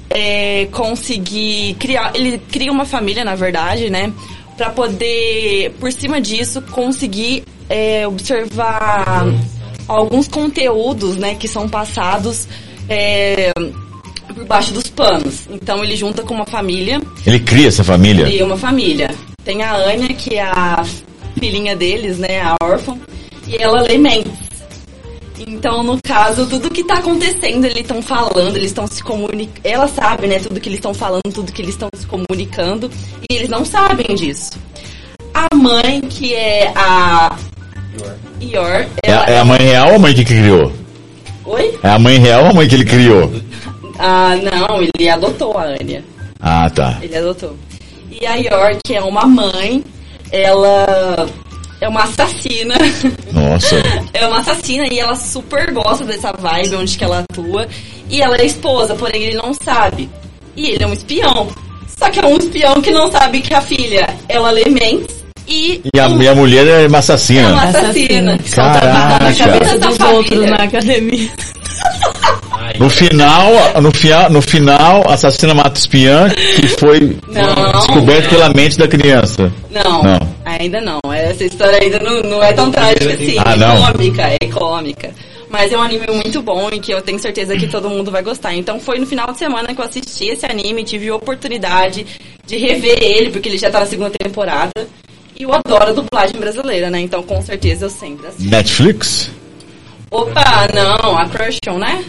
é conseguir criar, ele cria uma família, na verdade, né? Pra poder, por cima disso, conseguir é, observar alguns conteúdos, né, que são passados é, por baixo dos panos. Então ele junta com uma família Ele cria essa família. e uma família. Tem a Anya, que é a filhinha deles, né, a órfã, e ela lê mentes. Então, no caso, tudo que tá acontecendo, eles estão falando, eles estão se comunicando. Ela sabe, né, tudo que eles estão falando, tudo que eles estão se comunicando, e eles não sabem disso. A mãe, que é a Ior, É, ela é a mãe real ou a mãe que criou? Oi? É a mãe real ou a mãe que ele criou? Ah, não, ele adotou a Anya. Ah, tá. Ele adotou. E a York é uma mãe, ela é uma assassina. Nossa. é uma assassina e ela super gosta dessa vibe onde que ela atua. E ela é esposa, porém ele não sabe. E ele é um espião. Só que é um espião que não sabe que a filha, ela lê mentes e, E a, e a mulher é uma é uma assassina. assassina. Que solta a barra na Caraca. cabeça dos família. outros na academia. No final, no, fia, no final, assassina mata espiã que foi Não. descoberto pela mente da criança. Não, Não. ainda não. Essa história ainda não, não é tão trágica assim. Ah, é cômica, é cômica. Mas é um anime muito bom e que eu tenho certeza que todo mundo vai gostar. Então foi no final de semana que eu assisti esse anime, tive a oportunidade de rever ele, porque ele já tá na segunda temporada. E eu adoro a dublagem brasileira, né? Então com certeza eu sempre assisto. Netflix? Opa, não, a Crushon, né?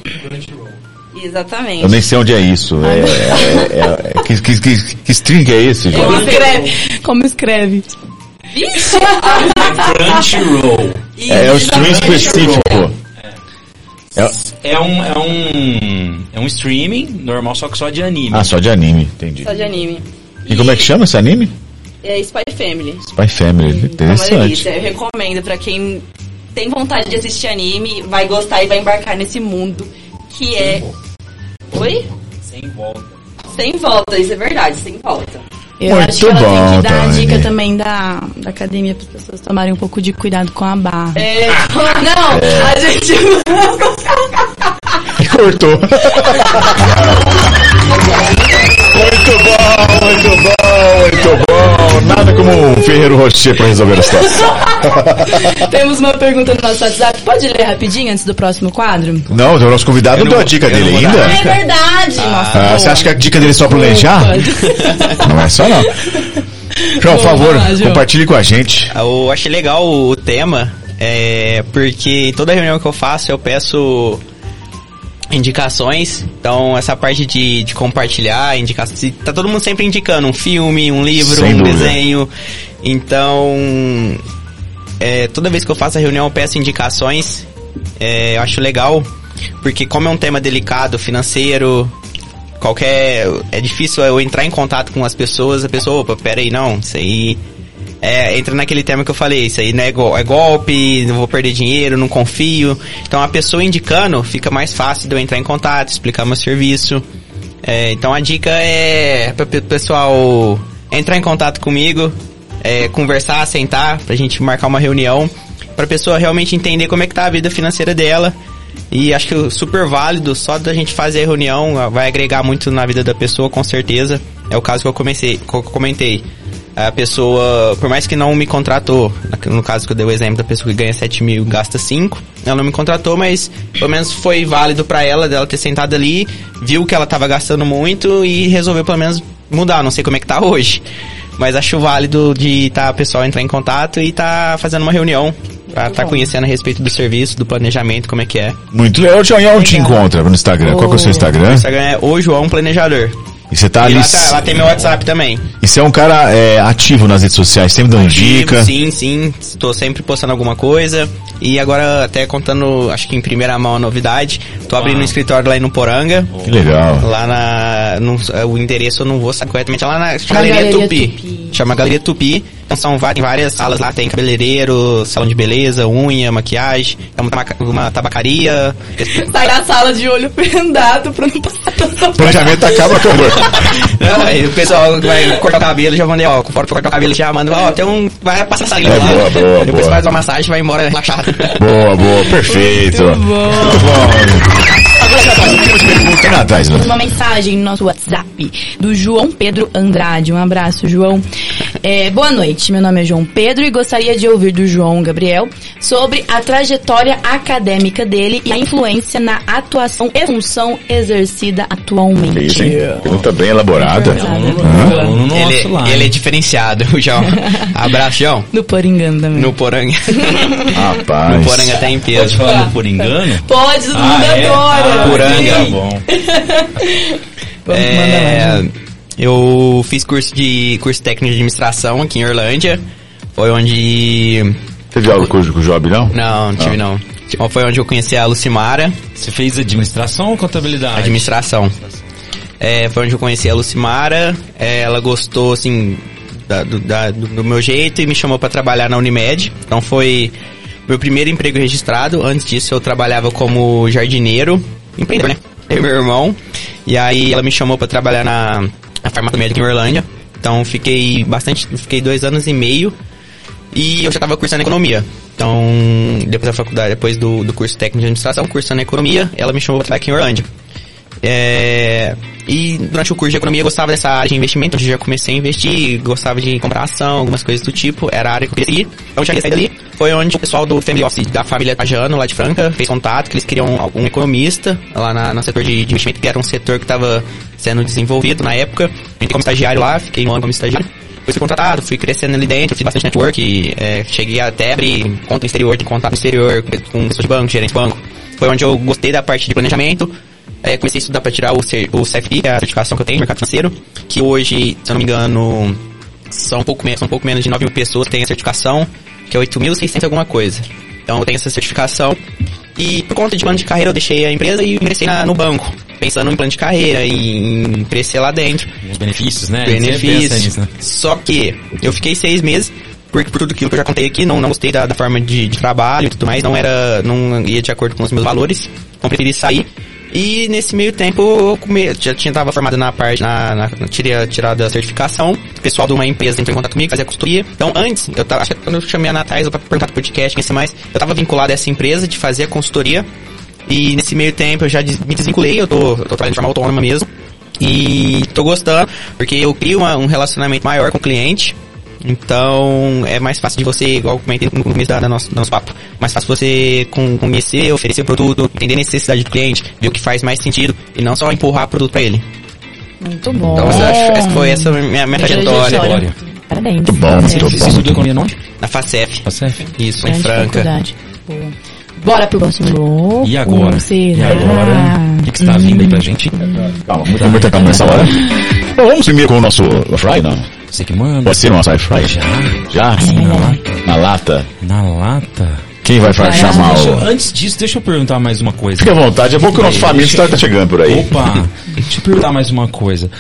Exatamente. Eu nem sei onde é isso. É, é- é- é- que, que, que, que string é esse, Jorge? escreve. Como escreve? Vixe! Crunchyroll. É, é um stream específico. É- É um, é um, é um streaming normal, só que só de anime. ah, só de anime, entendi. Só de anime. E como é que chama esse anime? É Spy Family. Spy Family, É uma interessante. delícia. Eu recomendo pra quem tem vontade de assistir anime, vai gostar e vai embarcar nesse mundo que é. Oi? Sem volta. Sem volta, isso é verdade, sem volta. Eu Muito acho que ela bom, tem que dar a dica também da, da academia para as pessoas tomarem um pouco de cuidado com a barra. É, não, a gente. Cortou. muito bom, muito bom, muito bom. Nada como um Ferreiro Rocher pra resolver a situação. Temos uma pergunta no nosso WhatsApp. Pode ler rapidinho antes do próximo quadro? Não, o nosso convidado não deu a dica eu dele ainda. É verdade, nossa. Ah, você acha que a dica dele é só planejar? Não é só não. João, por favor, lá, João. compartilhe com a gente. Eu achei legal o tema, é, porque em toda reunião que eu faço eu peço indicações. Então, essa parte de, de compartilhar, indicações. Tá todo mundo sempre indicando um filme, um livro, Sem um dúvida. desenho. Então, é, toda vez que eu faço a reunião eu peço indicações. É, eu acho legal, porque como é um tema delicado, financeiro, qualquer. É difícil eu entrar em contato com as pessoas, a pessoa, opa, pera aí, não, isso aí. É, entra naquele tema que eu falei, isso aí não é, gol- golpe, não vou perder dinheiro, não confio. Então a pessoa indicando fica mais fácil de eu entrar em contato, explicar meu serviço. É, então a dica é para o pessoal entrar em contato comigo, é, conversar, sentar, pra gente marcar uma reunião, pra pessoa realmente entender como é que tá a vida financeira dela. E acho que super válido, só da gente fazer a reunião, vai agregar muito na vida da pessoa, com certeza. É o caso que eu comecei, que eu comentei. A pessoa, por mais que não me contratou, no caso que eu dei o exemplo da pessoa que ganha 7 mil e gasta 5, ela não me contratou, mas pelo menos foi válido pra ela, dela ter sentado ali, viu que ela tava gastando muito e resolveu pelo menos mudar. Não sei como é que tá hoje. Mas acho válido de tá, o pessoal entrar em contato e tá fazendo uma reunião pra tá conhecendo a respeito do serviço, do planejamento, como é que é. Muito legal. João, e onde te encontra no Instagram? Qual que é o seu O Instagram? Instagram é o João Planejador. E você tá E ali. lá, tá- lá tem meu WhatsApp também. E você é um cara é, ativo nas redes sociais, sempre dando dica. Sim, sim. Estou sempre postando alguma coisa. E agora até contando, acho que em primeira mão a novidade. Tô abrindo um escritório lá em Nuporanga. Que legal. Lá na. não- o endereço eu não vou saber corretamente. É lá na Galeria, Galeria Tupi. Tupi. Chama Galeria Tupi. Então são várias salas lá. Tem cabeleireiro, salão de beleza, unha, maquiagem. É uma, tabaca- uma tabacaria. Sai da sala de olho vendado pra não passar tanta O planejamento acaba com Não, aí o pessoal vai cortar o cabelo, já mandei, ó, corta cortar o cabelo, já manda, ó, tem um, vai passar linha É, lá. boa, boa, Depois boa. faz uma massagem, vai embora relaxado. Boa, boa, perfeito. Muito bom. Agora já tá, temos pergunta atrás, né? uma mensagem no nosso WhatsApp do João Pedro Andrade. Um abraço, João. É, boa noite, meu nome é João Pedro e gostaria de ouvir do João Gabriel sobre a trajetória acadêmica dele e a influência na atuação e função exercida atualmente. Isso, hein? Pergunta bem elaborada. Ele, ele é diferenciado, o João. Abraço, João. No Poringando também. No Poranga. Rapaz. No Poranga tá em Pode peso. falar no por engano? Pode, todo mundo é? adora. Ah, Poranga. Tá bom. É, eu fiz curso de curso técnico de administração aqui em Orlândia. Foi onde. Teve algo com, o- com o Job, não? Não, não tive não. Foi onde eu conheci a Lucimara. Você fez administração ou contabilidade? Administração. É, foi onde eu conheci a Lucimara. É, ela gostou, assim, da- do, da- do meu jeito e me chamou para trabalhar na Unimed. Então foi meu primeiro emprego registrado. Antes disso eu trabalhava como jardineiro. Empreendedor, né? Eu e meu irmão. E aí ela me chamou para trabalhar na, na farmácia médica em Orlândia. Então fiquei bastante, fiquei dois anos e meio. E eu já estava cursando economia. Então, depois da faculdade, depois do, do curso técnico de administração, cursando economia, ela me chamou para trabalhar aqui em Orlândia. É, e durante o curso de economia eu gostava dessa área de investimento, onde eu já comecei a investir, gostava de comprar ação, algumas coisas do tipo, era a área que eu queria seguir. Então eu já ia sair dali, foi onde o pessoal do Family Office da família Trajano, lá de Franca, fez contato, que eles queriam um economista lá na, no setor de, de investimento, que era um setor que estava sendo desenvolvido na época. Entrei como estagiário lá, fiquei um ano como estagiário. Depois fui contratado, fui crescendo ali dentro, fiz bastante network, é, cheguei até abrir conta no exterior, tem contato no exterior, com pessoas de banco, gerente de banco. Foi onde eu gostei da parte de planejamento, é, comecei a estudar para tirar o, o que é a certificação que eu tenho de mercado financeiro, que hoje, se eu não me engano, são um pouco, menos, são um pouco menos de 9 mil pessoas que têm a certificação, que é 8.600 alguma coisa. Então eu tenho essa certificação. E por conta de plano de carreira eu deixei a empresa e ingressei na, no banco, pensando em plano de carreira, em crescer lá dentro. Os benefícios, né? Benefícios. nisso, né? Só que eu fiquei seis meses, porque por tudo aquilo que eu já contei aqui, não, não gostei da, da forma de, de trabalho e tudo mais, não era, não ia de acordo com os meus valores, então preferi sair. E nesse meio tempo eu já tinha tava formado na parte, na, na tirei, tirado a certificação, o pessoal de uma empresa entrou em contato comigo, fazia consultoria. Então antes, eu tava, acho que quando eu chamei a Natais pra perguntar pro podcast, quem sei mais, eu tava vinculado a essa empresa de fazer a consultoria. E nesse meio tempo eu já me desvinculei, eu tô, eu tô trabalhando de forma autônoma mesmo. E tô gostando, porque eu crio uma- um relacionamento maior com o cliente. Então é mais fácil de você, igual eu comentei no começo da, da nosso, do nosso papo, mais fácil você com- conhecer, oferecer o produto, entender a necessidade do cliente, ver o que faz mais sentido e não só empurrar produto pra ele. Muito bom. Então acho essa foi essa a minha, minha trajetória Trajetória. Parabéns. Muito bom, muito É. bom. Você estudou economia onde? na FACEF. Facef? Isso, em Grande Franca. faculdade. Boa. Bora pro próximo bloco. E agora? Será? E agora? O que, que está vindo aí pra gente? Calma, muita, muita calma nessa hora. Bom, vamos primeiro com o nosso Fry, não? Você que manda. Pode ser nosso Fry? Já? Já? Na lata? Na lata. Na lata? Quem vai fa- chamar o... antes disso, deixa eu perguntar mais uma coisa. Fique à vontade, é bom que o nosso família está chegando por aí. Opa! Deixa eu perguntar mais uma coisa.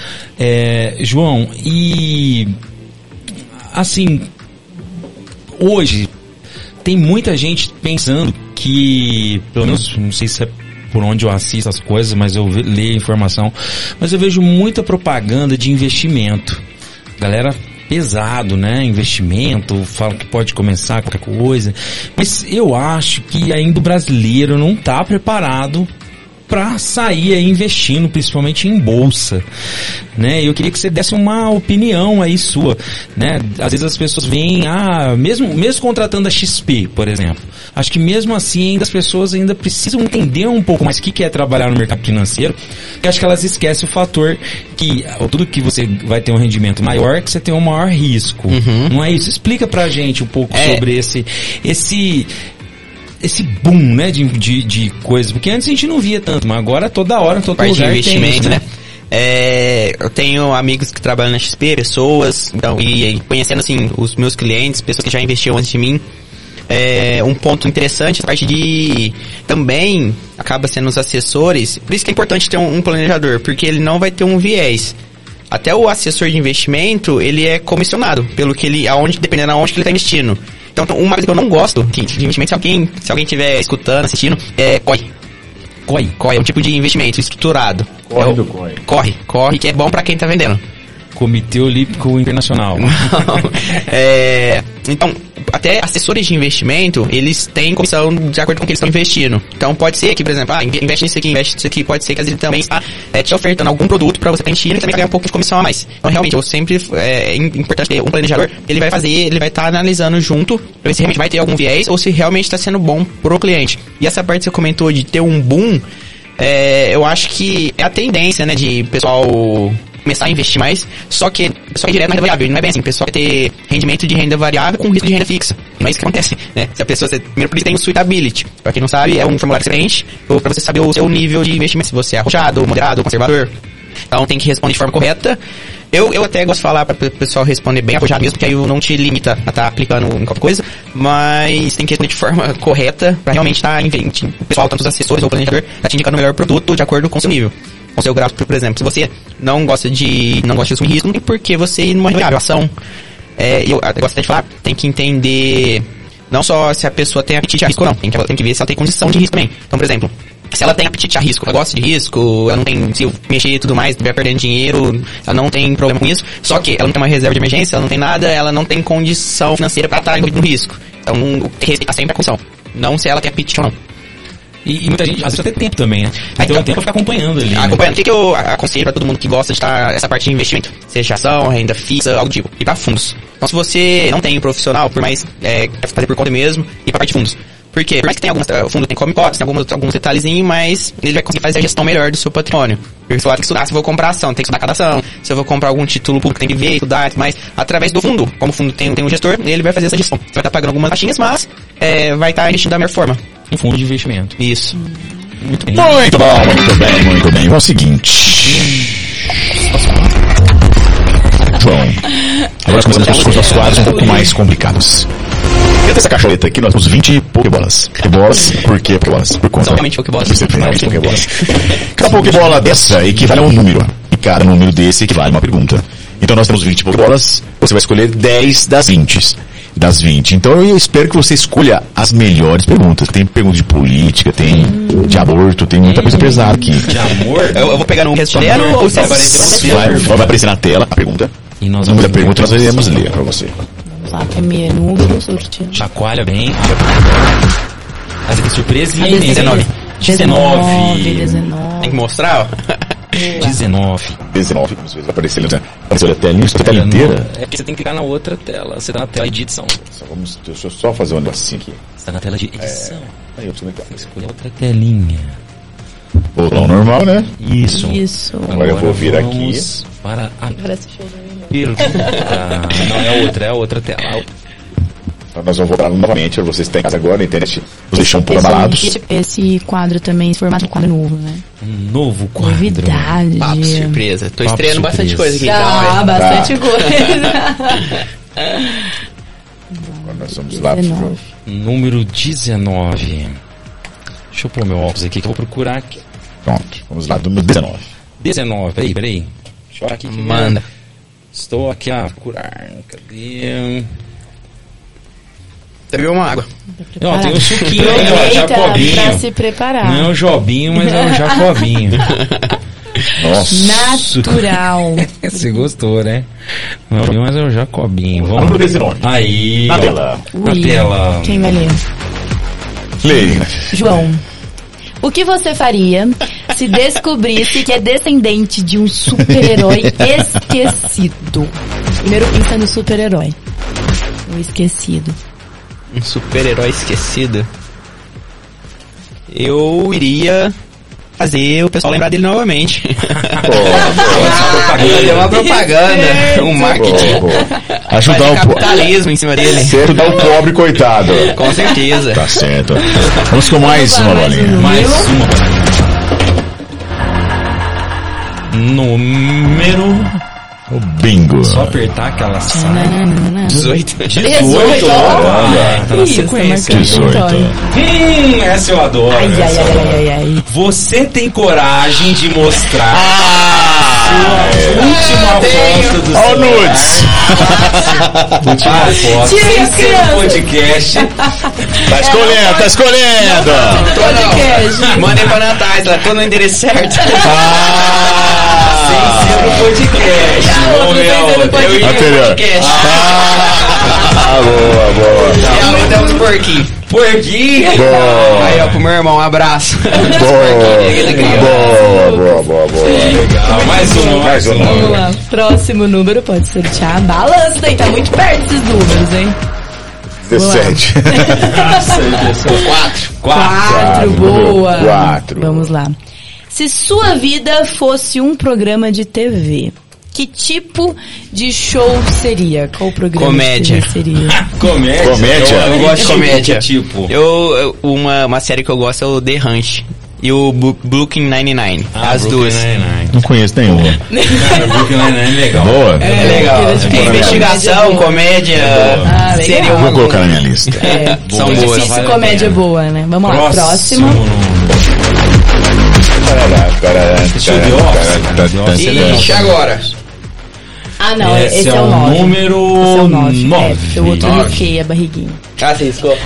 É, João, e assim, hoje tem muita gente pensando que, pelo menos, não sei se é por onde eu assisto as coisas, mas eu leio a informação, mas eu vejo muita propaganda de investimento. Galera pesado, né? Investimento, fala que pode começar qualquer coisa. Mas eu acho que ainda o brasileiro não está preparado para sair aí investindo, principalmente em bolsa, né? Eu queria que você desse uma opinião aí sua, né? Às vezes as pessoas veem, ah, mesmo mesmo contratando a XP, por exemplo, acho que mesmo assim ainda as pessoas ainda precisam entender um pouco mais o que é trabalhar no mercado financeiro, que acho que elas esquecem o fator que tudo que você vai ter um rendimento maior, que você tem um maior risco, não é isso? Explica pra gente um pouco É. sobre esse esse esse boom, né, de, de, de coisas. Porque antes a gente não via tanto, mas agora toda hora, todo parte de lugar tem investimento, isso, né? É, eu tenho amigos que trabalham na XP, pessoas, então, e, e conhecendo assim os meus clientes, pessoas que já investiram antes de mim. É, um ponto interessante, a parte de também acaba sendo os assessores, por isso que é importante ter um, um planejador, porque ele não vai ter um viés. Até o assessor de investimento, ele é comissionado pelo que ele, aonde, dependendo aonde que ele está investindo. Então, uma coisa que eu não gosto de de investimento, se alguém, se alguém estiver escutando, assistindo, é COI. COI. COI é um tipo de investimento estruturado. Corre É o- do COI. Corre, corre, que é bom pra quem tá vendendo. Comitê Olímpico Internacional. É, então, até assessores de investimento, eles têm comissão de acordo com o que eles estão investindo. Então, pode ser que, por exemplo, ah, inve- investe nisso aqui, investe nisso aqui, pode ser que ele também está é, te ofertando algum produto para você investindo e também ganhar um pouco de comissão a mais. Então, realmente, eu sempre, é, é importante ter um planejador, ele vai fazer, ele vai estar analisando junto, pra ver se realmente vai ter algum viés ou se realmente está sendo bom pro cliente. E essa parte que você comentou de ter um boom, é, eu acho que é a tendência, né, de pessoal começar a investir mais, só que pessoal é direto na renda variável, não é bem assim, o pessoal quer ter rendimento de renda variável com risco de renda fixa. Não é isso que acontece, né? Se a pessoa, você, primeiro por isso tem o suitability. Pra quem não sabe, é um formulário que você preenche pra você saber o seu nível de investimento, se você é arrojado, moderado, conservador. Então tem que responder de forma correta. Eu, eu até gosto de falar para o pessoal responder bem arrojado mesmo, porque aí não te limita a estar aplicando em qualquer coisa, mas tem que responder de forma correta para realmente estar em o pessoal, tanto os assessores ou o planejador, tá te indicando o melhor produto de acordo com o seu nível. Com o seu gráfico, por exemplo, se você não gosta de não gosta de assumir risco, não tem por que você ir numa ação. É, eu até gosto de falar, tem que entender não só se a pessoa tem apetite a risco ou não, tem que, tem que ver se ela tem condição de risco também. Então, por exemplo, se ela tem apetite a risco, ela gosta de risco, ela não tem, se eu mexer e tudo mais, estiver perdendo dinheiro, ela não tem problema com isso, só que ela não tem uma reserva de emergência, ela não tem nada, ela não tem condição financeira para estar envolvida no risco. Então, tem que respeitar sempre a condição. Não se ela tem apetite ou não. E, e muita gente, às vezes, até tempo também, né? Então, então- o tempo ficar acompanhando ali. né? Acompanhando, o que, que eu aconselho pra todo mundo que gosta de estar essa parte de investimento? Seja ação, renda fixa, algo tipo. E pra fundos. Então se você não tem um profissional, por mais é, quer fazer por conta mesmo, e pra parte de fundos. Por quê? Por mais que tenha algumas, o fundo tem come cotas, tem alguns, alguns detalhezinhos, mas ele vai conseguir fazer a gestão melhor do seu patrimônio. Porque você vai ter que estudar se eu vou comprar ação, tem que estudar cada ação. Se eu vou comprar algum título público, tem que ver, estudar, mas através do fundo. Como o fundo tem, tem um gestor, ele vai fazer essa gestão. Você vai estar pagando algumas taxinhas, mas é, vai estar investindo da melhor forma. Um fundo de investimento. Isso. Muito bem. Muito bom, muito bem, muito bem. É o seguinte. João, agora começamos com os nossos quadros um pouco mais complicados. Dentro dessa caixoleta aqui nós temos 20 pokebolas. Pokebolas, por quê pokebolas? Por conta. Somente Pokébolas. Excepcionalmente pokebolas. Cada pokebola dessa equivale a um número. E cada número desse equivale a uma pergunta. Então nós temos 20 pokebolas, você vai escolher 10 das 20. Das 20. Então eu espero que você escolha as melhores perguntas. Tem pergunta de política, tem de aborto, tem muita coisa pesada aqui. De amor. Eu, eu vou pegar no respondendo ou você Vai aparecer você. Vai, vai aparecer na tela a pergunta. E nós vamos pergunta nós iremos ler pra você. Vamos lá, primeiro número, sorteio. Chacoalha bem. Mas aqui surpresinha. A hein? 19. 19. 19. Tem que mostrar, ó. 19. 19, vamos ver se vai aparecer, né? Apareceu a telinha, a tela inteira. É porque você tem que clicar na outra tela. Você tá na tela de edição. Só vamos, deixa eu só fazer um negocinho aqui. Você tá na tela de edição. Aí eu preciso entrar. Tem que escolher outra telinha. Botão normal, né? Isso. Isso. Agora eu vou vir aqui. Para a Parece show pergunta. Não, é outra, é a outra tela. Então nós vamos voltar novamente vocês estão em casa agora na internet. Um pouco abalados. Esse, esse quadro também, esse formato de quadro novo, né? Um novo quadro. Novidade. Papo surpresa. Tô Papo estreando bastante surpresa. coisa aqui, Ah, então. bastante Tá. coisa. Agora nós vamos lá pro 19. Número 19. Deixa eu pôr meu óculos aqui que eu vou procurar aqui. Pronto, vamos lá, número 19. 19, peraí, peraí. Deixa eu aqui. que Manda. Estou aqui a procurar. Cadê? Viu uma água. Não, tem o suquinho aí, ó, Eita, pra Jacobinho. se preparar. Não é o Jobinho, mas é o Jacobinho. Nossa. Natural. Você gostou, né? Não é o Jobinho, mas é o Jacobinho. Vamos 19. Aí. Na tela. Na tela. Quem vai ler? Leia. João. O que você faria se descobrisse que é descendente de um super-herói esquecido? Primeiro pensa no super-herói. O esquecido. Um super-herói esquecido. Eu iria fazer o pessoal lembrar dele novamente. Fazer uma propaganda, um marketing. Ajudar Fazer o pobre. capitalismo em cima dele. Ajudar o pobre coitado. Com certeza. Tá certo. Vamos com mais uma bolinha. Mais uma. Número. O bingo. Só apertar aquela sala. Nananana. 18. 18, Ah, tá na sequência. marcando 18. vitória. Hum, essa eu adoro. Ai, ai, ai, adoro. ai, ai, ai. Você tem coragem de mostrar Ah! a última foto do Ó o seu nudes. última foto Tira sem a ser criança. no podcast. Tá escolhendo, tá escolhendo. Podcast. Mandei pra lá tô no endereço certo. Sem no podcast. Vamos ver a sem ser no outra. Eu ia no Anterior. podcast. Ah, boa, boa. E a outra é os porquinhos. Porquinho. Boa. Aí, ó, pro meu irmão, um abraço. Boa, boa, boa, boa. Ah, mais uma, mais uma. Vamos lá. Próximo número pode sortear. Balança daí, tá muito perto esses números, hein? 17. Quatro. Quatro, boa. Quatro. Vamos lá. Se sua vida fosse um programa de TV, que tipo de show seria? Qual programa Comédia. de TV seria? Comédia. Comédia? Eu gosto de comédia. Tipo. Eu, eu- uma, uma série que eu gosto é o The Ranch. E o Brooklyn Nine-Nine. Ah, as Brooklyn duas. Nine-Nine. Não conheço nenhuma. Cara, Brooklyn Nine-Nine é legal. Boa? É legal. É, É investigação, comédia. Ah, legal. seria uma Vou colocar na minha lista. É, São é boas. difícil Vale comédia boa, né? Vamos lá, próximo. Ixi, agora. Ah, não, esse, Esse é, é o o 9. número Esse é o 9. nove. É, o outro Nove. a barriguinha. Ah, você riscou?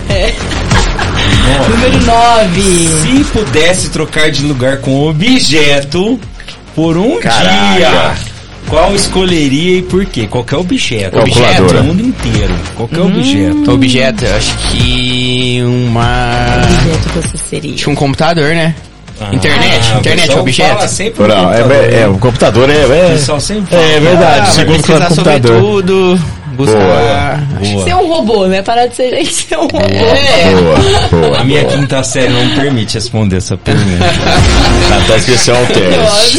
Número 9. Se pudesse trocar de lugar com objeto por um Caraca. dia, Qual escolheria e por quê? Qualquer objeto. Calculadora. Objeto do mundo inteiro. Qualquer objeto. Objeto, eu acho que uma... objeto você seria? Acho que um computador, né? Internet, Ah, o internet é objeto. fala sempre Não, é, computador, é, é, o computador é. O É, pessoal sempre fala. é verdade, Ah, segundo o sobre computador. tudo, buscar... Boa. Ser um robô, né? Parar de ser gente, ser um robô. Boa, boa. A minha quinta série não permite responder essa pergunta. Até esqueceu o teste.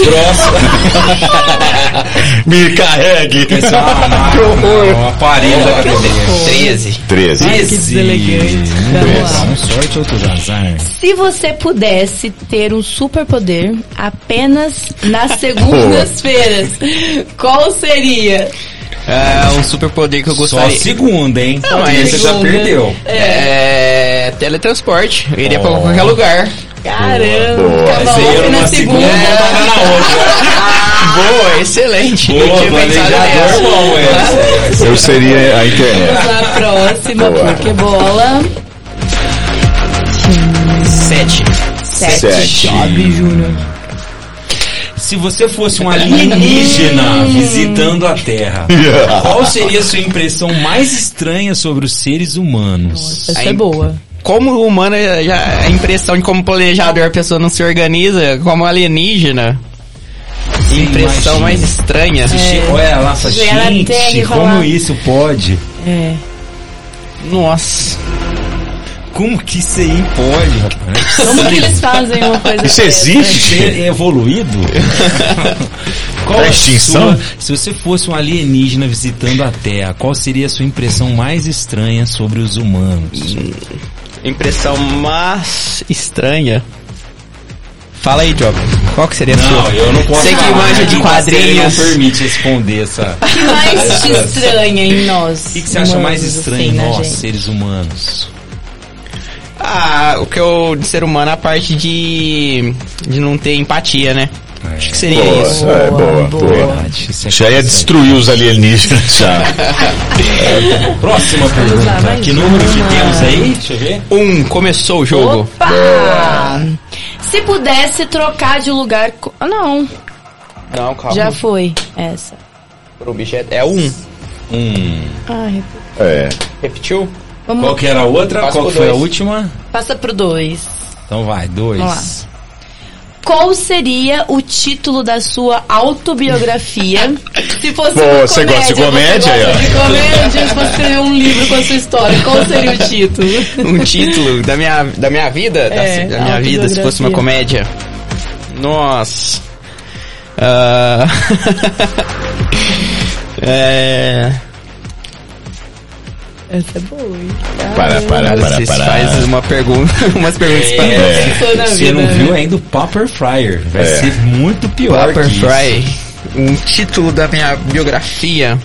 Me carregue. É uma máquina, um aparelho da academia. 13. 13. Ai, que deselegante. Um sorte, outro azar. Se você pudesse ter um superpoder apenas nas segundas-feiras, qual seria? É um superpoder que eu Só gostaria... segunda, hein? Não, mas Esse você já perdeu. É... Teletransporte. Eu iria pra Oh. qualquer lugar. Caramba, ontem numa na segunda, segunda. voltava na outra. Boa, excelente. Eu Boa, tinha pensado planejador nessa. bom, essa. Eu seria a internet. Vamos na próxima, Boa. porque bola. Sete. Sete. Sete. Júnior. Se você fosse um alienígena visitando a Terra, qual seria a sua impressão mais estranha sobre os seres humanos? Essa é boa. Como humano, já, a impressão de como planejador a pessoa não se organiza, como alienígena. Sim, impressão imagina. mais estranha. Che- Olha lá, gente, como isso pode? É. Nossa. Como que isso aí pode, rapaz? Como que eles fazem uma coisa Isso dessa? existe? Ser evoluído? Qual É a extinção? sua- se você fosse um alienígena visitando a Terra, qual seria a sua impressão mais estranha sobre os humanos? Impressão mais estranha. Fala aí, Job. Qual que seria a Não, sua? eu não posso Você que falar, manja a de quadrinhos. não permite responder essa... O que mais te estranha em nós? O que, que você acha mais estranho assim, em na nós, gente? seres humanos? Ah, o que eu, de ser humano, a parte de, de não ter empatia, né? Acho que seria Boa, isso. é, boa, boa. boa. Isso é Já ia coisa- destruir os alienígenas já. Próxima pergunta. Que número que temos aí? Deixa eu ver. Um, começou o jogo. Opa! Se pudesse trocar de lugar... co- Ah, não. Não, calma. Já foi essa. Por objeto. É um. Um. Ah, rep- É. Repetiu? Vamos, Qual que era a outra? Passa Qual foi a última? passa pro dois. Então vai, dois. Vamos lá. Qual seria o título da sua autobiografia? Se fosse Pô, uma você gosta de comédia, Você aí, ó. gosta de comédia, se fosse escrever um livro com a sua história, qual seria o título? Um título da minha, da minha vida? Da- É, da, minha vida, se fosse uma comédia. Nossa. Ah, é... Essa é boa, hein? Para, para, para, Vocês para. faz uma pergunta, umas perguntas pra É. Pensou na Você vida, não né? viu ainda o Popper Fryer. Vai É. ser muito pior Pepper que isso. Fry. Um título da minha biografia.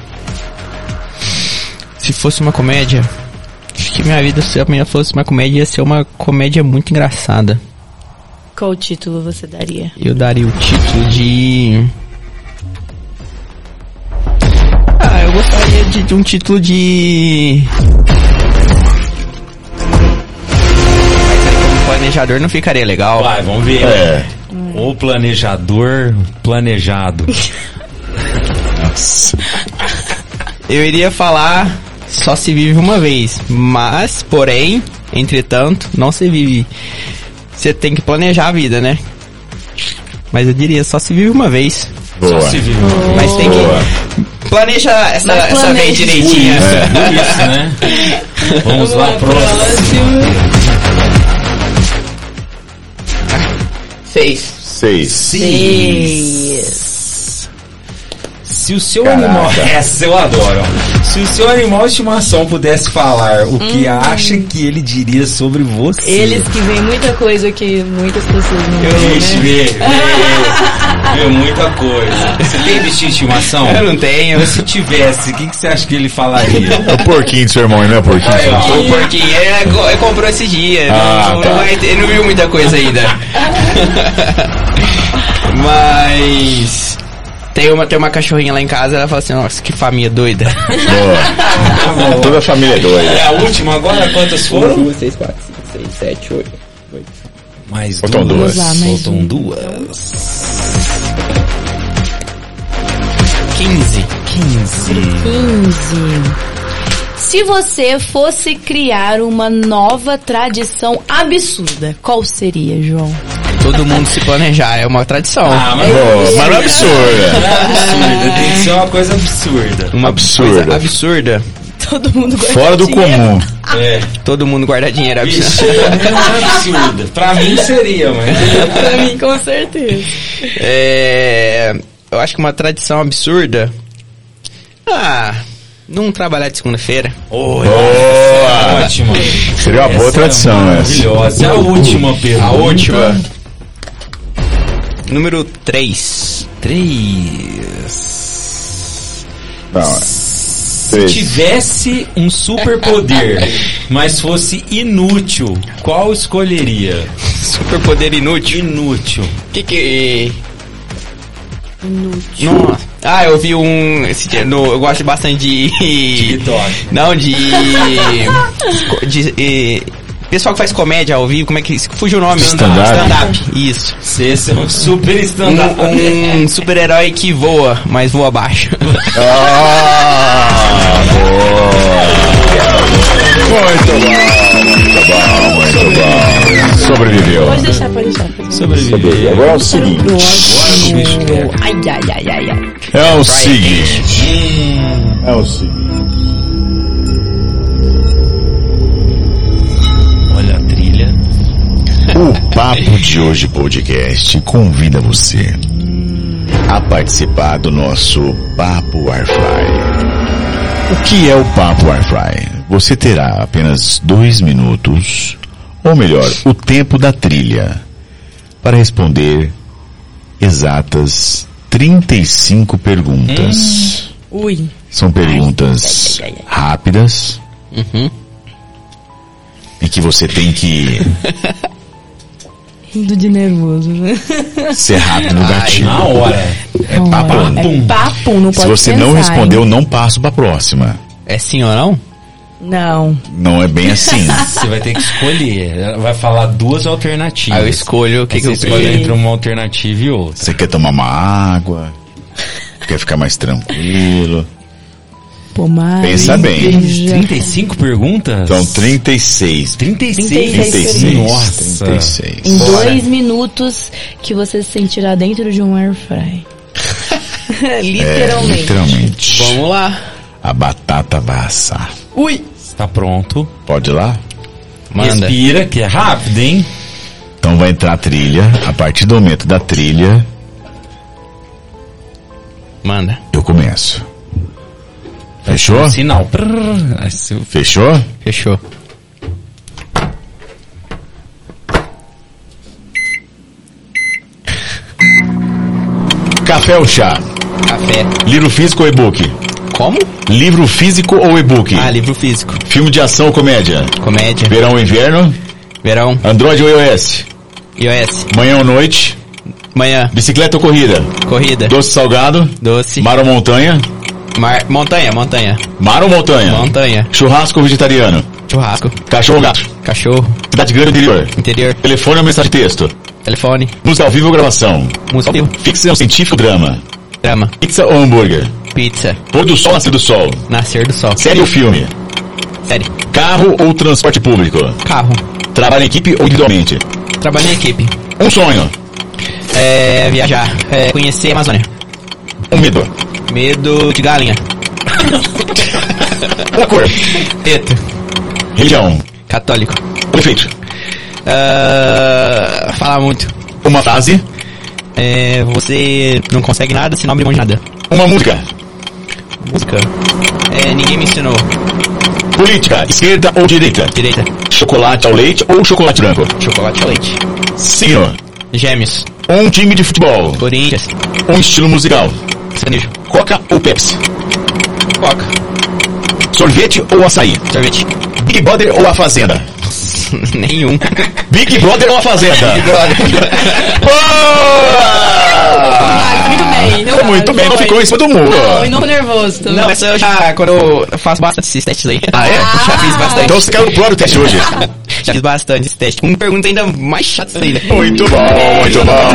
Se fosse uma comédia, acho que minha vida, se a minha fosse uma comédia, ia ser uma comédia muito engraçada. Qual título você daria? Eu daria o título de. Um título de. Planejador não ficaria legal. Vai, vamos ver. É. O planejador planejado. Nossa. Eu iria falar só se vive uma vez, mas, porém, entretanto, não se vive. Você tem que planejar a vida, né? Mas eu diria só se vive uma vez. Boa. Só se viu. Mas tem Boa. que planejar essa, Mas essa planeja. vez direitinho. Por isso, né? Vamos lá, próximo. Seis. Seis. Seis. Se o seu Caraca. animal. Essa eu adoro. Se o seu animal de estimação pudesse falar o que acha que ele diria sobre você. Eles que veem muita coisa que muitas pessoas não veem, Ixi, né? vê, vê, vê muita coisa. Você tem bichinho de estimação? Eu não tenho. Se tivesse, o que, que você acha que ele falaria? É o porquinho do seu irmão, não é o porquinho do seu irmão? O porquinho, ele, co- ele comprou esse dia. Ah, não, tá. não ele não viu muita coisa ainda. Mas. Tem uma, tem uma cachorrinha lá em casa, ela fala assim, nossa, que família doida. Boa. Toda a família é doida. É a última agora? Quantas foram? duas, três, quatro, cinco, seis, sete, oito. Mais Faltam duas. Mais Faltam um. duas. 15. 15. Se você fosse criar uma nova tradição absurda, qual seria, João? Todo mundo se planejar, é uma tradição. Ah, mas, Pô, mas não é absurda. absurda. Tem que ser uma coisa absurda. uma absurda. coisa absurda. Todo mundo guarda Fora do dinheiro. comum. É. Todo mundo guarda dinheiro, é Vixe, absurdo. é absurda. Pra mim seria, mas... Pra mim, com certeza. É, eu acho que uma tradição absurda. Ah, não trabalhar de segunda-feira. Boa! Ótimo. Seria uma boa Essa tradição é essa. Maravilhosa. E a última pergunta. A última. Número 3. Três. Não, Se três. tivesse um superpoder, mas fosse inútil, qual escolheria? Superpoder inútil. Inútil. Que que. Inútil. Nossa. Ah, eu vi um. Esse no, eu gosto bastante de. TikTok. Não, de. de eh, pessoal que faz comédia ao vivo, como é que. Fugiu o nome? Stand-up. Stand-up. Isso. Esse é um super stand-up. Um, um super-herói que voa, mas voa baixo. Ah, boa. Muito bom, muito bom, muito bom. Sobreviveu. Pode deixar, pode deixar. Sobreviver. Agora é o seguinte. Ai, ai, ai, ai, ai. É o seguinte. É o seguinte. O Papo de Hoje Podcast convida você a participar do nosso Papo Airfry. O que é o Papo Airfry? Você terá apenas dois minutos, ou melhor, o tempo da trilha, para responder exatas 35 perguntas. Ui. São perguntas ai, ai, ai. rápidas Uhum. e que você tem que Rindo de nervoso, né? ser rápido no gatilho. Na hora. É papo. É papo, não Se pode você não pensar, respondeu, hein? não passo pra próxima. É sim ou não? Não. Não é bem assim. Você vai ter que escolher. Ela vai falar duas alternativas. Aí eu escolho o que, que eu você escolhe prefiro. entre uma alternativa e outra. Você quer tomar uma água? Quer ficar mais tranquilo? Pomar. Pensa bem. 35 perguntas? Então, 36. 36. 36. 36. Nossa. 36. Em dois minutos que você se sentirá dentro de um air fry. É, Literalmente. literalmente. Vamos lá. A batata vai assar. Ui. Está pronto. Pode ir lá? Manda. Respira, que é rápido, hein? Então vai entrar a trilha. A partir do momento da trilha, Manda. eu começo. Fechou? Sinal. Fechou? Fechou. Café ou chá? Café. Livro físico ou e-book? Como? Livro físico ou e-book? Ah, livro físico. Filme de ação ou comédia? Comédia. Verão ou inverno? Verão. Android ou iOS? iOS. Manhã ou noite? Manhã. Bicicleta ou corrida? Corrida. Doce ou salgado? Doce. Mar ou montanha? Mar... Montanha, montanha. Mar ou montanha? Montanha. Churrasco ou vegetariano? Churrasco. Cachorro ou gato? Cachorro. Cidade grande ou interior? Interior. Telefone ou mensagem de texto? Telefone. Música ao vivo ou gravação? Música ao vivo. Ficção científica ou drama? Drama. Pizza ou hambúrguer? Pizza. Pôr do sol, nascer do sol? Nascer do sol. Série ou filme? Série. Carro ou transporte público? Carro. Trabalho em equipe ou individualmente? Trabalho em equipe. Um sonho? É, viajar. É, conhecer a Amazônia. Um medo? Medo de galinha. Cor? Preto. Religião? Católico. Prefeito? Ah, falar muito. Uma frase? É, você não consegue nada se não abrir mão de nada. Uma música? Música. É, ninguém me ensinou. Política? Esquerda ou direita? Direita. Chocolate ao leite ou chocolate branco? Chocolate ao leite. Signo? Gêmeos. Um time de futebol? Corinthians. Um estilo musical? Sertanejo. Coca ou Pepsi? Coca. Sorvete ou açaí? Sorvete. Big Brother ou A Fazenda? Nenhum. Big Brother ou A Fazenda? Boa! Muito bem. Não, Muito bem, não ficou em cima do muro. Não, e não nervoso. Não, essa eu já, quando eu faço bastante esses testes aí. Ah, é? Já fiz bastante. Então você caiu no do teste hoje. Já fiz bastante esse teste. Com pergunta ainda mais chata ainda. Muito bom, muito bom.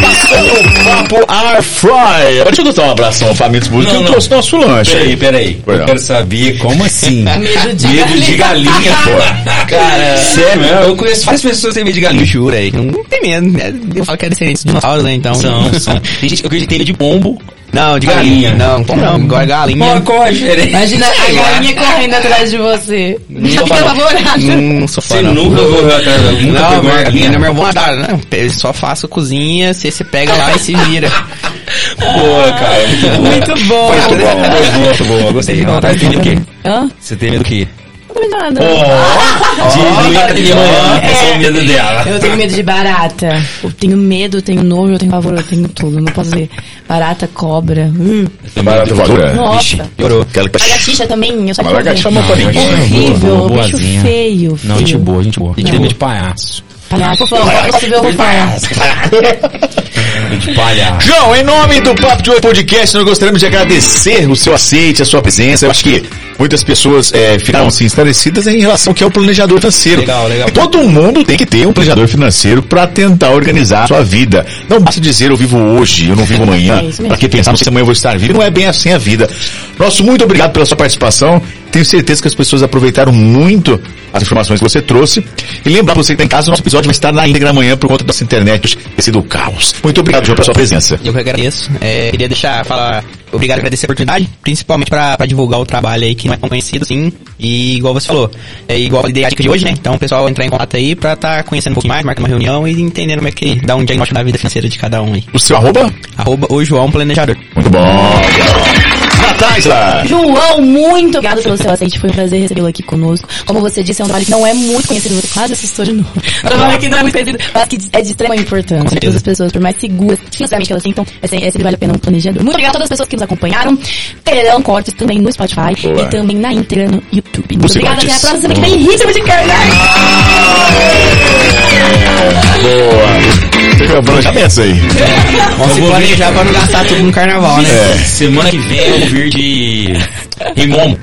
Passou o papo Air Fry. Deixa eu dar um abração ao Família Música que Não, eu trouxe nosso lanche. Peraí, peraí. Pois Eu quero saber como assim? Medo de Medo de galinha, pô. Cara, Sério, mesmo? eu conheço várias pessoas que têm medo de galinha. jura aí. Não, tem medo. Eu falo que é descendente de dinossauros, né? Então. São, são. Tem gente que acredita que tem medo de pombo. Não, de Galinha. galinha. Não, como não. Agora galinha. A diferença? Imagina a galinha correndo atrás de você. Já sou fica fã, não. apavorada. Não, não sou fã, Você não. nunca correu atrás da Nunca Não, uma minha, galinha? minha, minha irmã adora, não. Eu só faço cozinha, você, você pega lá e se vira. Boa, cara. Muito bom. Muito bom, muito bom. Gostei. Ela tá tem medo do quê? Hã? Você tem medo do quê? Nada. De. Esse é o medo dela. Eu tenho medo de barata. Eu tenho medo, eu tenho nojo, eu tenho pavor, eu tenho tudo. Não posso ver. Barata, cobra. Hum. Barata voadora. Nossa. Piorou. Aquela que... Lagartixa também, eu só que lagartixa é uma. Horrível, Boa, bicho feio. Não, gente boa, gente boa. Gente tem medo de palhaço. Palhaço, eu posso ver o fofão. De palhaço. João, em nome do Papo de Hoje Podcast, nós gostaríamos de agradecer o seu aceite, a sua presença. Eu acho que muitas pessoas é, ficaram assim esclarecidas em relação ao que é o planejador financeiro. Legal, legal. Todo mundo tem que ter um planejador financeiro para tentar organizar a sua vida. Não basta dizer eu vivo hoje, eu não vivo amanhã. É. Para que pensar, se amanhã eu vou estar vivo. Não é bem assim a vida. Nosso muito obrigado pela sua participação. Tenho certeza que as pessoas aproveitaram muito as informações que você trouxe. E lembrar você que está em casa, nosso episódio vai estar na íntegra amanhã por conta dessa internet ter sido o caos. Muito obrigado, João, pela sua presença. Eu que agradeço. É, queria deixar, falar, obrigado, agradecer a oportunidade, principalmente pra divulgar o trabalho aí que não é tão conhecido, sim. E igual você falou, é igual a dica de hoje, né? Então o pessoal entrar em contato aí pra tá conhecendo um pouquinho mais, marcar uma reunião e entendendo como é que dá um diagnóstico da vida financeira de cada um aí. O seu arroba? Arroba o João Planejador. Muito bom. Natália! João, muito obrigado pelo seu aceite. Foi um prazer recebê-lo aqui conosco. Como você disse, é um trabalho que não é muito conhecido. Você quase assustou de novo. Um trabalho que não é muito conhecido, mas que é de extrema importância. Todas as pessoas, por mais seguras financeiramente que elas sintam, é sempre, é sempre vale a pena um planejador. Muito obrigado a todas as pessoas que nos acompanharam. Terão cortes também no Spotify Boa. e também na íntegra no YouTube. Muito Você obrigada. Até a próxima semana que vem ritmo de carnaval. Boa. Um planejamento aí. Vamos se planejar pra não gastar tudo no carnaval, né? É. Semana que vem eu vou vir de Rimomo.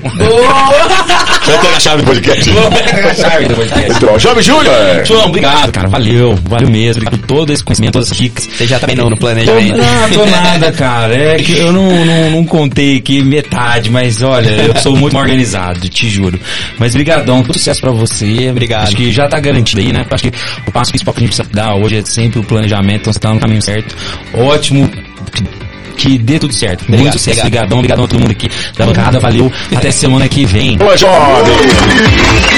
Já tem a chave do podcast. Vou pegar a chave do podcast. Bom. Jovem Júnior! João, obrigado, cara. Valeu, valeu mesmo. Por todo esse conhecimento, todas as dicas. Você já tá bem no, planejamento. não, tô nada, cara. É que eu não, não, não contei aqui metade, mas olha, eu sou muito organizado, te juro. Mas brigadão, todo sucesso pra você. Obrigado. Acho que já tá garantido aí, né? Acho que o passo principal que a gente precisa dar hoje é sempre o planejamento, então você tá no caminho certo. Ótimo. Que dê tudo certo. Muito Obrigado, sucesso, obrigado. brigadão, obrigadão a todo mundo aqui da bancada. Valeu. Até semana que vem. Boa, jovem!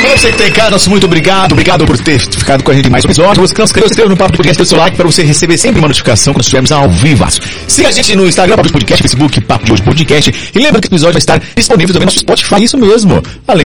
Pra você que tem casa, nosso muito obrigado. Obrigado por ter ficado com a gente em mais um episódio. Você que não se inscreveu, no Papo de Podcast, dê seu like para você receber sempre uma notificação quando estivermos ao vivo. Siga a gente no Instagram, Papo de Podcast, Facebook, Papo de Hoje Podcast. E lembra que o episódio vai estar disponível também no nosso Spotify, isso mesmo. Além